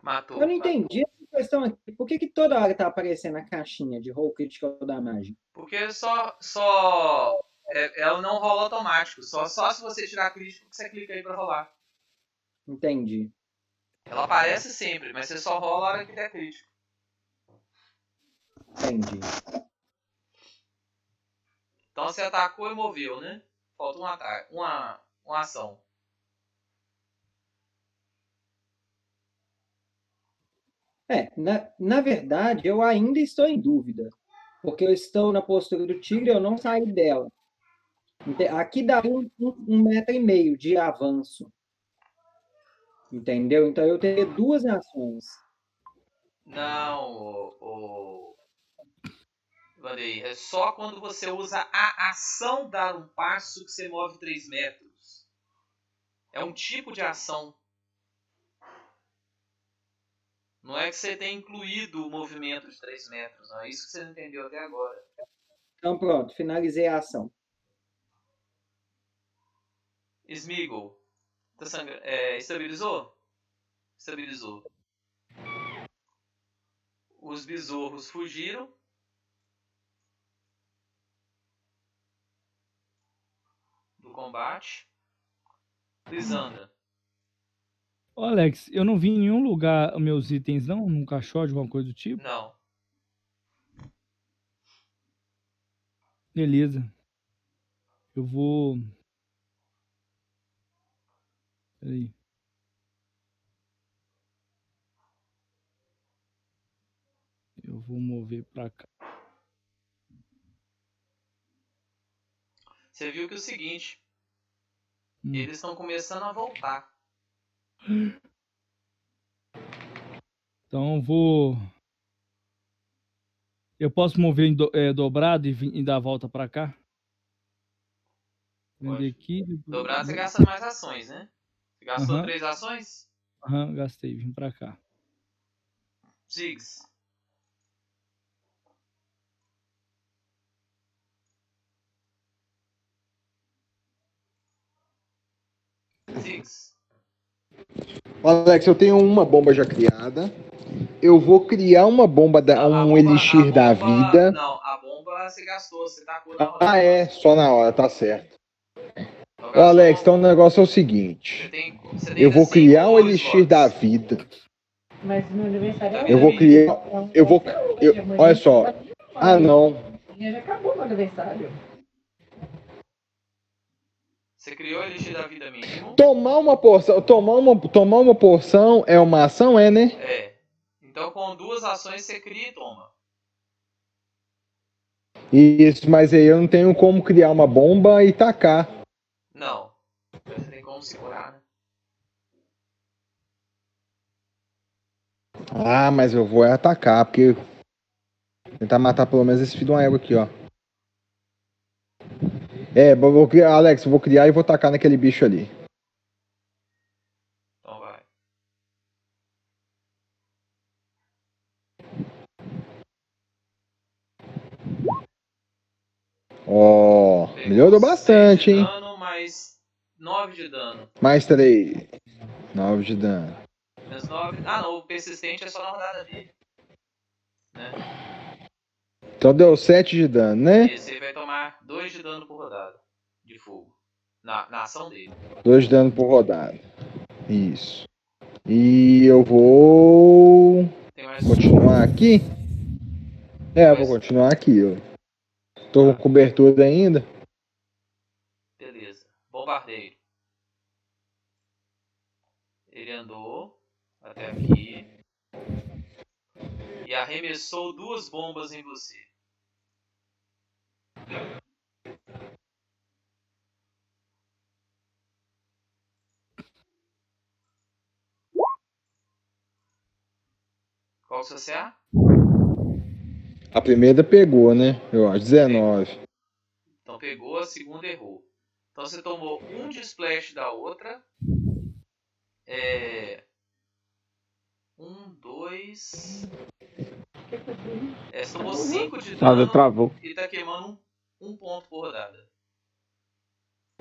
Matou. Eu não entendi essa questão aqui. Por que, que toda hora tá aparecendo a caixinha de roll critical da magia? Porque só. só é, ela não rola automático. Só, só se você tirar crítico que você clica aí pra rolar. Entendi. Ela aparece sempre, mas você só rola a hora que der crítico. Entendi. Então você atacou e moveu, né? Falta um ataque, uma, uma ação. É, na, na verdade, eu ainda estou em dúvida. Porque eu estou na postura do tigre, eu não saí dela. Aqui dá um, um, um metro e meio de avanço. Entendeu? Então eu teria duas ações. Não, o, o... É só quando você usa a ação dar um passo que você move 3 metros. É um tipo de ação. Não é que você tenha incluído o movimento de 3 metros, não é isso que você não entendeu até agora. Então pronto, finalizei a ação. Sangra... é, estabilizou? Estabilizou. Os besouros fugiram. Do combate. Lisandra. Ô, Alex, eu não vi em nenhum lugar meus itens, não? Num caixote, alguma coisa do tipo? Não. Beleza. Eu vou. Peraí. Eu vou mover pra cá. Você viu que é o seguinte. Hum. Eles estão começando a voltar. Então eu vou. Eu posso mover do- é, dobrado e, e dar a volta pra cá? Vender aqui. Dobrado você gasta mais ações, né? Gastou Aham. três ações? Aham, gastei, vim pra cá. Ziggs. Ziggs. Alex, eu tenho uma bomba já criada. Eu vou criar uma bomba, da, um elixir da vida. Não, a bomba você gastou, você tacou na hora. Ah, é, só na hora, tá certo. Ô, Alex, então o negócio é o seguinte. Eu vou criar um elixir da vida. Mas no aniversário é Eu vou criar. Eu vou. Eu, olha só. Ah, não. Já acabou o aniversário. Você criou o elixir da vida mínimo. Tomar uma porção. Tomar uma, tomar uma porção é uma ação, é, né? É. Então com duas ações você cria e toma. Isso, mas aí eu não tenho como criar uma bomba e tacar. Não. Você tem como segurar, né? Ah, mas eu vou atacar, porque. Tentar matar pelo menos esse filho de uma égua aqui, ó. É, vou criar, Alex, eu vou criar e vou tacar naquele bicho ali. Então vai. Ó, melhorou bastante, hein? Mais 9 de dano. Mais três. Nove de dano. Menos 9. Ah não, o persistente é só na rodada dele. Né? Então deu sete de dano, né? Esse aí vai tomar 2 de dano por rodada. De fogo. Na, na ação dele. Dois de dano por rodada. Isso. E eu vou. Continuar aqui? É, eu vou continuar aqui, ó. Tô com cobertura ainda. Bombardeiro. Ele andou até aqui. E arremessou duas bombas em você. Qual o seu CA? A primeira pegou, né? Eu acho. 19. Então pegou, a segunda errou. Então você tomou um de splash da outra. É. Um, dois. É, você tomou cinco de Nada, dano travou. e tá queimando um, um ponto por rodada.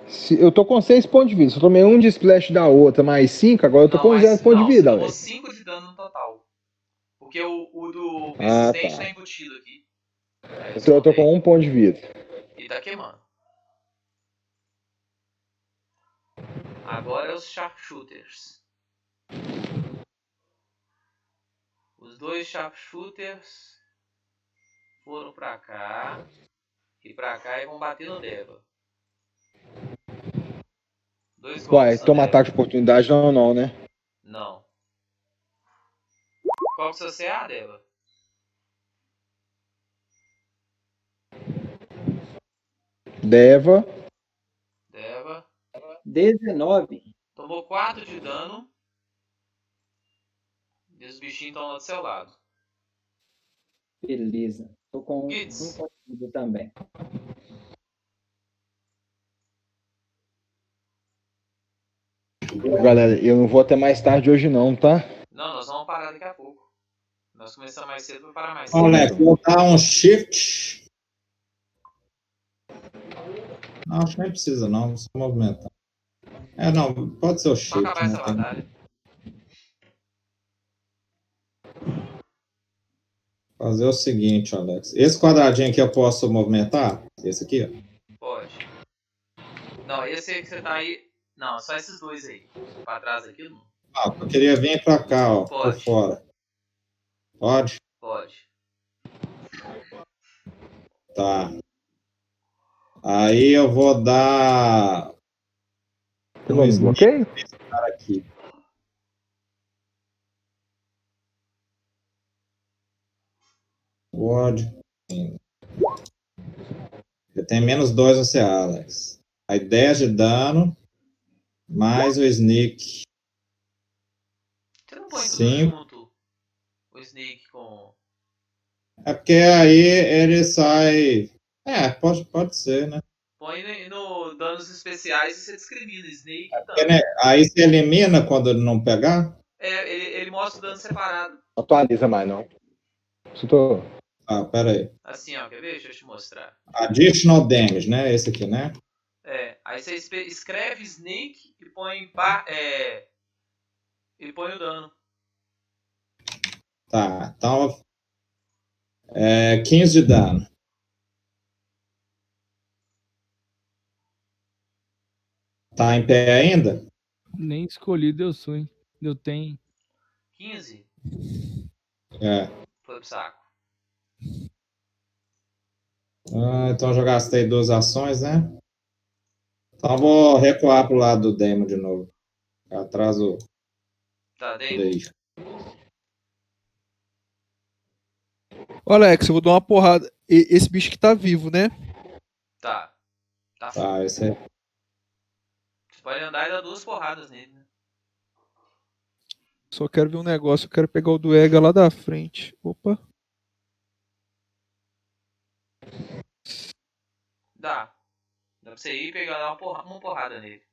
Se- eu tô com 6 pontos de vida. Se eu tomei um de splash da outra, mais 5, agora eu tô Não, com mas- 0 pontos de vida, Você tomou Alex. 5 de dano no total. Porque o, o do Ah, persistente tá. tá. embutido aqui. Eu tô, eu tô com um ponto de vida. E tá queimando. Agora é os sharpshooters. Os dois sharpshooters foram pra cá e pra cá e vão bater no Deva. Dois Uai, toma Deva. ataque de oportunidade, não, não, né? Não. Qual que é seu CA, Deva? Deva. Deva. 19. Tomou 4 de dano. E os bichinhos estão lá do seu lado. Beleza. Tô com um ponto de vida também. Galera, eu não vou até mais tarde hoje não, tá? Não, nós vamos parar daqui a pouco. Nós começamos mais cedo, vamos parar mais cedo. Alex, vou dar um shift. Não, acho que nem precisa não, vou só movimentar. É, não, pode ser o Vamos shift. acabar essa Né? Tem- batalha. Fazer o seguinte, Alex. Esse quadradinho aqui eu posso movimentar? Esse aqui, ó. Pode. Não, esse aí que você tá aí. Não, só esses dois aí. Pra trás aqui, não. Ah, eu queria vir pra cá, ó, por Pode. fora. Pode? Pode. Tá. Aí eu vou dar. Tem um bloqueio? Esse cara aqui. Pode. Ele tem menos 2 no CA, Alex. Aí 10 de dano. Mais o sneak. Você não põe tudo Sim. junto. O Snake com. É porque aí ele sai. É, pode, pode ser, né? Põe no, no danos especiais e você discrimina. Snake dano. né, Aí você elimina quando ele não pegar? É, ele, ele mostra o dano separado. Não atualiza mais não. Isso tô... Ah, pera aí. Assim, ó, quer ver? Deixa eu te mostrar. Additional damage, né? Esse aqui, né? É, aí você escreve Snake e põe. Par, é, e põe o dano. Tá, então. É, 15 de dano. Tá em pé ainda? Nem escolhido eu sou, hein? Eu tenho. 15 É. foi pro saco. Ah, então eu já gastei duas ações, né? Então eu vou recuar pro lado do Demo de novo. Atrás do. Tá, dei. Dei. Ô, Alex, eu vou dar uma porrada. E- Esse bicho que tá vivo, né? Tá. Tá. Tá, esse aí. Pode andar e dar duas porradas nele, né? Só quero ver um negócio. Eu quero pegar o do Ega lá da frente. Opa. Dá. Dá pra você ir e pegar lá uma porra- uma porrada nele.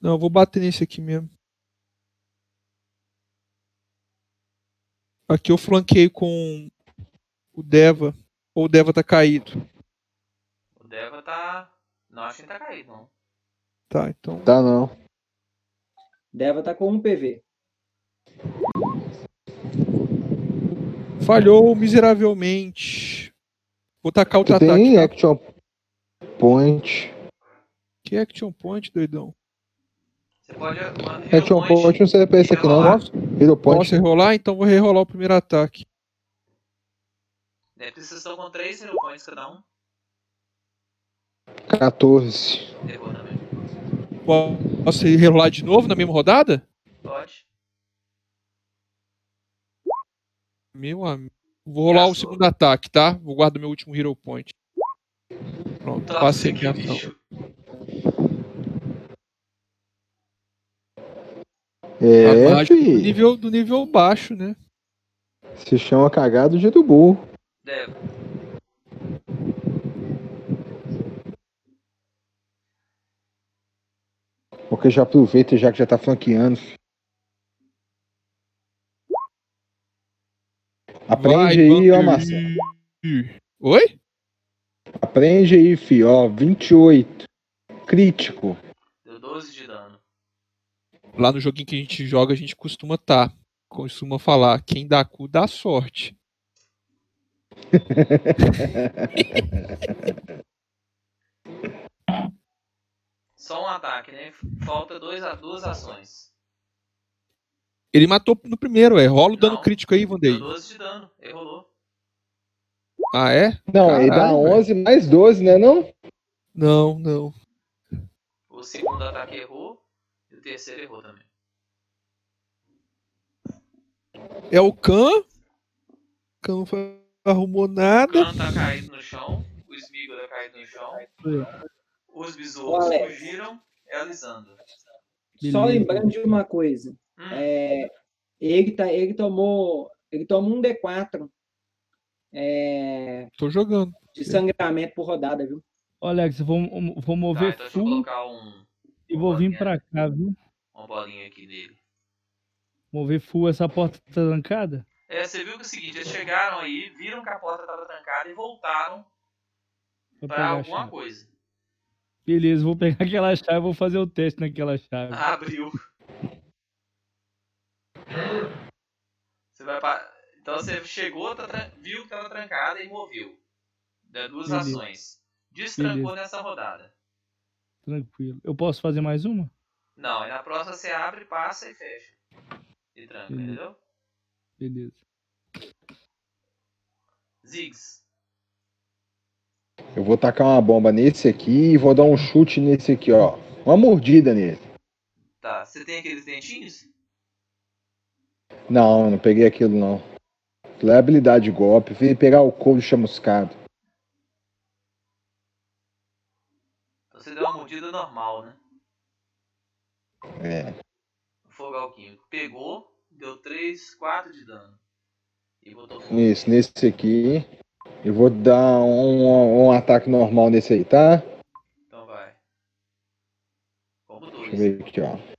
Não, eu vou bater nesse aqui mesmo. Aqui eu flanqueio com o Deva. Ou o Deva tá caído. O Deva tá. Não, acho que ele tá caído, não. Tá, então. Tá não. Deva tá com um PV. Falhou miseravelmente. Vou tacar o ataque. tem tá? action point. Que action point, doidão? Você pode. Mano, Action point não serve pra esse aqui não. Point. Posso rerolar? Então vou rerolar o primeiro ataque. É vocês estão com 3 hero points cada um. 14. Errou também. Posso rerolar de novo na mesma rodada? Pode. Meu amigo. Vou rolar o Gastou. segundo ataque, tá? Vou guardar meu último hero point. Pronto, Tá, passei aqui, minha ação. É, do nível, do nível baixo, né? Se chama cagado de do burro. Deva. Porque já aproveita já que já tá flanqueando. Aprende Vai, aí, ó. Marcelo. Oi? Aprende aí, fi, ó. 28. Crítico. Deu 12 de dano. Lá no joguinho que a gente joga, a gente costuma tá. Costuma falar, quem dá cu dá sorte. Só um ataque, né? Falta dois, a- duas ações. Ele matou no primeiro, é. Rola o dano crítico aí, Vandei. 12 de dano. Ele rolou. Ah, é? Não, ele dá Caralho, velho. 11 mais 12, né não? Não, não. O segundo ataque errou. O terceiro errou também. É o Khan. Khan não fa- arrumou O nada. Khan tá caído no chão. O Smeagol tá caído no chão. Os besouros fugiram. É a Lisandra. Só lembrando de uma coisa. Hum, É, ele, tá, ele tomou. Ele tomou um D4 é, Tô jogando. de sangramento por rodada, viu? Ó, Alex, vou, vou tá, mover então deixa eu full colocar um, e vou vir pra cá, viu? uma bolinha aqui nele. Mover full, essa porta tá trancada? É, você viu que é o seguinte, eles chegaram aí, viram que a porta estava trancada e voltaram Pra para pegar a alguma coisa. Beleza, vou pegar aquela chave e vou fazer o teste naquela chave. Abriu. Você vai pa- Então você chegou, tá tran- viu que estava trancada e moveu. Deu duas Beleza. ações. Destrancou Beleza. nessa rodada. Tranquilo. Eu posso fazer mais uma? Não, aí na próxima você abre, passa e fecha. E tranca, Beleza. entendeu? Beleza. Ziggs. Eu vou tacar uma bomba nesse aqui e vou dar um chute nesse aqui, ó. Uma mordida nele. Tá, você tem aqueles dentinhos? Não, não peguei aquilo não. Aquilo é habilidade de golpe. Vim pegar o couro chamuscado. Então você deu uma mordida normal, né? É. O alquímico. Pegou, deu 3, 4 de dano. E botou fogo. Isso, nesse aqui. Eu vou dar um, um ataque normal nesse aí, tá? Então vai. Como Deixa eu dois. ver aqui, ó.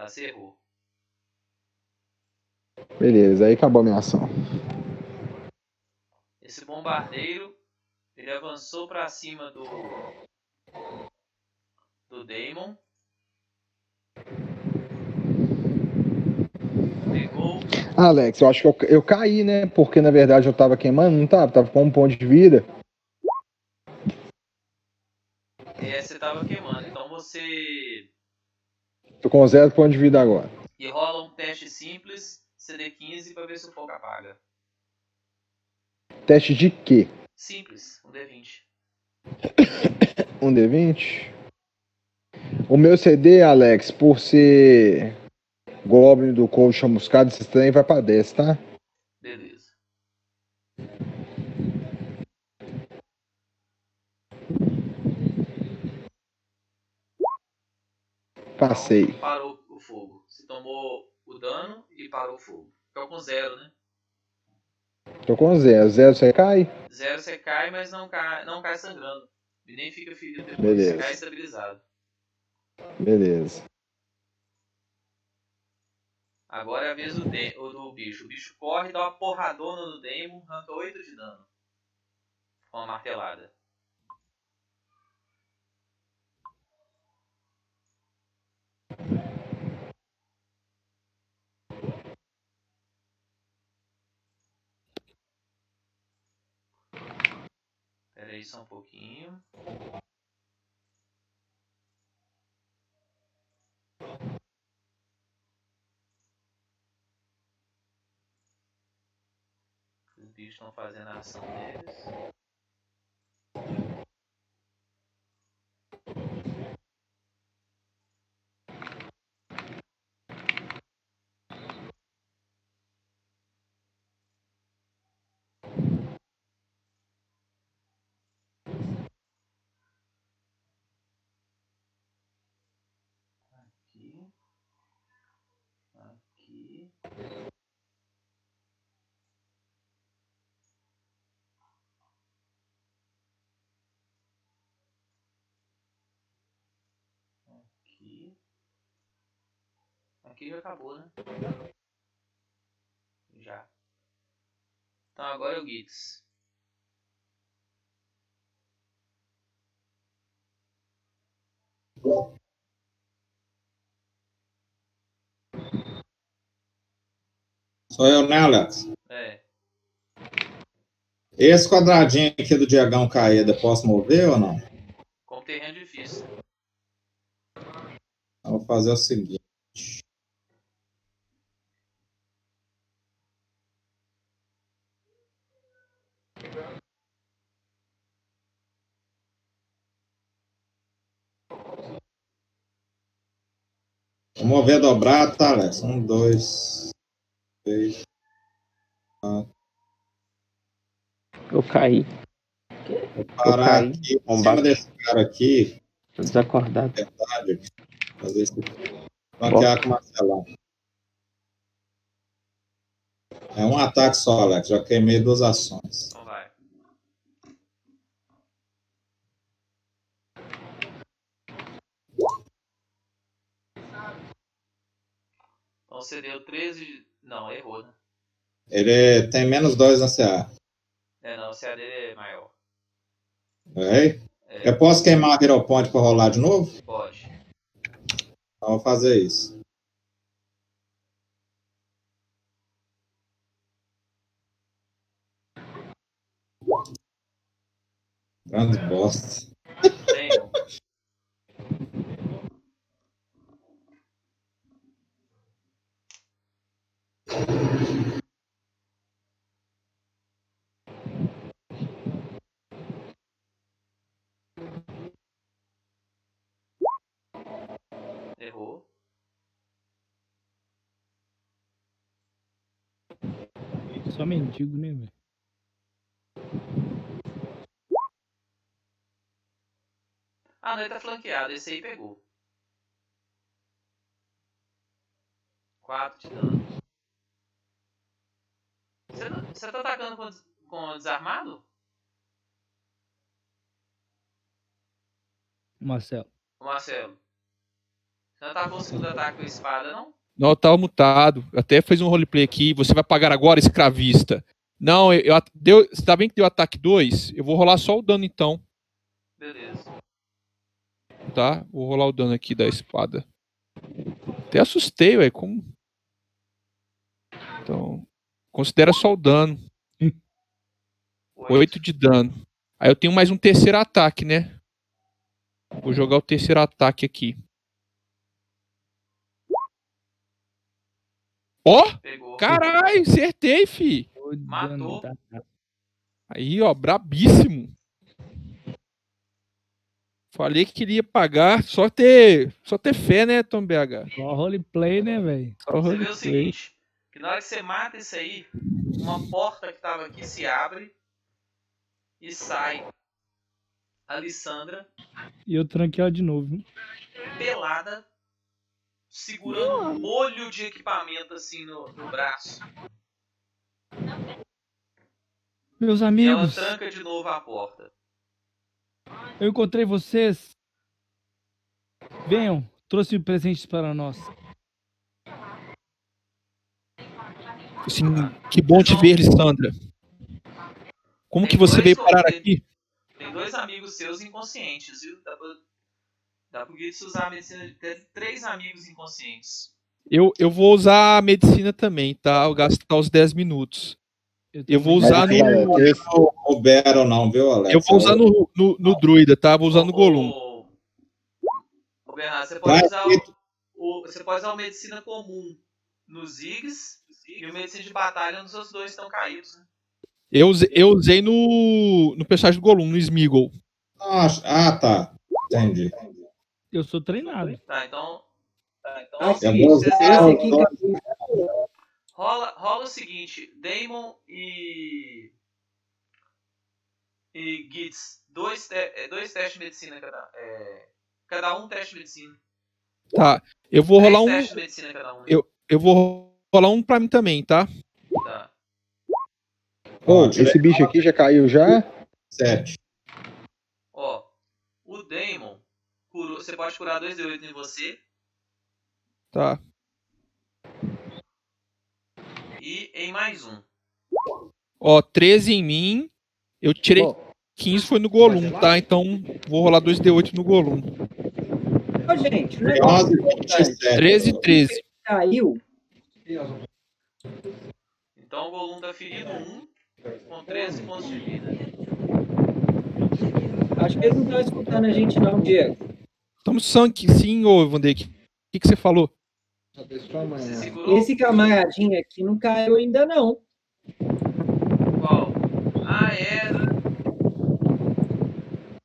Tá, você errou. Beleza, aí acabou a minha ação. Esse bombardeiro, ele avançou pra cima do do Daemon. Pegou, Alex, eu acho que eu, eu caí, né? Porque na verdade eu tava queimando, não tava? Tava com um ponto de vida. é, você tava queimando. Então você Tô com zero ponto de vida agora. e rola um teste simples, CD15 pra ver se o fogo apaga. Teste de quê? Simples, um D20. Um D20? O meu CD, Alex, por ser Goblin do couro chamuscado, esse trem vai pra 10, tá? Beleza. Passei. Parou o fogo. Você tomou o dano e parou o fogo. Ficou com zero, né? Tô com zero. Zero você cai? Zero você cai, mas não cai, não cai sangrando. E nem fica ferido depois. Beleza. Você cai estabilizado. Beleza. Agora é a vez do, de, do bicho. O bicho corre, dá uma porradona no Demon, arranca 8 de dano. Com uma martelada. Pera aí só um pouquinho. Os bichos estão fazendo a ação deles. Aqui. Aqui já acabou, né? Já. Então agora é o Giggs. Yeah. Sou eu, né, Alex? É. Esse quadradinho aqui do diagão caído, eu posso mover ou não? Com terreno difícil. Eu vou fazer o seguinte. Vou mover dobrado, tá, Alex? Um, dois, três, quatro. Eu caí. Vou parar caí. aqui, em cima desse cara aqui, Tô desacordado. verdade. Fazer esse... Flanquear com o Marcelão. É um ataque só, Alex. Já queimei duas ações. Então vai. Então você deu 13. Não, errou, né? Ele tem menos dois na CA. É, não, o CA dele é maior. É? É, Eu posso queimar a Hero Point para rolar de novo? pode. Então, vou fazer isso. Grande bosta. Errou. Só mendigo, né, velho? Ah, não, ele tá flanqueado. Esse aí pegou. 4 de dano. Você tá, você tá atacando com, com desarmado? Marcelo. Ô, Marcelo. Você não atacou o segundo ataque com a espada, não? Não, eu tava mutado. Até fez um roleplay aqui. Você vai pagar agora, escravista. Não, eu, eu deu, você tá vendo que deu ataque 2? Eu vou rolar só o dano então, Beleza. tá? Vou rolar o dano aqui da espada. Até assustei, velho. Como. Então. Considera só o dano. 8 de dano. Aí eu tenho mais um terceiro ataque, né? Vou jogar o terceiro ataque aqui. Ó! Pegou. Caralho, acertei, fi. Matou. Aí, ó, brabíssimo. Falei que queria pagar, só ter, só ter fé, né, Tom BH? Só roleplay, né, velho? Só Você vê o roleplay. seguinte, que na hora que você mata isso aí, uma porta que tava aqui se abre e sai a Lissandra E eu tranquei ela de novo. hein? pelada, segurando um molho de equipamento assim no, no braço. Meus E ela amigos, tranca de novo a porta. eu encontrei vocês. Venham, trouxe presentes para nós. Assim, que bom te ver, Lissandra. Como que você veio parar aqui? Tem dois amigos seus inconscientes, viu? Dá pra, dá Gitz usar a medicina de três amigos inconscientes. Eu, eu vou usar a medicina também, tá? Eu gastar os 10 minutos. Eu vou usar Mas no. é o- Battle, não, viu, Alex? Eu vou usar no, no, no druida, tá? Vou usar no Golum. Ô, Bernardo, você pode Vai, usar o, o- você pode usar o medicina comum nos Ziggs e o medicina de batalha nos outros dois estão caídos. Né? Eu, usei- eu usei no, no personagem do Golum, no Smeagol. Ah, ah, tá. Entendi. Eu sou treinado. Tá, então. Tá, então Ah, é o Eu seguinte, vou vocês usar fazem- o dois- rola, rola o seguinte, Damon e. E Gitz, dois, te- é, dois testes de medicina cada. É, cada um teste de medicina. Tá. Eu vou rolar um. testes de medicina cada um. Eu, eu vou rolar um pra mim também, tá? Tá. Ô, esse bicho aqui já caiu já? Sete. Ó, o Damon, curou, você pode curar 2d8 em você Tá. e em mais um. Ó, 13 em mim. Eu tirei 15 foi no Golum, tá? Então vou rolar 2D8 no Golum. Ô, gente, o negócio 11, 27. 13 e 13. caiu. Então o Golum tá ferido 1 com 13 pontos de vida. Acho que eles não estão escutando a gente, não, Diego. Estamos sangue, sim, ô Vandeck. O que, que você falou? Você? Esse camaiadinho aqui não caiu ainda, não. Qual? Ah, era.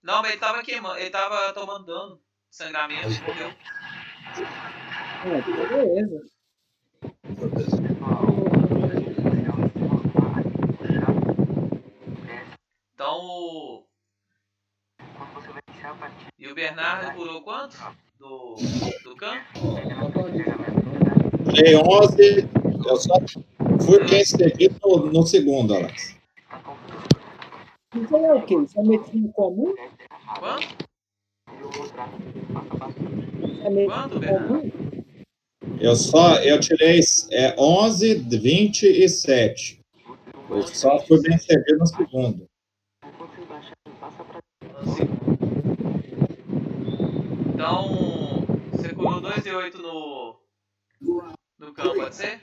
Não, mas ele tava queimando, ele tava tomando dano. Sangramento, morreu. É, beleza. Então o. E o Bernardo curou quanto? Do, do campo? Tirei 11, eu só fui quem segui no, no segundo, Alex. Isso é o quê? Isso é medicina comum? Quanto? Medicina comum? Eu só, eu tirei é, 11, 20 e 7. Eu só fui bem servido no segundo. Então, você curou 2 de 8 no, no campo, pode ser?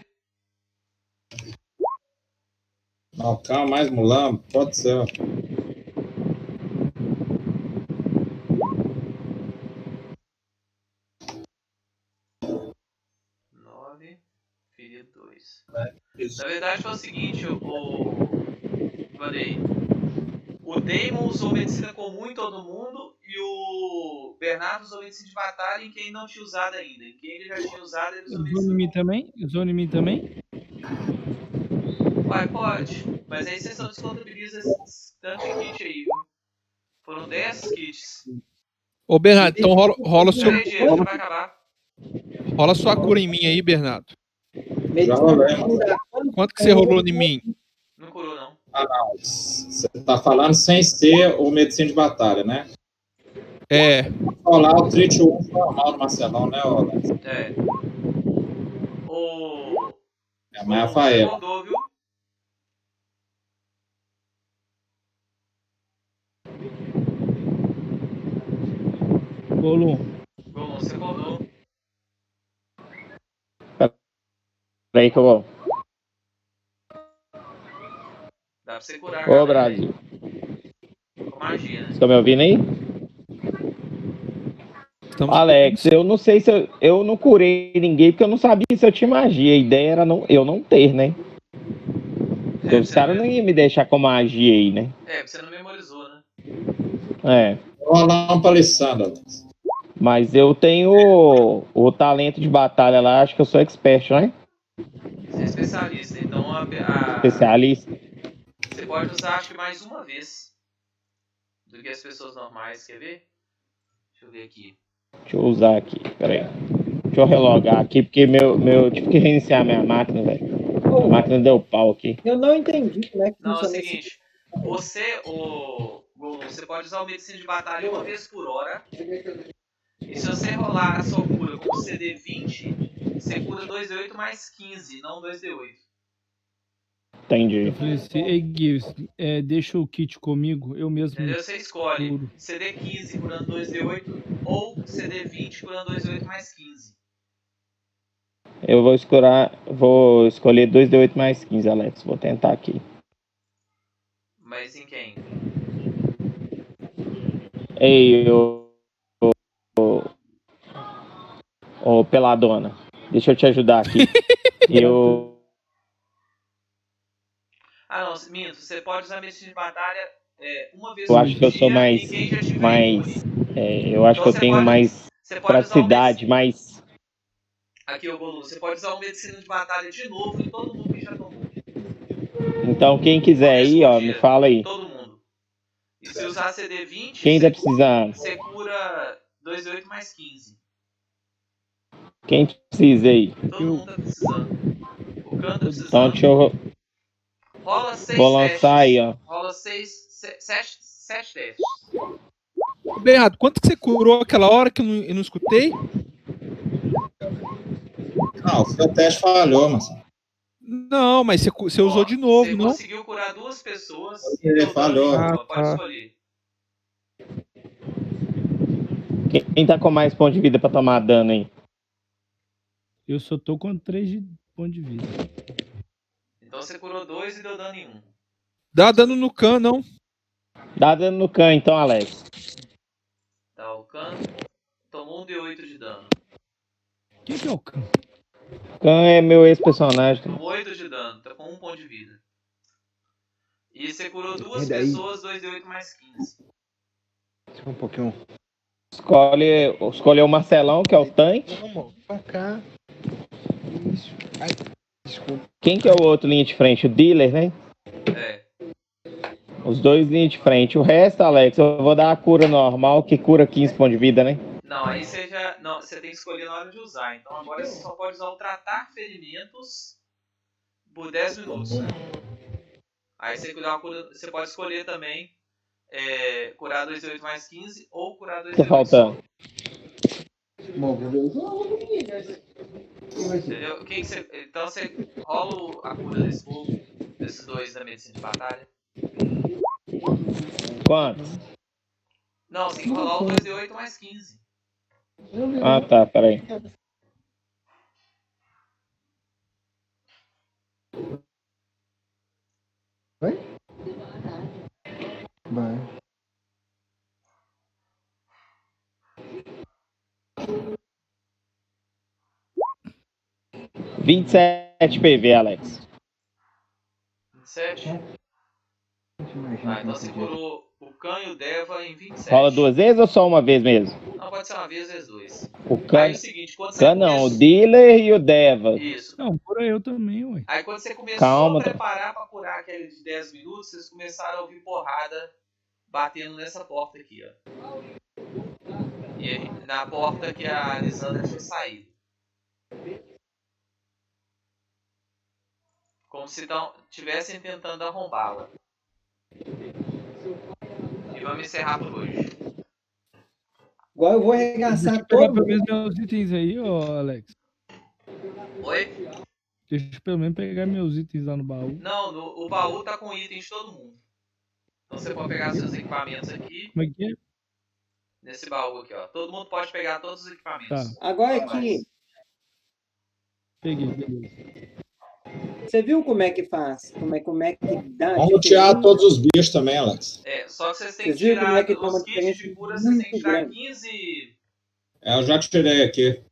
Não, calma, mais mulambo, pode ser. 9, ferido 2. Na verdade foi o seguinte, o, Vanei. O Damon usou medicina comum em todo mundo e o Bernardo usou medicina de batalha em quem não tinha usado ainda. Em quem ele já tinha usado, ele usou Usou medicina em mim também? Usou em mim também? Uai, pode. Mas aí vocês só descontabilizam esse tanto de kit aí, viu? Foram 10 kits. Ô, Bernardo, então rola, rola, o seu, Peraí, vai acabar. rola sua cura em mim aí, Bernardo. Já rolei. Quanto que você rolou em mim? Não curou, não. Ah, não. Você tá falando sem ser o medicina de batalha, né? É. Rolar o treat 1 normal no Marcelão, né, Alex? É. O. É, é a Faela. Mandou, viu? Golum. Golum, você acordou. Peraí que eu vou. Dá pra você curar. Ô, galera, Brasil. aí. Com magia, né? Vocês estão me ouvindo aí? Alex, eu não sei se eu, eu não curei ninguém porque eu não sabia se eu tinha magia. A ideia era não, eu não ter, né? Porque os caras não iam me deixar com magia aí, né? É, porque você não memorizou, né? É. Rolar um pra Alessandro, Alex. Mas eu tenho o, o talento de batalha lá, acho que eu sou expert, não é? Você é especialista, então a, a- Especialista. você pode usar acho que mais uma vez do que as pessoas normais, quer ver? Deixa eu ver aqui. Deixa eu usar aqui, peraí. Deixa eu relogar aqui, porque meu, meu, eu tive que reiniciar minha máquina, velho. A máquina deu pau aqui. Eu não entendi como é que Não, é o seguinte, você, o você pode usar o medicina de batalha uma vez por hora. E se você rolar a sua cura com o CD 20, você cura 2d8 mais 15, não 2d8. Entendi. Eu falei assim, ei, Gui, é, deixa o kit comigo, eu mesmo. Entendeu? Você escolhe curo. CD 15 curando 2d8 ou CD 20 curando 2d8 mais 15. Eu vou escolher, vou escolher 2d8 mais 15, Alex. Vou tentar aqui. Mas em quem? Ei, ô. Ô, ô, Peladona. Deixa eu te ajudar aqui. eu. Ah não, minto, você pode usar medicina de batalha é, uma vez Eu por acho que eu dia sou mais. mais é, eu acho Então que eu tenho pode- mais praticidade, mais. Aqui, ô Golu, você pode usar o medicina de batalha de novo em todo mundo que já tomou. Então, quem quiser aí, ó, me fala aí. Todo mundo. E se usar CD 20, Quem você, tá precisando? você cura 2d8 mais 15. Quem precisa aí? Todo mundo tá precisando. O canto tá precisando. Então, deixa eu. Rola 6 Vou lançar aí, ó. Rola 6, 7, 7 testes. Bernardo, quanto que você curou aquela hora que eu não, eu não escutei? Não, o seu teste falhou, mas. Não, mas você, você usou de novo, Você não? conseguiu curar duas pessoas. Ele então, falhou. Dani, Ah, Pode tá. escolher. Quem tá com mais ponto de vida pra tomar dano aí? Eu só tô com 3 de ponto de vida. Então você curou dois e deu dano em um. Dá dano no can, não. Dá dano no can, então, Alex. Tá, o Khan tomou um D8 de dano. Quem que é o Khan? Can é meu ex-personagem. Tomou 8 de dano, tá com um ponto de vida. E você curou duas E daí? pessoas, 2 D8 mais 15. Só um pouquinho. Escolhe, escolhe o Marcelão, que é o tanque. Vamos pra cá. Ai, desculpa. Quem que é o outro linha de frente? O dealer, né? É. Os dois linhas de frente. O resto, Alex, eu vou dar a cura normal, que cura 15 pontos de vida, né? Não, aí você já. Não, você tem que escolher na hora de usar. Então agora você só pode usar o tratar ferimentos por 10 minutos. Aí você, cura- você pode escolher também é, curar 2 D8 mais 15 ou curar 2 Tá D8 faltando. Bom, vou ver Entendeu? Quem você, então você rola a cura desse povo, desses dois da medicina de batalha. Quanto? Não, você tem que rolar o 2D8 mais 15. Ah tá, peraí. Vai? Vai. 27 PV, Alex. 27? É. Ah, então o Khan e o Deva em 27. Rola duas vezes ou só uma vez mesmo? Não, pode ser uma vez vezes duas. O Khan, aí, é o seguinte, quando Khan não, o Dealer e o Deva. Isso. Não, cura eu também, ué. Aí quando você começou Calma, a tá- preparar tá... pra curar aquele de 10 minutos, vocês começaram a ouvir porrada batendo nessa porta aqui, ó. E aí, na porta que a Lisandra tinha saído. Como se estivessem tentando arrombá-la. E vamos encerrar por hoje. Agora eu vou arregaçar Deixa todo pelo menos meus itens aí, ô Alex. Oi? Deixa eu pelo menos pegar meus itens lá no baú. Não, no- o baú tá com itens de todo mundo. Então você pode pegar seus equipamentos aqui, Como é que é? nesse baú aqui, ó. Todo mundo pode pegar todos os equipamentos. Tá. Agora aqui, Peguei, beleza. Você viu como é que faz? Como é, como é que dá? Vamos tirar todos os bichos também, Alex. É, só que vocês têm que viram como tirar é que os kits de cura, vocês têm que tirar grande? 15. É, eu já tirei aqui.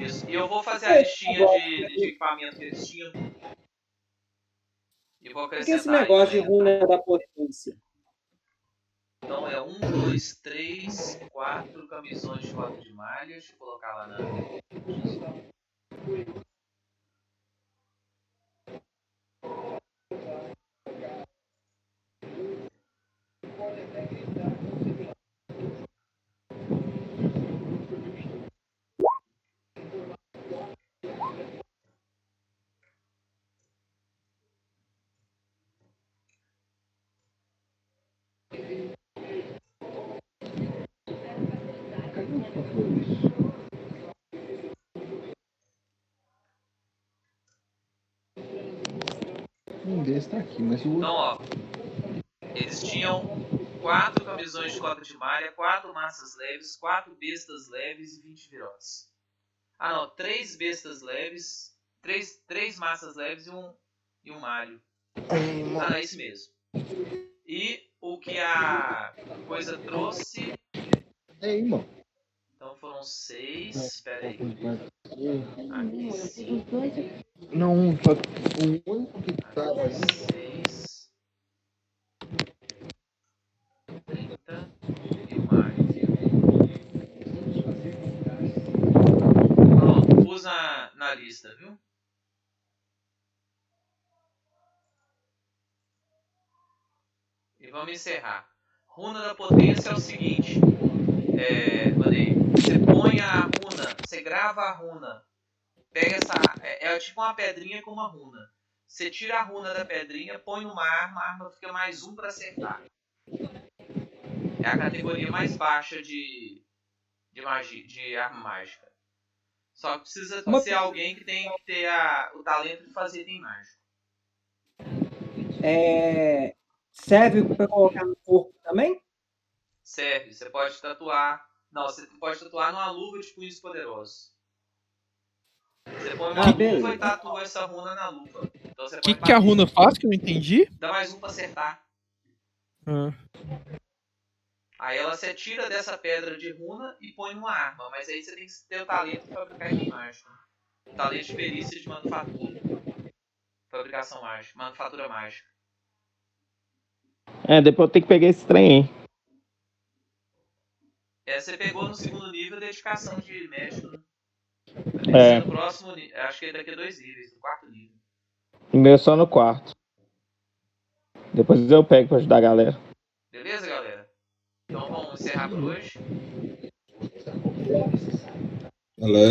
Isso. E eu vou fazer a listinha de, de equipamento que eles tinham. E vou Por que acrescentar. esse aí negócio de também. runa da potência? Então é 1, 2, 3, 4 camisões de cota de malha. Deixa eu colocar lá na. Um desses tá aqui, mas o outro. Então, ó. Eles tinham 4 camisões de cota de malha, 4 massas leves, 4 bestas leves e 20 virotes. Ah, não. 3 bestas leves, 3, três massas leves e um, e um malho. Ah, não, é esse mesmo. E o que a coisa trouxe. Ei, irmão. Então foram 6. Espera aí. Aqui sim. Não, um, só o único que tá. mas- 6. 30 e mais. Pronto, pus na, na lista, viu? E vamos encerrar. Runa da potência é o seguinte. É. Você põe a runa, você grava a runa. Pega essa. É, é tipo uma pedrinha com uma runa. Você tira a runa da pedrinha, põe numa arma, a arma fica mais um para acertar. É a categoria mais baixa de, de, magia, de arma mágica. Só que precisa Uma ser alguém que tem que ter a, o talento de fazer item mágico. É, serve para colocar no corpo também? Serve, você pode tatuar Não, você pode tatuar numa luva de punhos poderosos. Você põe uma Ah, luva beleza. e tatua essa runa na luva. Então O que, põe que a pra- runa faz que eu não entendi? Dá mais um pra acertar. Ah, Aí ela se tira dessa pedra de runa e põe numa arma. Mas aí você tem que ter o talento de fabricar item mágico. O talento de perícia de manufatura. Fabricação mágica. Manufatura mágica. É, depois eu tenho que pegar esse trem, hein? É, você pegou no segundo nível dedicação de médico. Né? É. No próximo acho que é daqui a dois níveis, no quarto nível. O meu é só no quarto. Depois eu pego pra ajudar a galera. Beleza, galera? Então vamos encerrar por hoje. Beleza.